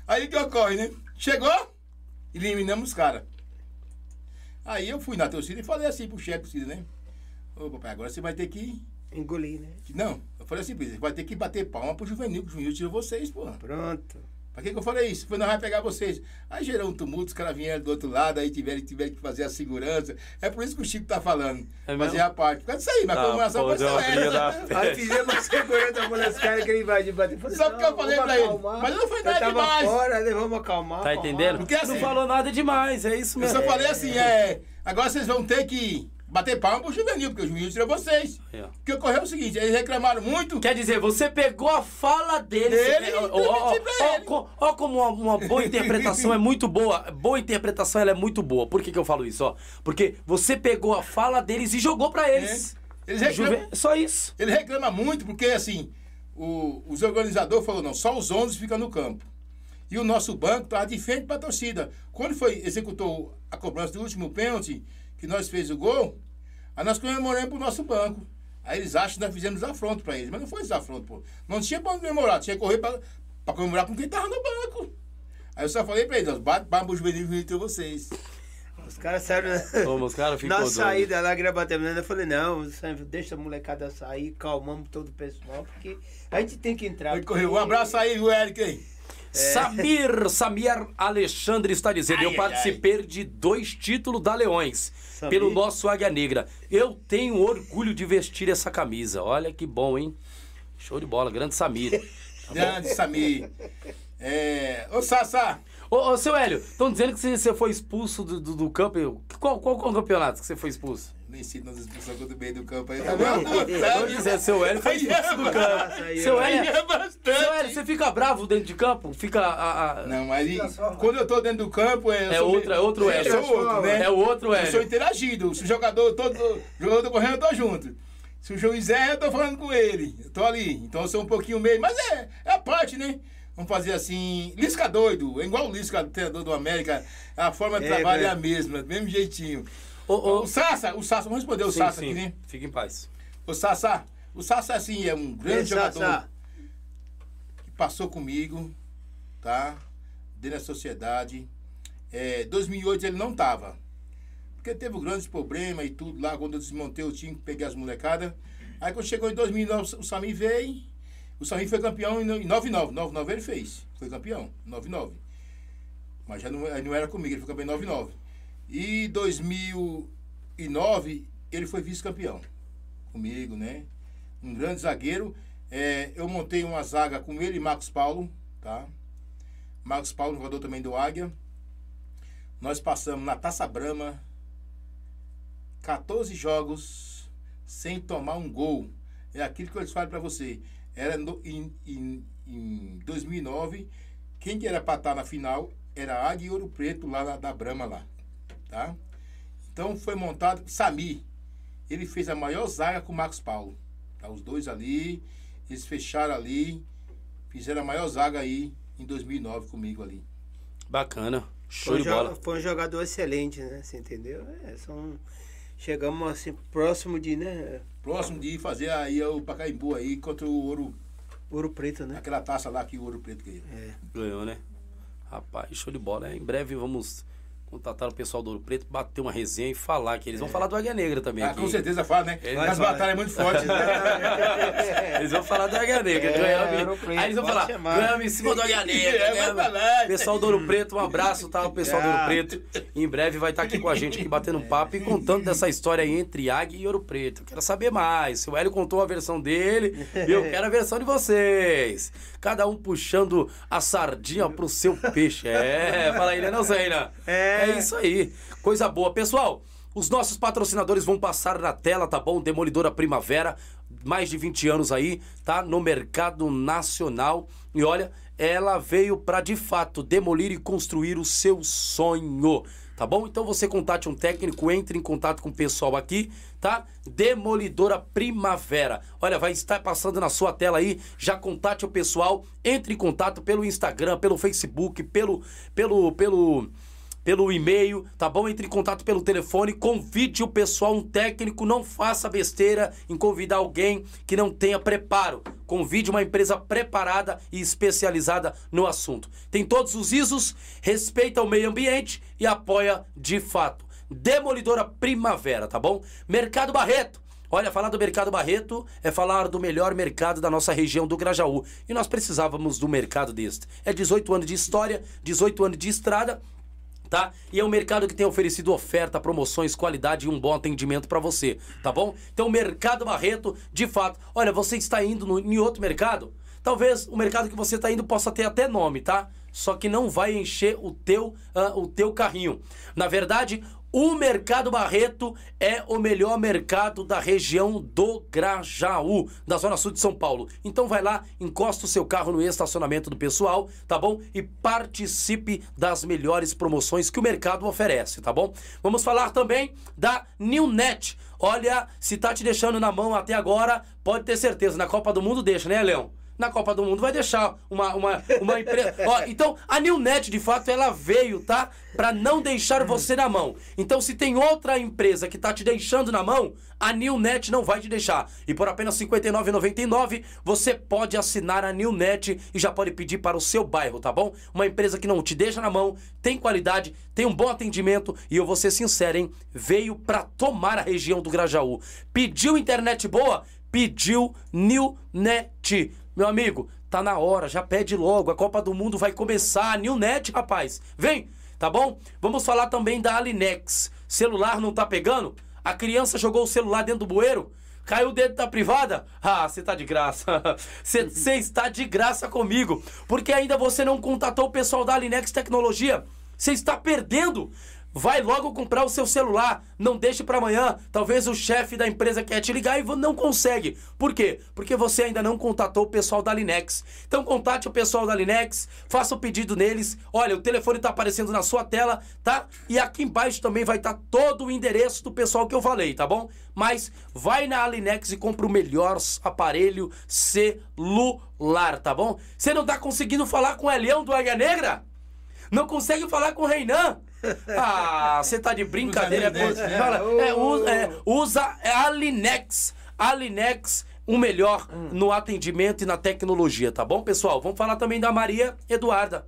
Aí o que ocorre, né? Chegou, eliminamos os caras. Aí eu fui na torcida e falei assim pro chefe da torcida, né? Ô papai, agora você vai ter que. engolir, né? Não, eu falei assim, você vai ter que bater palma pro juvenil, que o juvenil tirou vocês, porra. Pronto. Pra que, que eu falei isso? Foi, nós vamos pegar vocês. Aí gerou um tumulto, os caras vieram do outro lado, aí tiveram, tiveram que fazer a segurança. É por isso que o Chico tá falando. É fazer mesmo? a parte. Por causa disso aí, mas a comemoração vai briga da- essa. Aí fizemos a segurança para os caras que ele vai bater. Falei, Sabe o que eu não, falei pra ele? acalmar. Mas não foi Eu nada tava demais. fora, né? Vamos acalmar. Tá acalmar. entendendo? Porque assim- não falou nada demais, é isso Eu mesmo. só falei assim, é. Agora vocês vão ter que bater palma pro juvenil, porque o juvenil tirou vocês. É. O que ocorreu é o seguinte, eles reclamaram muito. Quer dizer, você pegou a fala dele. Dele você- e ó, ó, ó, ó, ó como uma, uma boa interpretação é muito boa. Boa interpretação ela é muito boa. Por que, que eu falo isso? Ó? Porque você pegou a fala deles e jogou pra eles. É. Eles reclamam- Juve- Só isso. Ele reclama muito porque, assim, o, os organizadores falaram, não, só os 11 ficam no campo. E o nosso banco estava de frente para a torcida. Quando foi, executou a cobrança do último pênalti, que nós fez o gol, aí nós comemoramos pro nosso banco. Aí eles acham que nós fizemos desafronto para eles. Mas não foi desafronto, pô. Não tinha para comemorar, tinha que correr para comemorar com quem estava no banco. Aí eu só falei para eles, bate palma os juvenil entre vocês. Os caras saíram. Ô, os caras (laughs) ficou Na doido. saída lá, Grabatema, eu falei, não, deixa a molecada sair, calmamos todo o pessoal, porque a gente tem que entrar. Aí correu. Um porque- abraço aí, o Eric aí. Samir, Samir Alexandre está dizendo: Ai, Eu ai, participei de dois títulos da Leões Samir. pelo nosso Águia Negra. Eu tenho orgulho de vestir essa camisa. Olha que bom, hein? Show de bola, grande Samir. Grande Samir. É... Ô, Sassá. Ô, ô seu Hélio, estão dizendo que você- você foi expulso do, do, do campo. Qual, qual, qual campeonato que você foi expulso? Sei nas expulsões do meio do campo aí. Tá Tá dizendo, seu Hélio foi Aí expulso é, do campo. Aí, Seu Hélio, é bastante. seu Hélio, você fica bravo dentro de campo? Fica. a- a- Não, mas aí, quando eu tô dentro do campo, eu É sou outra- é outro eu Hélio. sou outro, né? É o outro Eu sou Hélio. interagido. Se o jogador todo, o jogador correndo, eu tô junto. Se o juiz é, eu tô falando com ele. Eu tô ali. Então eu sou um pouquinho meio. Mas é, é a parte, né? Vamos fazer assim. Lisca doido. É igual o Lisca, treinador do América. A forma de É, trabalho é né? a mesma, do mesmo jeitinho. Ô, ô, O Sassa, o Sassa, vamos responder o sim, Sassa sim, aqui, né? Fica em paz. O Sassa, o Sassa, assim, é um grande Ei, jogador que passou comigo, tá? Dentro da sociedade. É, 2008 ele não tava. Porque teve grandes problemas e tudo lá, quando eu desmontei o time, peguei as molecadas. Aí quando chegou em 2009, o Samir veio. O Samir foi campeão em 99. 99 ele fez. Foi campeão, 99. Mas já não, não era comigo, ele foi campeão em 99. E 2009 ele foi vice-campeão comigo, né? Um grande zagueiro. É, eu montei uma zaga com ele e Marcos Paulo, tá? Marcos Paulo, jogador também do Águia. Nós passamos na Taça Brama 14 jogos sem tomar um gol. É aquilo que eu falo para você. Era no, em, em, em 2009, quem que era para estar na final era Águia e Ouro Preto lá na, da Brama lá, tá? Então foi montado Sami. Ele fez a maior zaga com o Marcos Paulo. Tá? Os dois ali, eles fecharam ali, fizeram a maior zaga aí em 2009 comigo ali. Bacana. Show foi, de bola. foi um jogador excelente, né? Você entendeu? É, são... Chegamos assim, próximo de, né? Próximo de fazer aí o Pacaembu aí contra o Ouro, Ouro Preto, né? aquela taça lá que o Ouro Preto ganhou. É. Ganhou, né? Rapaz, show de bola. Em breve vamos contatar o pessoal do Ouro Preto, bater uma resenha e falar que eles vão falar do Águia Negra também. Ah, aqui. com certeza fala, né? Ele As batalhas muito fortes. né? (laughs) Eles vão falar do Águia Negra. É, ganhamos- Preto, Aí eles vão falar, chamar. ganhamos em cima do Águia (laughs) Negra. É, vai falar. Pessoal do Ouro Preto, um abraço, tá? O pessoal do Ouro. Preto. Em breve vai estar aqui com a gente, aqui batendo um papo e contando dessa história aí entre Águia e Ouro Preto. Eu quero saber mais. O Hélio contou a versão dele e eu quero a versão de vocês. Cada um puxando a sardinha pro seu peixe. É, fala aí, né, não? É. É isso aí. Coisa boa. Pessoal, os nossos patrocinadores vão passar na tela, tá bom? Demolidora Primavera, mais de 20 anos aí, tá? No mercado nacional. E olha, ela veio para de fato demolir e construir o seu sonho. Tá bom? Então você contate um técnico, entre em contato com o pessoal aqui, tá? Demolidora Primavera. Olha, vai estar passando na sua tela aí. Já contate o pessoal, entre em contato pelo Instagram, pelo Facebook, pelo pelo pelo pelo e-mail, tá bom? Entre em contato pelo telefone, convide o pessoal, um técnico, não faça besteira em convidar alguém que não tenha preparo. Convide uma empresa preparada e especializada no assunto. Tem todos os ISOs, respeita o meio ambiente e apoia de fato. Demolidora Primavera, tá bom? Mercado Barreto. Olha, falar do Mercado Barreto é falar do melhor mercado da nossa região do Grajaú. E nós precisávamos do mercado deste. É 18 anos de história, 18 anos de estrada tá? E é um mercado que tem oferecido oferta, promoções, qualidade e um bom atendimento para você, tá bom? Então, o Mercado Barreto, de fato, olha, você está indo no, em outro mercado, talvez o mercado que você está indo possa ter até nome, tá? Só que não vai encher o teu, ah, o teu carrinho. Na verdade, o Mercado Barreto é o melhor mercado da região do Grajaú, da Zona Sul de São Paulo. Então vai lá, encosta o seu carro no estacionamento do pessoal, tá bom? E participe das melhores promoções que o mercado oferece, tá bom? Vamos falar também da Newnet. Olha, se tá te deixando na mão até agora, pode ter certeza, na Copa do Mundo deixa, né, Leão? Na Copa do Mundo vai deixar uma, uma, uma empresa. Ó, então, a Newnet, de fato, ela veio, tá? Pra não deixar você na mão. Então, se tem outra empresa que tá te deixando na mão, a Newnet não vai te deixar. E por apenas R$ 59,99, você pode assinar a Newnet e já pode pedir para o seu bairro, tá bom? Uma empresa que não te deixa na mão, tem qualidade, tem um bom atendimento e eu vou ser sincero, hein? Veio pra tomar a região do Grajaú. Pediu internet boa? Pediu Newnet. Meu amigo, tá na hora, já pede logo. A Copa do Mundo vai começar. Newnet, rapaz. Vem, tá bom? Vamos falar também da Alinex. Celular não tá pegando? A criança jogou o celular dentro do bueiro? Caiu dentro da privada? Ah, você tá de graça. (laughs) Você está de graça comigo. Porque ainda você não contatou o pessoal da Alinex Tecnologia. Você está perdendo. Vai logo comprar o seu celular. Não deixe para amanhã. Talvez o chefe da empresa quer te ligar e não consegue. Por quê? Porque você ainda não contatou o pessoal da Linex. Então contate o pessoal da Linex, faça o pedido neles. Olha, o telefone tá aparecendo na sua tela, tá? E aqui embaixo também vai estar todo o endereço do pessoal que eu falei, tá bom? Mas vai na Alinex e compra o melhor aparelho celular, tá bom? Você não tá conseguindo falar com o Elião do Águia Negra? Não consegue falar com o Reinan? (laughs) Ah, você tá de brincadeira. Usa né? Fala, é, usa, é, usa a Linex. A Linex, o melhor no atendimento e na tecnologia, tá bom, pessoal? Vamos falar também da Maria Eduarda,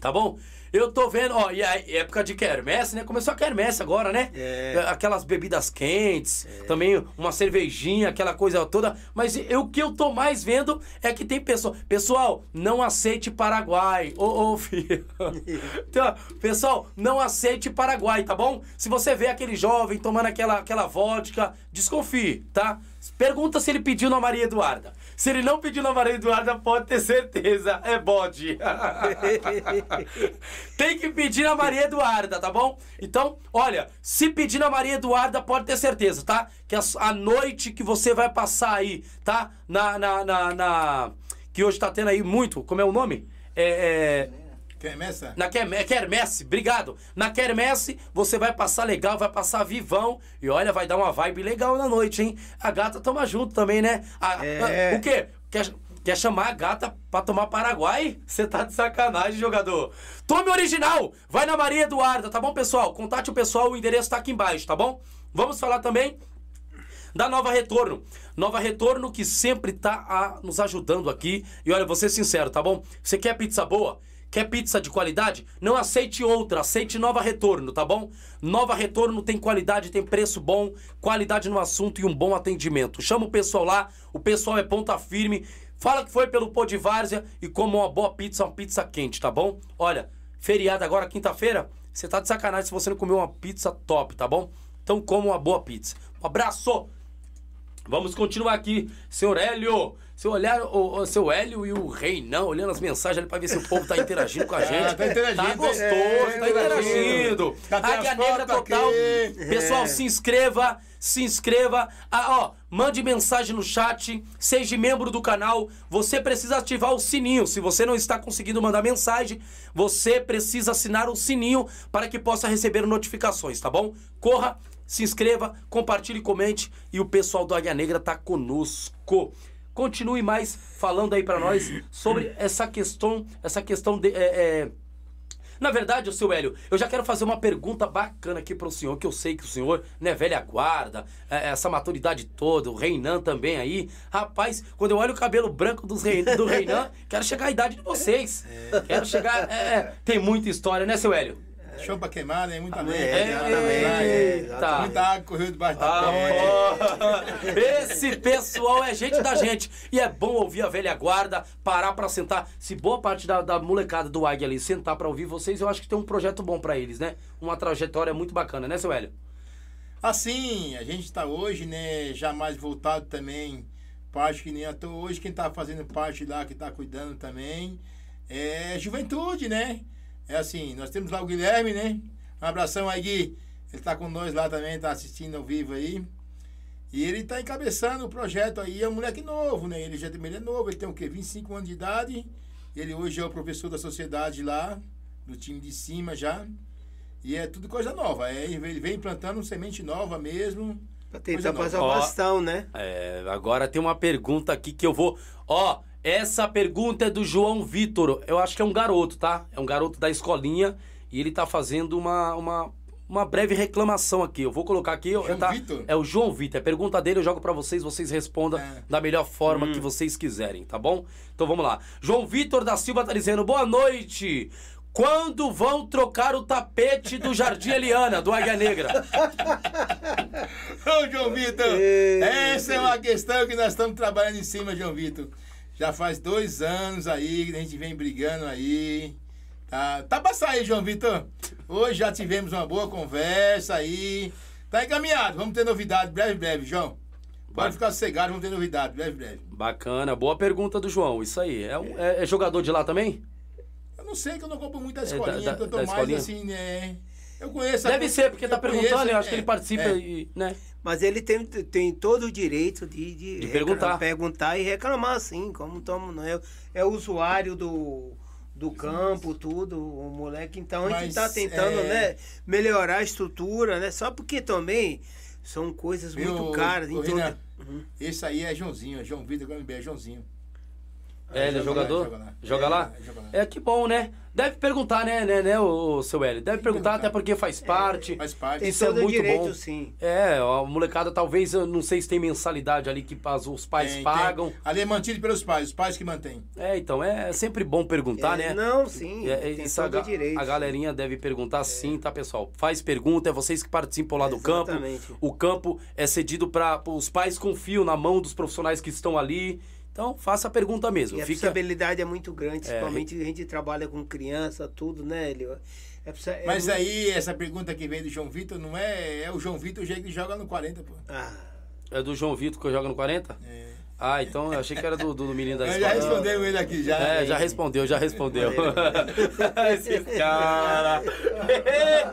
tá bom? Eu tô vendo, ó, e a época de quermesse, né? Começou a quermesse agora, né? É. Aquelas bebidas quentes, também uma cervejinha, aquela coisa toda. Mas eu- o que eu tô mais vendo é que tem pessoa. Pessoal, não aceite Paraguai. Ô, ô, (laughs) filho. (laughs) Então, pessoal, não aceite Paraguai, tá bom? Se você vê aquele jovem tomando aquela, aquela vodka, desconfie, tá? Pergunta se ele pediu na Maria Eduarda. Se ele não pediu na Maria Eduarda, pode ter certeza, é bode. (laughs) Tem que pedir na Maria Eduarda, tá bom? Então, olha, se pedir na Maria Eduarda, pode ter certeza, tá? Que a, a noite que você vai passar aí, tá? Na, na, na, na- Que hoje tá tendo aí muito, como é o nome? É. é Quermessa? na Querme- Quermesse, obrigado. Na Quermesse, você vai passar legal, vai passar vivão. E olha, vai dar uma vibe legal na noite, hein? A gata toma junto também, né? A- É. a- o quê? Quer, quer chamar a gata pra tomar Paraguai? (laughs) Você tá de sacanagem, jogador. Tome original! Vai na Maria Eduarda, tá bom, pessoal? Contate o pessoal, o endereço tá aqui embaixo, tá bom? Vamos falar também da Nova Retorno. Nova Retorno que sempre tá a- nos ajudando aqui. E olha, vou ser sincero, tá bom? Você quer pizza boa? Quer pizza de qualidade? Não aceite outra, aceite Nova Retorno, tá bom? Nova Retorno tem qualidade, tem preço bom, qualidade no assunto e um bom atendimento. Chama o pessoal lá, o pessoal é ponta firme. Fala que foi pelo Pô de Várzea e como uma boa pizza, uma pizza quente, tá bom? Olha, feriado agora, quinta-feira, você tá de sacanagem se você não comeu uma pizza top, tá bom? Então coma uma boa pizza. Um abraço! Vamos continuar aqui, senhor Hélio. Se eu olhar o, o seu Hélio e o Reinão olhando as mensagens ali pra ver se o povo tá interagindo com a (laughs) gente. Ah, tá interagindo, Tá hein? gostoso, É, tá interagindo. Tem Águia Negra Total. aqui. Pessoal, É. se inscreva, se inscreva. Ah, ó, mande mensagem no chat, seja membro do canal. Você precisa ativar o sininho. Se você não está conseguindo mandar mensagem, você precisa assinar o sininho para que possa receber notificações, tá bom? Corra, se inscreva, compartilhe, comente e o pessoal do Águia Negra tá conosco. Continue mais falando aí pra nós sobre essa questão, essa questão de é, é, na verdade, o seu Hélio, eu já quero fazer uma pergunta bacana aqui para o senhor, que eu sei que o senhor, né, velha guarda, é, essa maturidade toda, o Reinan também aí. Rapaz, quando eu olho o cabelo branco dos rei, do Reinan, quero chegar à idade de vocês. Quero chegar. é, é, tem muita história, né, seu Hélio? Show pra queimar, né? Muita É, merda. exatamente, Eita. Muita água correu debaixo da Ah, ponte. (laughs) Esse pessoal é gente da gente. E é bom ouvir a velha guarda, parar pra sentar. Se boa parte da, da molecada do Águia ali sentar pra ouvir vocês, eu acho que tem um projeto bom pra eles, né? Uma trajetória muito bacana, né, seu Hélio? Assim, a gente está hoje, né, já mais voltado também, parte que nem até hoje, quem está fazendo parte lá, que está cuidando também, é juventude, né? É assim, nós temos lá o Guilherme, né? Um abração aí, Gui. Ele está com nós lá também, está assistindo ao vivo aí. E ele está encabeçando o projeto aí, é um moleque novo, né? Ele já ele é novo, ele tem o quê? 25 anos de idade. Ele hoje é o professor da sociedade lá, do time de cima já. E é tudo coisa nova. É, ele vem plantando semente nova mesmo. Pra Coisa tentar passar o bastão, né? É, agora tem uma pergunta aqui que eu vou. Ó, essa pergunta é do João Vitor. Eu acho que é um garoto, tá? É um garoto da escolinha e ele tá fazendo uma, uma, uma breve reclamação aqui. Eu vou colocar aqui. João tá, Vitor? É o João Vitor. A pergunta dele eu jogo pra vocês, vocês respondam É. da melhor forma que vocês quiserem, tá bom? Então vamos lá. João Vitor da Silva tá dizendo: boa noite. Quando vão trocar o tapete do Jardim Eliana, do Águia Negra? (laughs) Ô, João Vitor! Essa é uma questão que nós estamos trabalhando em cima, João Vitor. Já faz dois anos aí que a gente vem brigando aí. Tá, tá pra sair, João Vitor. Hoje já tivemos uma boa conversa aí. Tá encaminhado. Vamos ter novidade breve, breve, João. Pode ficar sossegado, vamos ter novidade breve, breve. Bacana, boa pergunta do João. Isso aí. É, um- é- é jogador de lá também? Eu não sei que eu não compro muito a É, da- escolinha, da- porque eu tô da mais escolinha? assim, né? Eu conheço Deve ser, porque tá eu perguntando, conheço, eu acho que é, ele participa é. e, né? Mas ele tem, tem todo o direito de, de, De perguntar. perguntar e reclamar, sim, como estamos. É, é usuário do, do campo, tudo, o moleque. Então a gente está tentando é- né, melhorar a estrutura, né? Só porque também são coisas Viu, muito caras. ô, todo- Renan, Esse aí é Joãozinho, é João Vitor Gambé, é Joãozinho. É, ele é joga lá, jogador? joga lá. Joga É, lá? joga lá. É que bom, né? Deve perguntar, né, né, né, o seu Hélio? Deve perguntar, até porque faz parte. Faz parte. Isso é muito direito, bom. sim. É, a molecada talvez, eu não sei se tem mensalidade ali que as- os pais Tem, pagam. tem. Ali é mantido pelos pais, os pais que mantêm. É, então, é sempre bom perguntar, É, né? Não, sim. É, é, tem isso a, todo ga- direito. a galerinha deve perguntar sim, tá, pessoal? Faz pergunta, é vocês que participam lá do campo. Exatamente. O campo é cedido para os pais confiam na mão dos profissionais que estão ali. Então, faça a pergunta mesmo. E a Fica é muito grande, principalmente a gente trabalha com criança, tudo, né, Elio? É, precisa- é Mas muito- aí, essa pergunta que veio do João Vitor, não é. É o João Vitor o jeito que joga no 40, pô. Ah, é do João Vitor que joga no 40? É. Ah, então eu achei que era do, do menino da Mas já escola. respondeu ele aqui, já. É, já respondeu, já respondeu. (laughs) Esse cara. (laughs)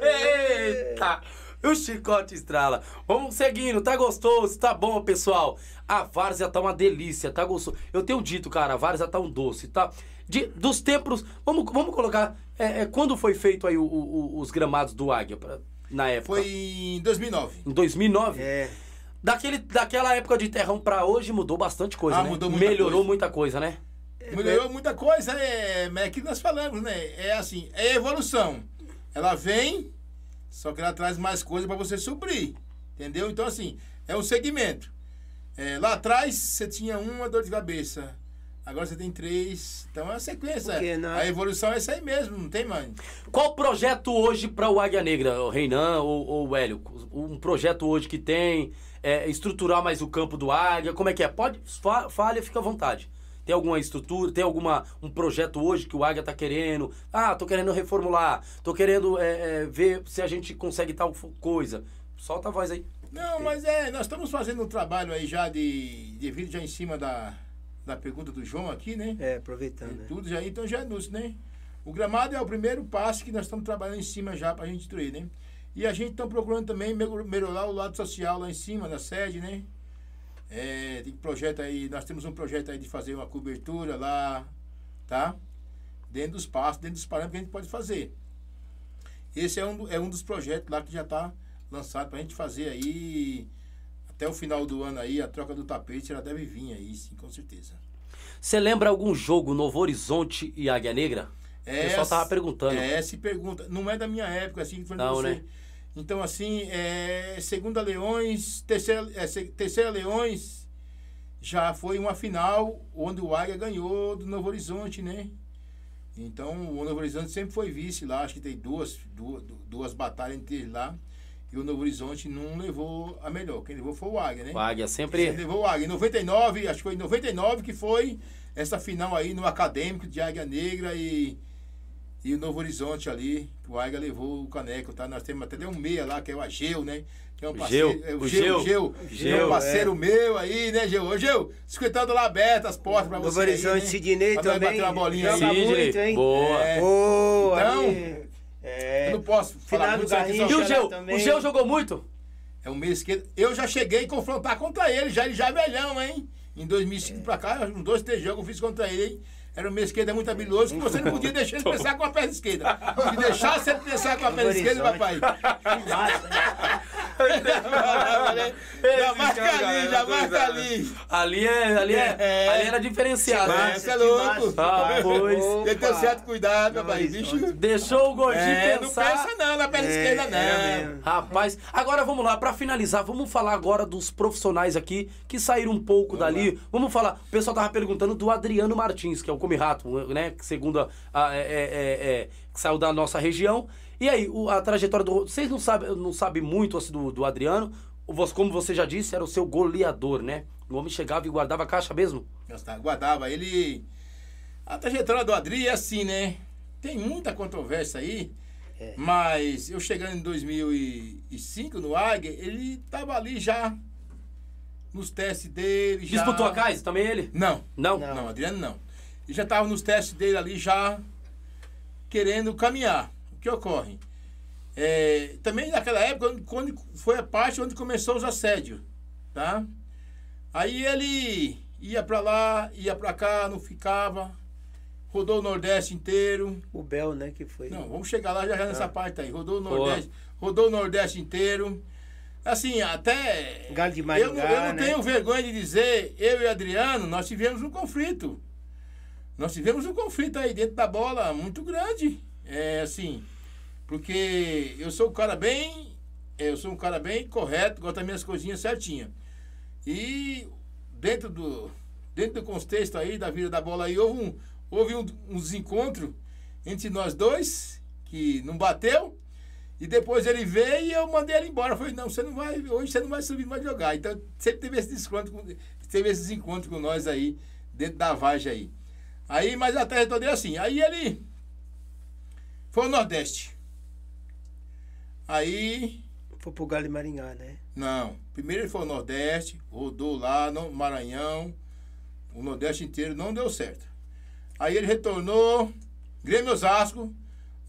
Eita! O chicote estrala. Vamos seguindo, tá gostoso, tá bom, pessoal. A várzea tá uma delícia, tá gostoso. Eu tenho dito, cara, a várzea tá um doce, tá? De- dos tempos. Vamos, vamos colocar. é, é, quando foi feito aí o- o- os gramados do Águia? pra- na época? Foi em 2009. Em 2009? é. Daquele, daquela época de terrão pra hoje mudou bastante coisa, Ah, né? mudou muita Melhorou coisa. muita coisa, né? Melhorou muita coisa, é, é que nós falamos, né? É assim, é evolução. Ela vem, só que ela traz mais coisa para você suprir. Entendeu? Então, assim, é um segmento. É, lá atrás você tinha uma dor de cabeça. Agora você tem três. Então é a sequência. Porque na- A evolução é essa aí mesmo, não tem, mãe? Qual o projeto hoje para o Águia Negra, o Reinan ou, ou o Hélio? Um projeto hoje que tem, é, estruturar mais o campo do Águia, como é que é? Pode, fa- fale, fica à vontade. Tem alguma estrutura, tem alguma um projeto hoje que o Águia tá querendo? Ah, tô querendo reformular, tô querendo é, é, ver se a gente consegue tal coisa. Solta a voz aí. Não, mas é, nós estamos fazendo um trabalho aí já de. devido já em cima da, da pergunta do João aqui, né? É, aproveitando. né? Tudo já, então já é anúncio, né? O gramado é o primeiro passo que nós estamos trabalhando em cima já para a gente destruir, né? E a gente está procurando também melhor- melhorar o lado social lá em cima da sede, né? É, tem projeto aí, nós temos um projeto aí de fazer uma cobertura lá, tá? Dentro dos passos, dentro dos parâmetros que a gente pode fazer. Esse é um, é um dos projetos lá que já está lançado para a gente fazer aí até o final do ano aí, a troca do tapete, ela deve vir aí, sim, com certeza. Você lembra algum jogo Novo Horizonte e Águia Negra? o pessoal tava perguntando. É, se pergunta. Não é da minha época, assim, que foi Não, você. né? Então, assim, é, segunda Leões, terceira, é, terceira Leões, já foi uma final onde o Águia ganhou do Novo Horizonte, né? Então, o Novo Horizonte sempre foi vice lá, acho que tem duas, duas, duas batalhas entre eles lá. E o Novo Horizonte não levou a melhor. Quem levou foi o Águia, né? O Águia sempre. levou o Águia. Em 99, acho que foi em 99 que foi essa final aí no Acadêmico de Águia Negra e, e o Novo Horizonte ali. que O Águia levou o caneco, tá? Nós temos até um meia lá, que é o Ageu, né? Que é um O parceiro. Geu, é o Geu, Geu. Geu, é um Geu, parceiro meu aí, né, Geu? Ô, Geu, escutando lá aberto as portas pra Novo você. aí, Horizonte, né? Sidney Pra também. bater uma bolinha. Sidney, muito, hein? boa. É. Ô, Então, é, Eu não posso falar muito aqui, E o Geu? também. O Geu jogou muito? É um meio esquerdo. Eu já cheguei a confrontar contra ele, já ele já é velhão, hein? Em 2005 pra cá, uns dois, três jogos eu fiz contra ele, hein? Era um meio esquerdo muito habilidoso, que você não podia deixar ele (laughs) pensar com a perna esquerda. Se deixasse ele pensar com a perna esquerda, papai. massa, né? (laughs) já marca ali, já marca ali. Ali, é, ali, é, É. ali era diferenciado. Né? Você é louco. Ah, pois. Tem que ter certo cuidado, papai. Novo Bicho. Deixou o gordinho É, não pensar. pensa não na perna É, esquerda, era não. Rapaz, agora vamos lá, pra finalizar, vamos falar agora dos profissionais aqui que saíram um pouco Vamos dali. Vamos falar, o pessoal tava perguntando do Adriano Martins, que é o Come Rato, né? Que segundo a, a- é, é- é- que saiu da nossa região. E aí, o- a trajetória do. Vocês não sabem não sabe muito assim, do, do Adriano? Como você já disse, era o seu goleador, né? O homem chegava e guardava a caixa mesmo. Guardava. Ele. A trajetória do Adri é assim, né? Tem muita controvérsia aí. É. Mas eu chegando em 2005 no Águia, ele tava ali já nos testes dele. Já... Disputou a Kaiser também ele? Não, Não? Não. não, Adriano não. Ele já tava nos testes dele ali já querendo caminhar. O que ocorre? É, também naquela época, quando foi a parte onde começou os assédios, tá? Aí ele ia pra lá, ia pra cá, não ficava, rodou o Nordeste inteiro. O Bel, né, que foi. Não, vamos chegar lá já, já nessa Ah. parte aí. Rodou o Nordeste, rodou o Nordeste inteiro. Assim, até. Galo de eu não, Maringá, eu não né? tenho vergonha de dizer, eu e Adriano, nós tivemos um conflito. Nós tivemos um conflito aí dentro da bola muito grande. É assim, porque eu sou um cara bem. Eu sou um cara bem correto, gosto das minhas coisinhas certinhas. E dentro do, dentro do contexto aí da vida da bola aí, houve um, houve um, um desencontro entre nós dois, que não bateu. E depois ele veio e eu mandei ele embora. Eu falei, não, você não vai, hoje você não vai subir, não vai jogar. Então sempre teve esse desconto, teve esse desencontro com nós aí, dentro da Vagem aí. Aí, mas a trajetória é assim. Aí ele foi ao Nordeste. Aí Foi pro Galo de Maringá, né? não. Primeiro ele foi ao Nordeste, rodou lá no Maranhão, o Nordeste inteiro, não deu certo. Aí ele retornou, Grêmio Osasco,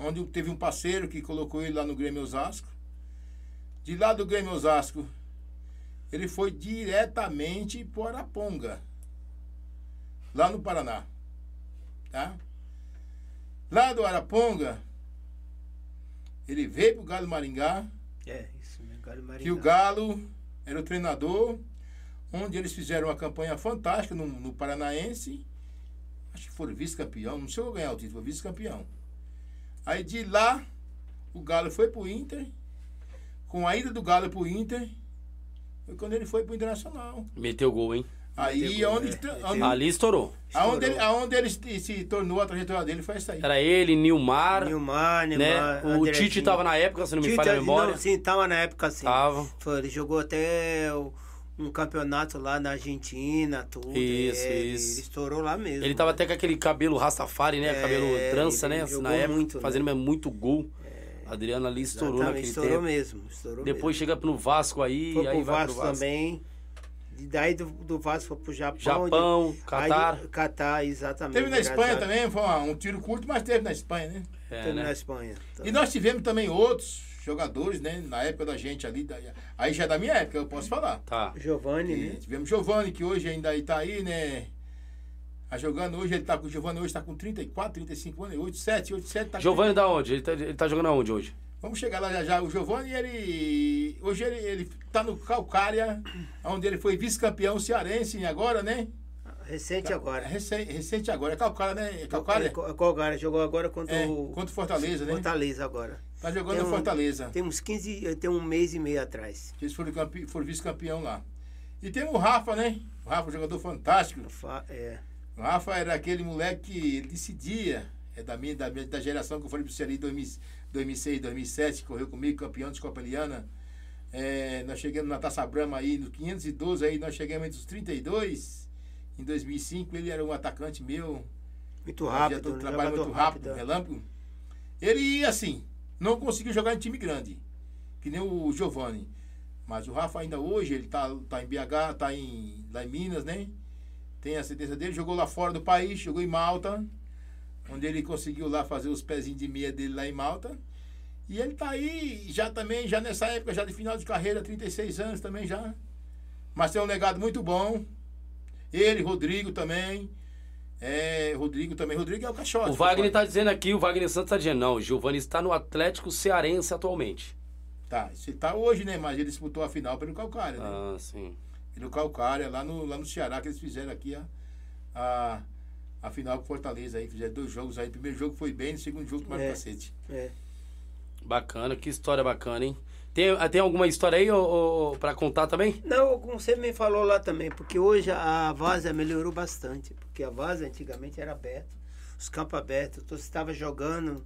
onde teve um parceiro que colocou ele lá no Grêmio Osasco. De lá do Grêmio Osasco, ele foi diretamente para Araponga, lá no Paraná. Tá? Lá do Araponga, ele veio para o Galo Maringá, É, isso mesmo, Galo Maringá. que o Galo era o treinador, onde eles fizeram uma campanha fantástica no, no Paranaense. Acho que foram vice-campeão, não chegou a ganhar o título, foi vice-campeão. Aí de lá, o Galo foi pro Inter. Com a ida do Galo pro Inter, foi quando ele foi pro Internacional. Meteu gol, hein? Aí, onde, é. onde, Ali estourou. aonde, ele, aonde ele se- se tornou a trajetória dele foi essa aí. Era ele, Nilmar, Nilmar, né? Nilmar, O Andrezinho. Tite tava na época, se não me falha a memória. Não, sim, tava na época sim. Tava. Foi, ele jogou até o- um campeonato lá na Argentina, tudo. Isso, é, isso. Ele estourou lá mesmo. Ele tava até com aquele cabelo Rastafari, né? É, cabelo trança, né? jogou Na época, muito, né? fazendo muito gol. Adriano ali estourou Exatamente, naquele estourou tempo. mesmo. Estourou Depois chega no Vasco aí, mesmo. Foi aí pro vai Vasco, pro Vasco. também. E daí do, do Vasco foi pro Japão. Japão, onde- Catar. Aí, Catar, exatamente. Teve na Espanha a- também, foi uma- um tiro curto, mas teve na Espanha, né? É, Teve né? na Espanha. E nós tivemos também outros jogadores, né? Na época da gente ali, da- aí já é da minha época, eu posso falar. Tá. Giovanni, né? tivemos Giovanni, que hoje ainda está aí, né? Tá jogando hoje, ele tá com o Giovanni hoje está com 34, 35 anos, 87, 87, tá com Giovanni da onde? Ele tá, ele tá jogando aonde hoje? Vamos chegar lá já já. O Giovanni, ele. Hoje ele, ele tá no Calcária, onde ele foi vice-campeão cearense agora, né? Recente agora. Recente, recente agora. É Calcária, né? É Calcária? É, Co- Calcária jogou agora contra É, o contra o Fortaleza, né? Fortaleza agora. Tá jogando Tem no um- Fortaleza. Tem uns 15, tem um mês e meio atrás. Eles foram, campe... foram vice-campeão lá. E tem o Rafa, né? O Rafa, um jogador fantástico. Fa- É, O Rafa era aquele moleque que decidia. É da minha, da, minha- da geração que eu falei pra você ali, 2000 2006, 2007, que correu comigo, campeão de Copa Eliana. É, nós chegamos na Taça Brama aí, no 512, aí nós chegamos entre os 32. Em 2005, ele era um atacante meu. muito rápido, todo um trabalho muito rápido, rápido. relâmpago. Ele assim, não conseguiu jogar em time grande, que nem o Giovani. Mas o Rafa ainda hoje, ele tá, tá em BH, tá em, lá em Minas, né? Tem a sentença dele, jogou lá fora do país, jogou em Malta, onde ele conseguiu lá fazer os pezinhos de meia dele lá em Malta. E ele tá aí, já também, já nessa época, já de final de carreira, 36 anos também já. Mas tem um legado muito bom. Ele, Rodrigo também. É, Rodrigo também. Rodrigo é o caixote. O Wagner tá dizendo aqui, o Wagner Santos tá dizendo, não, o Giovanni está no Atlético Cearense atualmente. Tá, você tá hoje, né? Mas ele disputou a final pelo Calcária, né? Ah, sim. Pelo Calcária, lá no, lá no Ceará, que eles fizeram aqui a, a, a final com Fortaleza aí. Fizeram dois jogos aí. O primeiro jogo foi bem, no segundo jogo tomaram É. cacete. É. Bacana, que história bacana, hein? Tem, ah, tem alguma história aí pra contar também? Não, como você me falou lá também, porque hoje a Vaza melhorou bastante. Porque a Vaza antigamente era aberta, os campos abertos, então você estava jogando,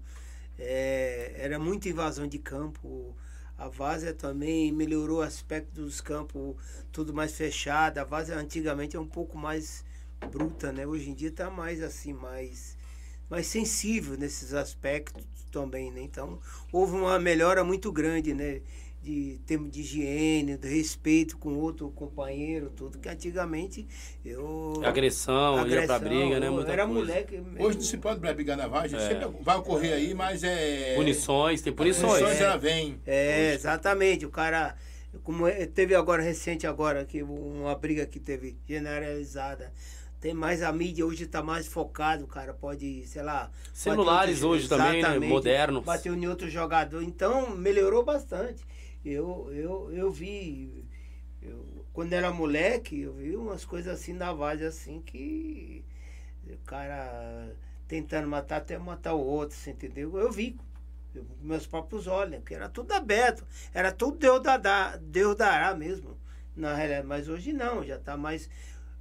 é, era muita invasão de campo. A Vaza também melhorou o aspecto dos campos, tudo mais fechado. A Vaza antigamente é um pouco mais bruta, né? Hoje em dia está mais assim, mais, mais sensível nesses aspectos também, né? Então, houve uma melhora muito grande, né? De termo de higiene, de respeito com outro companheiro, tudo que antigamente eu. Agressão, ia pra Agressão, briga, né? Muita era coisa. moleque. Hoje não se pode brigar na vargem, É. sempre vai ocorrer aí, mas é. Punições, tem punições. Punições ela vem. É, exatamente. O cara. Como é- teve agora, recente agora, que uma briga que teve generalizada. Tem mais a mídia hoje está mais focado, o cara pode, sei lá. Celulares outro- hoje também, né? Modernos. Bateu em outro jogador. Então, melhorou bastante. Eu, eu, eu vi. eu- quando era moleque, eu vi umas coisas assim na várzea assim que. O cara tentando matar até matar o outro, você entendeu? Eu vi. Eu, meus próprios olhos, porque era tudo aberto. Era tudo Deus, dará, Deus dará mesmo. Na realidade, mas hoje não, já está mais.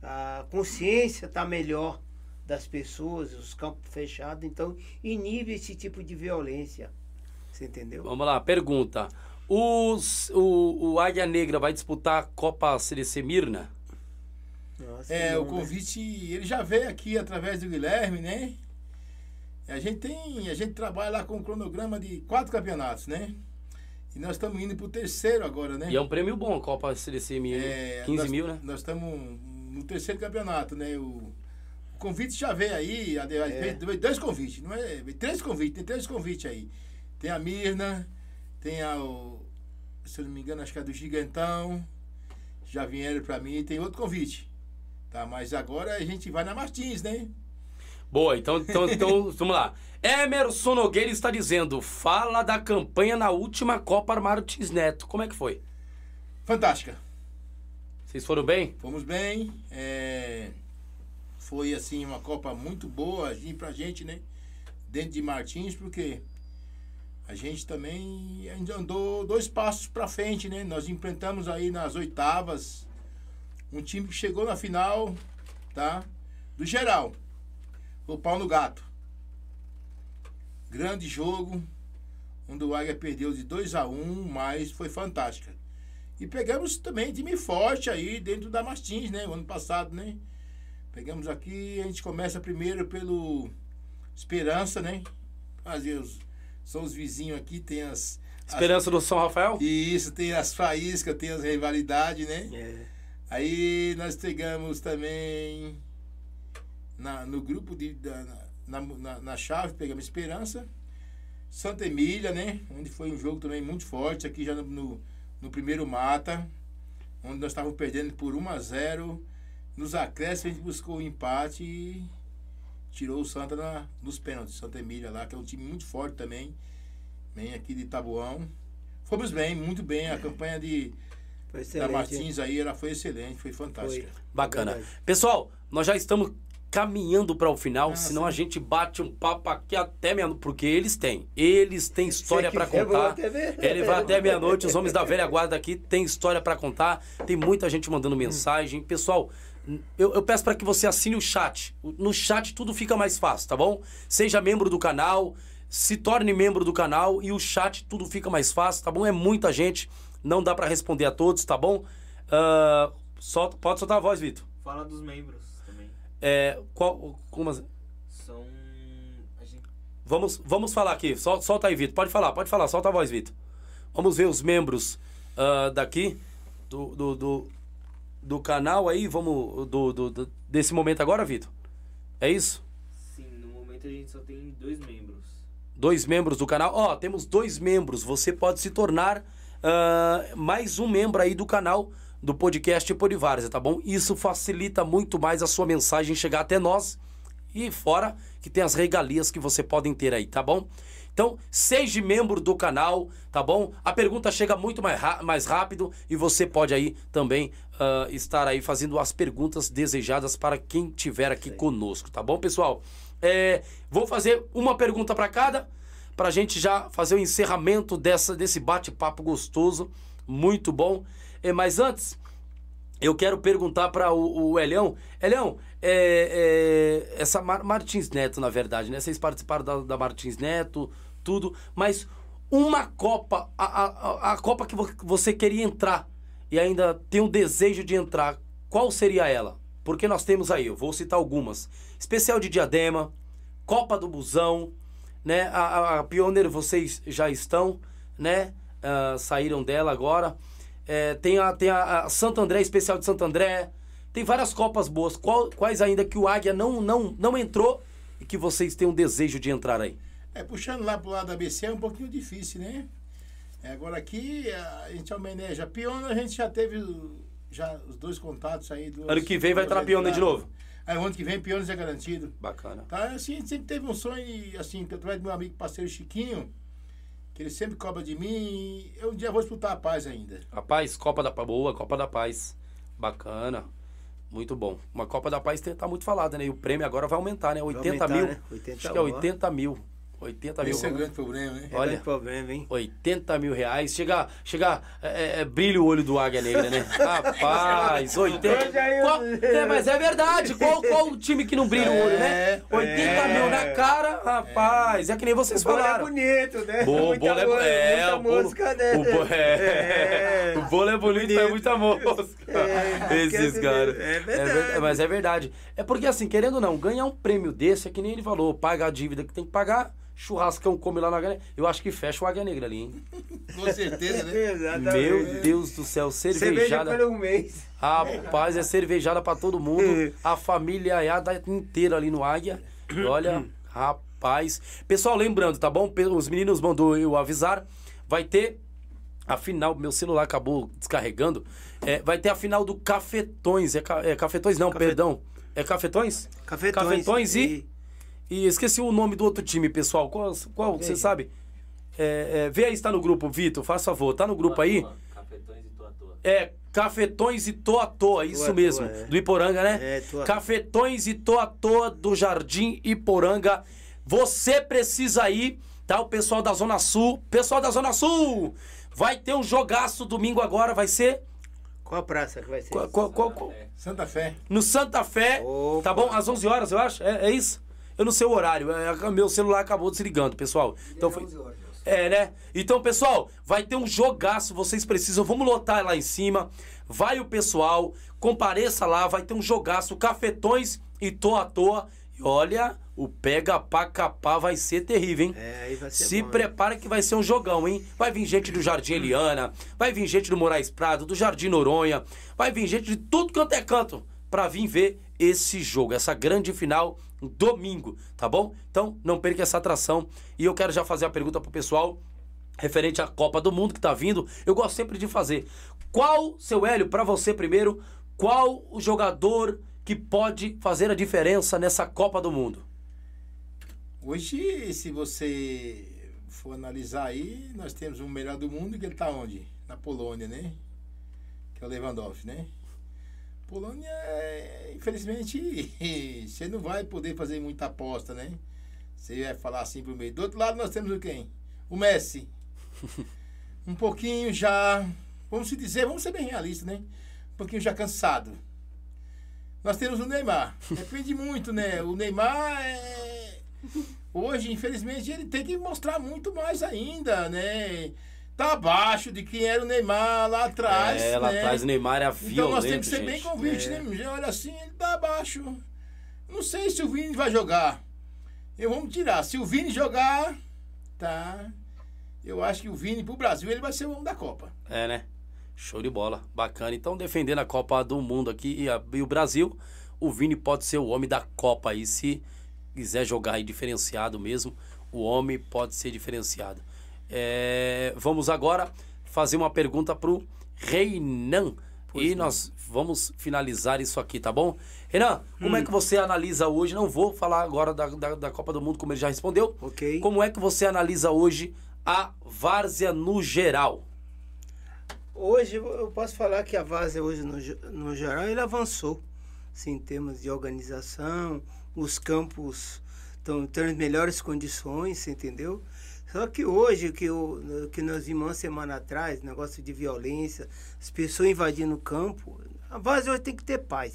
A consciência está melhor das pessoas, os campos fechados, então inibe esse tipo de violência. Você entendeu? Vamos lá, pergunta. Os, o, o Águia Negra vai disputar a Copa CDC Mirna? Nossa, É, não, o né? convite, ele já veio aqui através do Guilherme, né? A gente tem, a gente trabalha lá com um cronograma de quatro campeonatos, né? E nós estamos indo pro terceiro agora, né? E é um prêmio bom a Copa CDC Mirna. É, 15 nós, mil, né? Nós estamos no terceiro campeonato, né? O, o convite já veio aí, a- É. veio dois convites, não é? Veio Três convites, tem três convites aí. Tem a Mirna, tem a, o, se eu não me engano, acho que é do Gigantão, já vieram para mim, tem outro convite. Tá, mas agora a gente vai na Martins, né? Boa, então, então, então (laughs) vamos lá. Emerson Nogueira está dizendo: fala da campanha na última Copa Martins Neto. Como é que foi? Fantástica. Vocês foram bem? Fomos bem. é, foi assim uma Copa muito boa assim, pra gente, né? Dentro de Martins, porque a gente também andou dois passos pra frente, né? Nós enfrentamos aí nas oitavas um time que chegou na final, tá? Do geral. O pau no gato. Grande jogo, onde o Águia perdeu de 2 a 1 um, mas foi fantástica. E pegamos também time forte aí dentro da Martins, né? O ano passado, né? Pegamos aqui, a gente começa primeiro pelo Esperança, né? Fazer os, são os vizinhos aqui, tem as. Esperança as, do São Rafael? Isso, tem as faíscas, tem as rivalidades, né? É. Aí nós pegamos também na, no grupo de, da, na, na, na chave, pegamos Esperança, Santa Emília, né? Onde foi um jogo também muito forte, aqui já no, no, no primeiro mata, onde nós estávamos perdendo por 1 a 0 Nos acréscimos a gente buscou o empate e tirou o Santa na, nos pênaltis. Santa Emília lá, que é um time muito forte também. Vem aqui de Tabuão. Fomos bem, muito bem. A campanha de da Martins aí ela foi excelente, foi fantástica. Foi. Bacana. Pessoal, nós já estamos caminhando para o final, ah, senão sim. a gente bate um papo aqui até meia-noite, porque eles têm, eles têm história para contar. Ele vai até (laughs) meia-noite, os homens da velha guarda aqui têm história para contar. Tem muita gente mandando mensagem. Pessoal, eu, eu peço para que você assine o chat. No chat tudo fica mais fácil, tá bom? Seja membro do canal, se torne membro do canal e o chat tudo fica mais fácil, tá bom? É muita gente, não dá para responder a todos, tá bom? Uh, solta, pode soltar a voz, Vitor. Fala dos membros. É, qual, como assim? São. Gente... Vamos, vamos falar aqui. Sol, solta aí, Vitor. Pode falar, pode falar. Solta a voz, Vitor. Vamos ver os membros uh, daqui do, do, do, do, canal aí. Vamos. Do, do, do desse momento agora, Vitor? É isso? Sim, no momento a gente só tem dois membros. Dois membros do canal. Ó, oh, temos dois membros. Você pode se tornar uh, mais um membro aí do canal do podcast Polivárzia, tá bom? Isso facilita muito mais a sua mensagem chegar até nós e fora que tem as regalias que você podem ter aí, tá bom? Então, seja membro do canal, tá bom? A pergunta chega muito mais, mais rápido e você pode aí também uh, estar aí fazendo as perguntas desejadas para quem tiver aqui Sim. conosco, tá bom, pessoal? É, vou fazer uma pergunta para cada, para a gente já fazer o encerramento dessa, desse bate-papo gostoso, muito bom. É, mas antes, eu quero perguntar para o, o Elião. Elião, é, é, essa Mar Martins Neto, na verdade, né? Vocês participaram da, da Martins Neto, tudo, mas uma Copa, a, a, a Copa que você queria entrar e ainda tem o desejo de entrar, qual seria ela? Porque nós temos aí, eu vou citar algumas. Especial de Diadema, Copa do Busão, né? A, a, a Pioneer vocês já estão, né? Uh, saíram dela agora. É, tem a, tem a, a Santo André, especial de Santo André. Tem várias Copas boas. Qual, quais ainda que o Águia não, não, não entrou e que vocês têm um desejo de entrar aí? É, puxando lá pro lado da ABC é um pouquinho difícil, né? É, agora aqui a gente homenageia. A Piona a gente já teve já os dois contatos aí. Duas, ano que vem vai entrar a Piona de novo? Aí, ano que vem, Piona já é garantido. Bacana. Tá, assim, a gente sempre teve um sonho, assim, através do meu amigo parceiro Chiquinho, que ele sempre cobra de mim. Eu um dia vou disputar a paz ainda. A paz, Copa da Paz, boa, Copa da Paz. Bacana. Muito bom. Uma Copa da Paz tá muito falada, né? E o prêmio agora vai aumentar, né? 80 aumentar, mil. Né? 80 Acho que é 80 mil. 80 mil. Esse é o grande problema, hein? É Olha, grande problema, hein? 80 mil reais. Chega, chega é, é, é, brilha o olho do Águia Negra, né? (laughs) Rapaz, 80. Qual, é, mas é verdade. Qual, qual o time que não brilha o olho, né? 80 é, mil na cara, rapaz. É que nem vocês o falaram. O bolo é bonito, né? Bo, muita bolo é, é, o bolo, música, né? O, bo, é, o bolo é bonito, bonito. é muita música. Esses caras. É verdade. mas é verdade. É porque assim, querendo ou não, ganhar um prêmio desse é que nem ele falou, paga a dívida que tem que pagar churrascão come lá na Águia Negra. Eu acho que fecha o Águia Negra ali, hein? Com certeza, né? (laughs) Exatamente. Meu Deus do céu, cervejada. Cerveja um mês. Rapaz, é cervejada pra todo mundo. A família Aiada inteira ali no Águia. E olha, rapaz. Pessoal, lembrando, tá bom? Os meninos mandou eu avisar. Vai ter a final, meu celular acabou descarregando. É, vai ter a final do Cafetões. É, é Cafetões, não, Cafet... perdão. É Cafetões? Cafetões. Cafetões e... e e esqueci o nome do outro time, pessoal. Qual, qual você sabe? É, é, vê aí, está no grupo, Vitor, faz favor. Tá no grupo aí? Cafetões e Toa Toa. É, Cafetões e Toa Toa, isso toa mesmo. Toa, é. Do Iporanga, né? É, toa. Cafetões e Toa Toa do Jardim Iporanga. Você precisa ir, tá? O pessoal da Zona Sul. Pessoal da Zona Sul! Vai ter um jogaço domingo agora, vai ser Qual a praça que vai ser? Qual, qual, qual- qual- É. Santa Fé. No Santa Fé, Opa. tá bom? Às 11 horas, eu acho? É, é isso? Eu não sei o horário. é- meu celular acabou desligando, pessoal. Então foi. É, né? Então, pessoal, vai ter um jogaço, vocês precisam. Vamos lotar lá em cima. Vai o pessoal, compareça lá, vai ter um jogaço, cafetões e tô à toa. E olha, o pega pra capar vai ser terrível, hein? É, aí vai ser Se bom, hein? prepara que vai ser um jogão, hein? Vai vir gente do Jardim Eliana, vai vir gente do Moraes Prado, do Jardim Noronha, vai vir gente de tudo quanto é canto pra vir ver esse jogo, essa grande final domingo, tá bom? Então, não perca essa atração. E eu quero já fazer a pergunta pro pessoal referente à Copa do Mundo que tá vindo. Eu gosto sempre de fazer. Qual, seu Hélio, pra você primeiro, qual o jogador que pode fazer a diferença nessa Copa do Mundo? Hoje, se você for analisar aí, nós temos o melhor do mundo que ele tá onde? Na Polônia, né? Que é o Lewandowski, né? Polônia, é, infelizmente, (laughs) você não vai poder fazer muita aposta, né? Você vai falar assim pro meio. Do outro lado nós temos o quem? O Messi. (laughs) Um pouquinho já, vamos se dizer, vamos ser bem realistas, né? Um pouquinho já cansado. Nós temos o Neymar. (laughs) Depende muito, né? O Neymar é... Hoje, infelizmente, ele tem que mostrar muito mais ainda, né? Tá abaixo de quem era o Neymar lá atrás. é, lá né? atrás o Neymar era Então violento, nós temos que ser bem gente. convictos, É. né? Olha assim, ele tá abaixo. Não sei se o Vini vai jogar. Eu vamos tirar. Se o Vini jogar, tá. Eu acho que o Vini pro Brasil ele vai ser o homem da Copa. É, né? Show de bola. Bacana. Então, defendendo a Copa do Mundo aqui e, a- e o Brasil, o Vini pode ser o homem da Copa aí. Se quiser jogar aí diferenciado mesmo, o homem pode ser diferenciado. É, vamos agora fazer uma pergunta pro Reinan. e nós vamos finalizar isso aqui, tá bom? Renan, como é que você analisa hoje? Não vou falar agora da, da, da Copa do Mundo, como ele já respondeu. Ok. Como é que você analisa hoje a várzea no geral? Hoje eu posso falar que a Várzea hoje no, no geral ele avançou, sim, em termos de organização, os campos estão tendo melhores condições, entendeu? Só que hoje, que, o, que nós vimos uma semana atrás, negócio de violência, as pessoas invadindo o campo, a Várzea hoje tem que ter paz,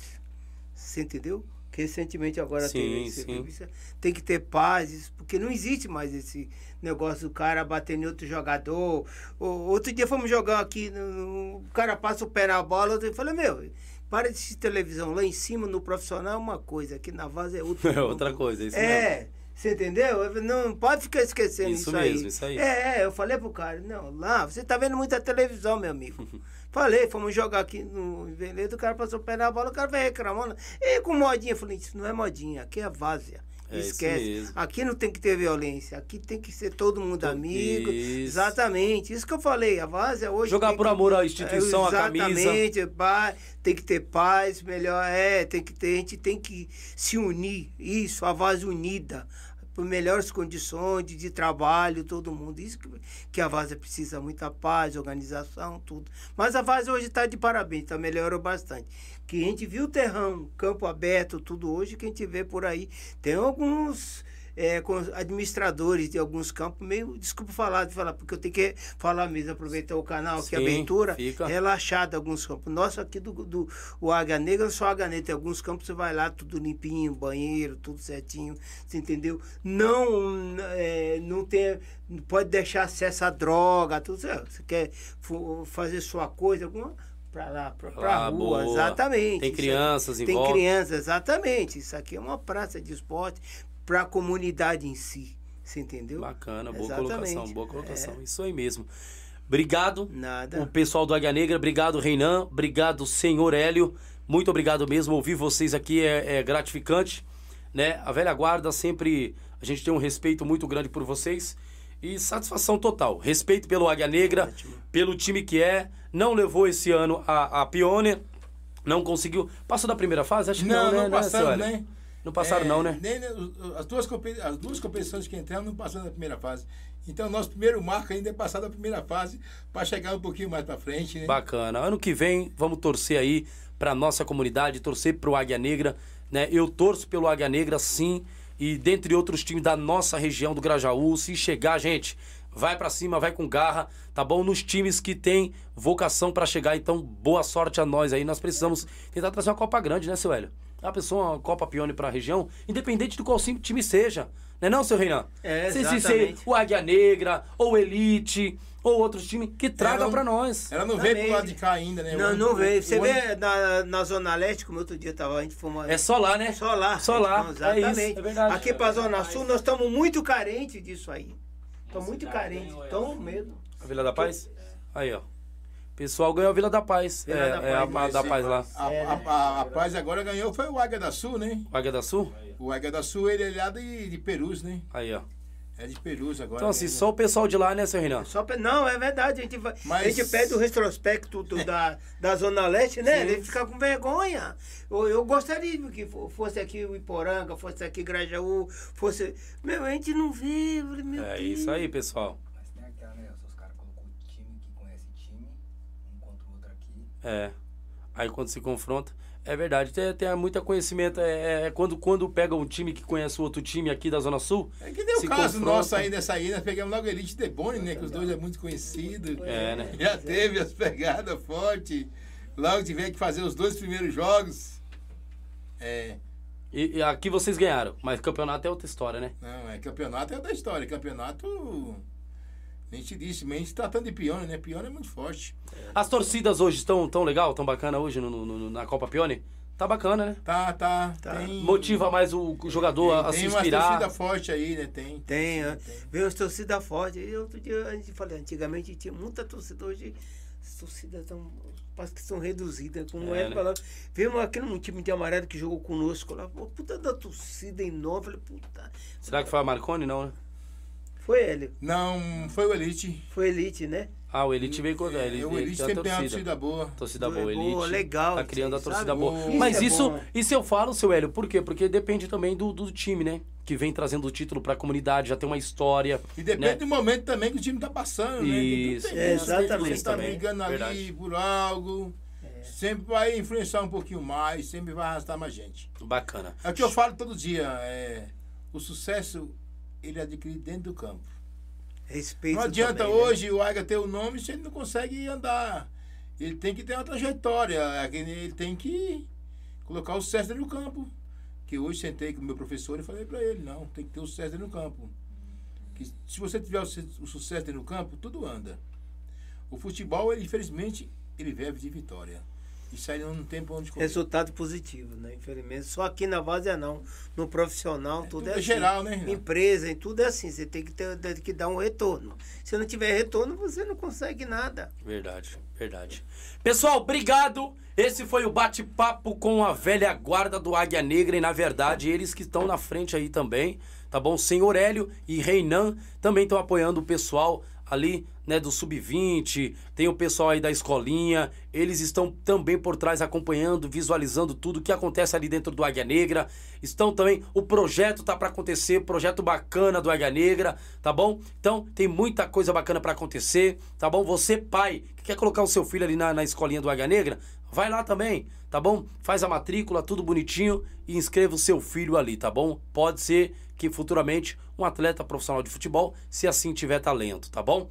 você entendeu? Que recentemente agora Sim, teve tem que ter paz, porque não existe mais esse negócio do cara batendo em outro jogador. O- outro dia fomos jogar aqui, o cara passa o pé na bola, eu falei, meu, para de assistir televisão lá em cima no profissional é uma coisa, aqui na vaza é outra. (laughs) É outra coisa, isso mesmo. É, você entendeu? Eu- Não pode ficar esquecendo Isso isso, aí. mesmo, isso aí. É, é, eu falei pro cara, não, lá, você tá vendo muita televisão, meu amigo. (laughs) Falei, fomos jogar aqui no Veledo, o cara passou o pé na bola, o cara vai reclamando. E com modinha, eu falei, isso não é modinha, aqui é várzea. É Esquece. Aqui não tem que ter violência, aqui tem que ser todo mundo Todo- amigo. Isso. Exatamente, isso que eu falei, a várzea hoje. Jogar por que- amor à instituição, à camisa. Exatamente, tem que ter paz, melhor é, tem que ter, a gente tem que se unir, isso, a Vaz unida, por melhores condições de, de trabalho, todo mundo. Isso que, que a Vaza precisa, muita paz, organização, tudo. Mas a Vaza hoje está de parabéns, tá, melhorou bastante. Que a gente viu o terrão, campo aberto, tudo hoje, que a gente vê por aí. Tem alguns é, com administradores de alguns campos, meio, desculpa falar de falar, porque eu tenho que falar mesmo, aproveitar o canal, que a Sim, abertura fica. relaxada alguns campos. Nosso aqui do, do o Águia Negra, só Águia Negra, tem alguns campos você vai lá, tudo limpinho, banheiro, tudo certinho, você entendeu? Não, é, não tem, não pode deixar acesso a droga, tudo, você, você quer fazer sua coisa, alguma pra lá, pra Ah, rua, boa. exatamente. Tem crianças em Tem volta. crianças, exatamente. Isso aqui é uma praça de esporte para a comunidade em si, você entendeu? Bacana, boa Exatamente. colocação, boa colocação. Isso aí mesmo. Obrigado. Nada. O pessoal do Águia Negra, obrigado, Reinan. Obrigado, senhor Hélio. Muito obrigado mesmo. Ouvir vocês aqui é, é gratificante. Né? A velha guarda sempre. A gente tem um respeito muito grande por vocês. E satisfação total. Respeito pelo Águia Negra, Ótimo. pelo time que é. Não levou esse ano a, a Pioneer. Não conseguiu. Passou da primeira fase? Acho que não, Não, né, não né, Hélio? né? Não passaram, É, não, né? nem- as, duas, as duas competições que entramos não passaram da primeira fase. Então, nosso primeiro marco ainda é passar da primeira fase para chegar um pouquinho mais para frente, né? Bacana. Ano que vem, vamos torcer aí pra nossa comunidade, torcer pro Águia Negra, né? Eu torço pelo Águia Negra, sim, e dentre outros times da nossa região do Grajaú, se chegar, gente, vai pra cima, vai com garra, tá bom? Nos times que tem vocação pra chegar. Então, boa sorte a nós aí. Nós precisamos tentar trazer uma Copa grande, né, seu Hélio? A pessoa, uma Copa Pione pra região, independente de qual time seja. Não é não, seu Reinan? É, Se- se- se exatamente. o Águia Negra, ou Elite, ou outros times, que traga pra nós. Ela não veio pro lado de cá ainda, né? Não, O- não veio. Você vê ano- na, na Zona Leste, como outro dia tava, a gente foi uma... É só lá, né? Só lá. Só lá. Então, É exatamente. isso, é verdade. Aqui pra Zona Sul, nós estamos muito carentes disso aí. Estamos muito carentes. essa. mesmo. A Vila da Paz? Aí, ó. Pessoal ganhou a Vila da Paz. Vila é, da é a Paz, Ma- da Sim, Paz lá. A, É, a, a, a Paz agora ganhou foi o Águia da Sul, né? O Águia da Sul? O Águia da Sul, ele é lá de, de Perus, né? Aí, ó. É de Perus agora. Então, assim, né? só o pessoal de lá, né, seu Renan? Só não, é verdade. A gente, vai, Mas- a gente pede o retrospecto do- da, (laughs) da Zona Leste, né? Ele fica com vergonha. Eu, eu gostaria que fo- fosse aqui o Iporanga, fosse aqui Grajaú, fosse. Meu, a gente não vê. Meu É Deus. isso aí, pessoal. É. Aí quando se confronta. É verdade, tem, tem muito conhecimento. É, é quando, quando pega um time que conhece o outro time aqui da Zona Sul. É que deu o caso confronta. nosso aí nessa aí, nós pegamos logo Elite Debone, né? Que os dois é muito conhecido. É, né? (laughs) Já teve as pegadas fortes. Logo tiver que fazer os dois primeiros jogos. É. E, e aqui vocês ganharam, mas campeonato é outra história, né? Não, é campeonato é outra história. Campeonato. Nem te disse, mas a gente tratando de Pione, né? Pione é muito forte. As torcidas hoje estão tão legal, tão bacana hoje no, no- no- na Copa Pione? Tá bacana, né? Tá, tá. Tá. Tem, Motiva mais o jogador a, a se tem uma inspirar. torcida forte aí, né? Tem. Tem, ó. tem. Vem as torcidas fortes. E outro dia a gente falou, antigamente tinha muita torcida, hoje as torcidas estão. Parece que são reduzidas. Como É, é, né? Vimos aquele um time de amarelo que jogou conosco lá. Pô, puta da torcida enorme. Falei, puta. Será que foi a Marconi? Não, né? Foi ele. Não, foi o Elite. Foi elite, né? Ah, o Elite veio com É, ele. o ele Elite tem sempre tem uma torcida. boa. Torcida Boa, boa, Elite. legal Tá criando a torcida sabe? boa. Isso Mas é isso, bom. isso eu falo, seu Hélio, por quê? Porque depende também do, do time, né? Que vem trazendo o título pra comunidade, já tem uma história. E depende né? do momento também que o time tá passando, né? Isso, Tem- É, tem- tem- exatamente. Você tá brigando ali verdade. por algo. Sempre vai influenciar um pouquinho mais, sempre vai arrastar mais gente. Bacana. É o que eu falo todo dia. É, o sucesso, ele adquirido dentro do campo. Respeito. Não adianta também, né? hoje o Águia ter o nome se ele não consegue andar. Ele tem que ter uma trajetória. Ele tem que colocar o dentro do campo. Que hoje sentei com o meu professor e falei para ele, não, tem que ter o dentro do campo. Que se você tiver o, su- o sucesso do campo, tudo anda. O futebol, ele, infelizmente, ele vive de vitória. Isso aí não tem pra onde correr. Resultado positivo, né? Infelizmente. Só aqui na várzea não. No profissional, tudo, tudo é é assim. geral, né? Empresa, em tudo é assim. Você tem que, ter, tem que dar um retorno. Se não tiver retorno, você não consegue nada. Verdade, verdade. Pessoal, obrigado. Esse foi o bate-papo com a velha guarda do Águia Negra e, na verdade, eles que estão na frente aí também, tá bom? Senhor Hélio e Reinan também estão apoiando o pessoal ali, né, do Sub-20, tem o pessoal aí da escolinha, eles estão também por trás acompanhando, visualizando tudo que acontece ali dentro do Águia Negra. Estão também, o projeto tá para acontecer, projeto bacana do Águia Negra, tá bom? Então, tem muita coisa bacana para acontecer, tá bom? Você, pai, que quer colocar o seu filho ali na, na escolinha do Águia Negra, vai lá também, tá bom? Faz a matrícula, tudo bonitinho e inscreva o seu filho ali, tá bom? Pode ser que futuramente um atleta profissional de futebol, se assim tiver talento, tá bom?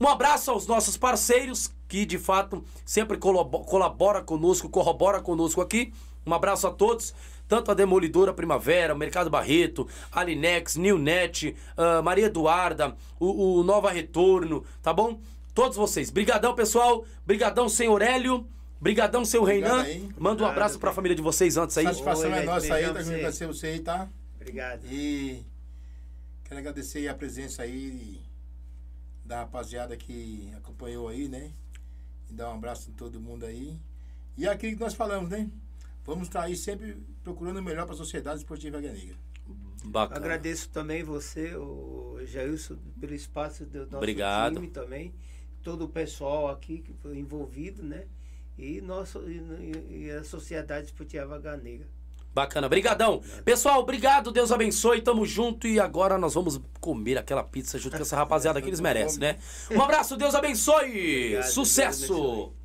Um abraço aos nossos parceiros que de fato sempre colabo- colabora conosco, corrobora conosco aqui. Um abraço a todos, tanto a Demolidora Primavera, o Mercado Barreto, Alinex, Newnet, ah, Maria Eduarda, o, o Nova Retorno, tá bom? Todos vocês. Brigadão, pessoal. Brigadão, senhor Hélio. Brigadão, seu Obrigado Reinan. aí. Manda um Obrigado, abraço pra bem. família de vocês antes aí. Satisfação Oi, é nossa aí, tá agradecer você aí, tá? Obrigado. E quero agradecer a presença aí da rapaziada que acompanhou aí, né? E dar um abraço em todo mundo aí. E aquilo que nós falamos, né? Vamos estar aí sempre procurando o melhor para a Sociedade Esportiva Negra. Bacana. Agradeço também você, o Jailson, pelo espaço do nosso Obrigado. time também. Todo o pessoal aqui que foi envolvido, né? E, nosso, e, e a Sociedade Esportiva Negra. Bacana, brigadão. Pessoal, obrigado, Deus abençoe, tamo junto e agora nós vamos comer aquela pizza junto com essa rapaziada que eles merecem, né? Um abraço, Deus abençoe. Obrigado, Deus Sucesso. abençoe.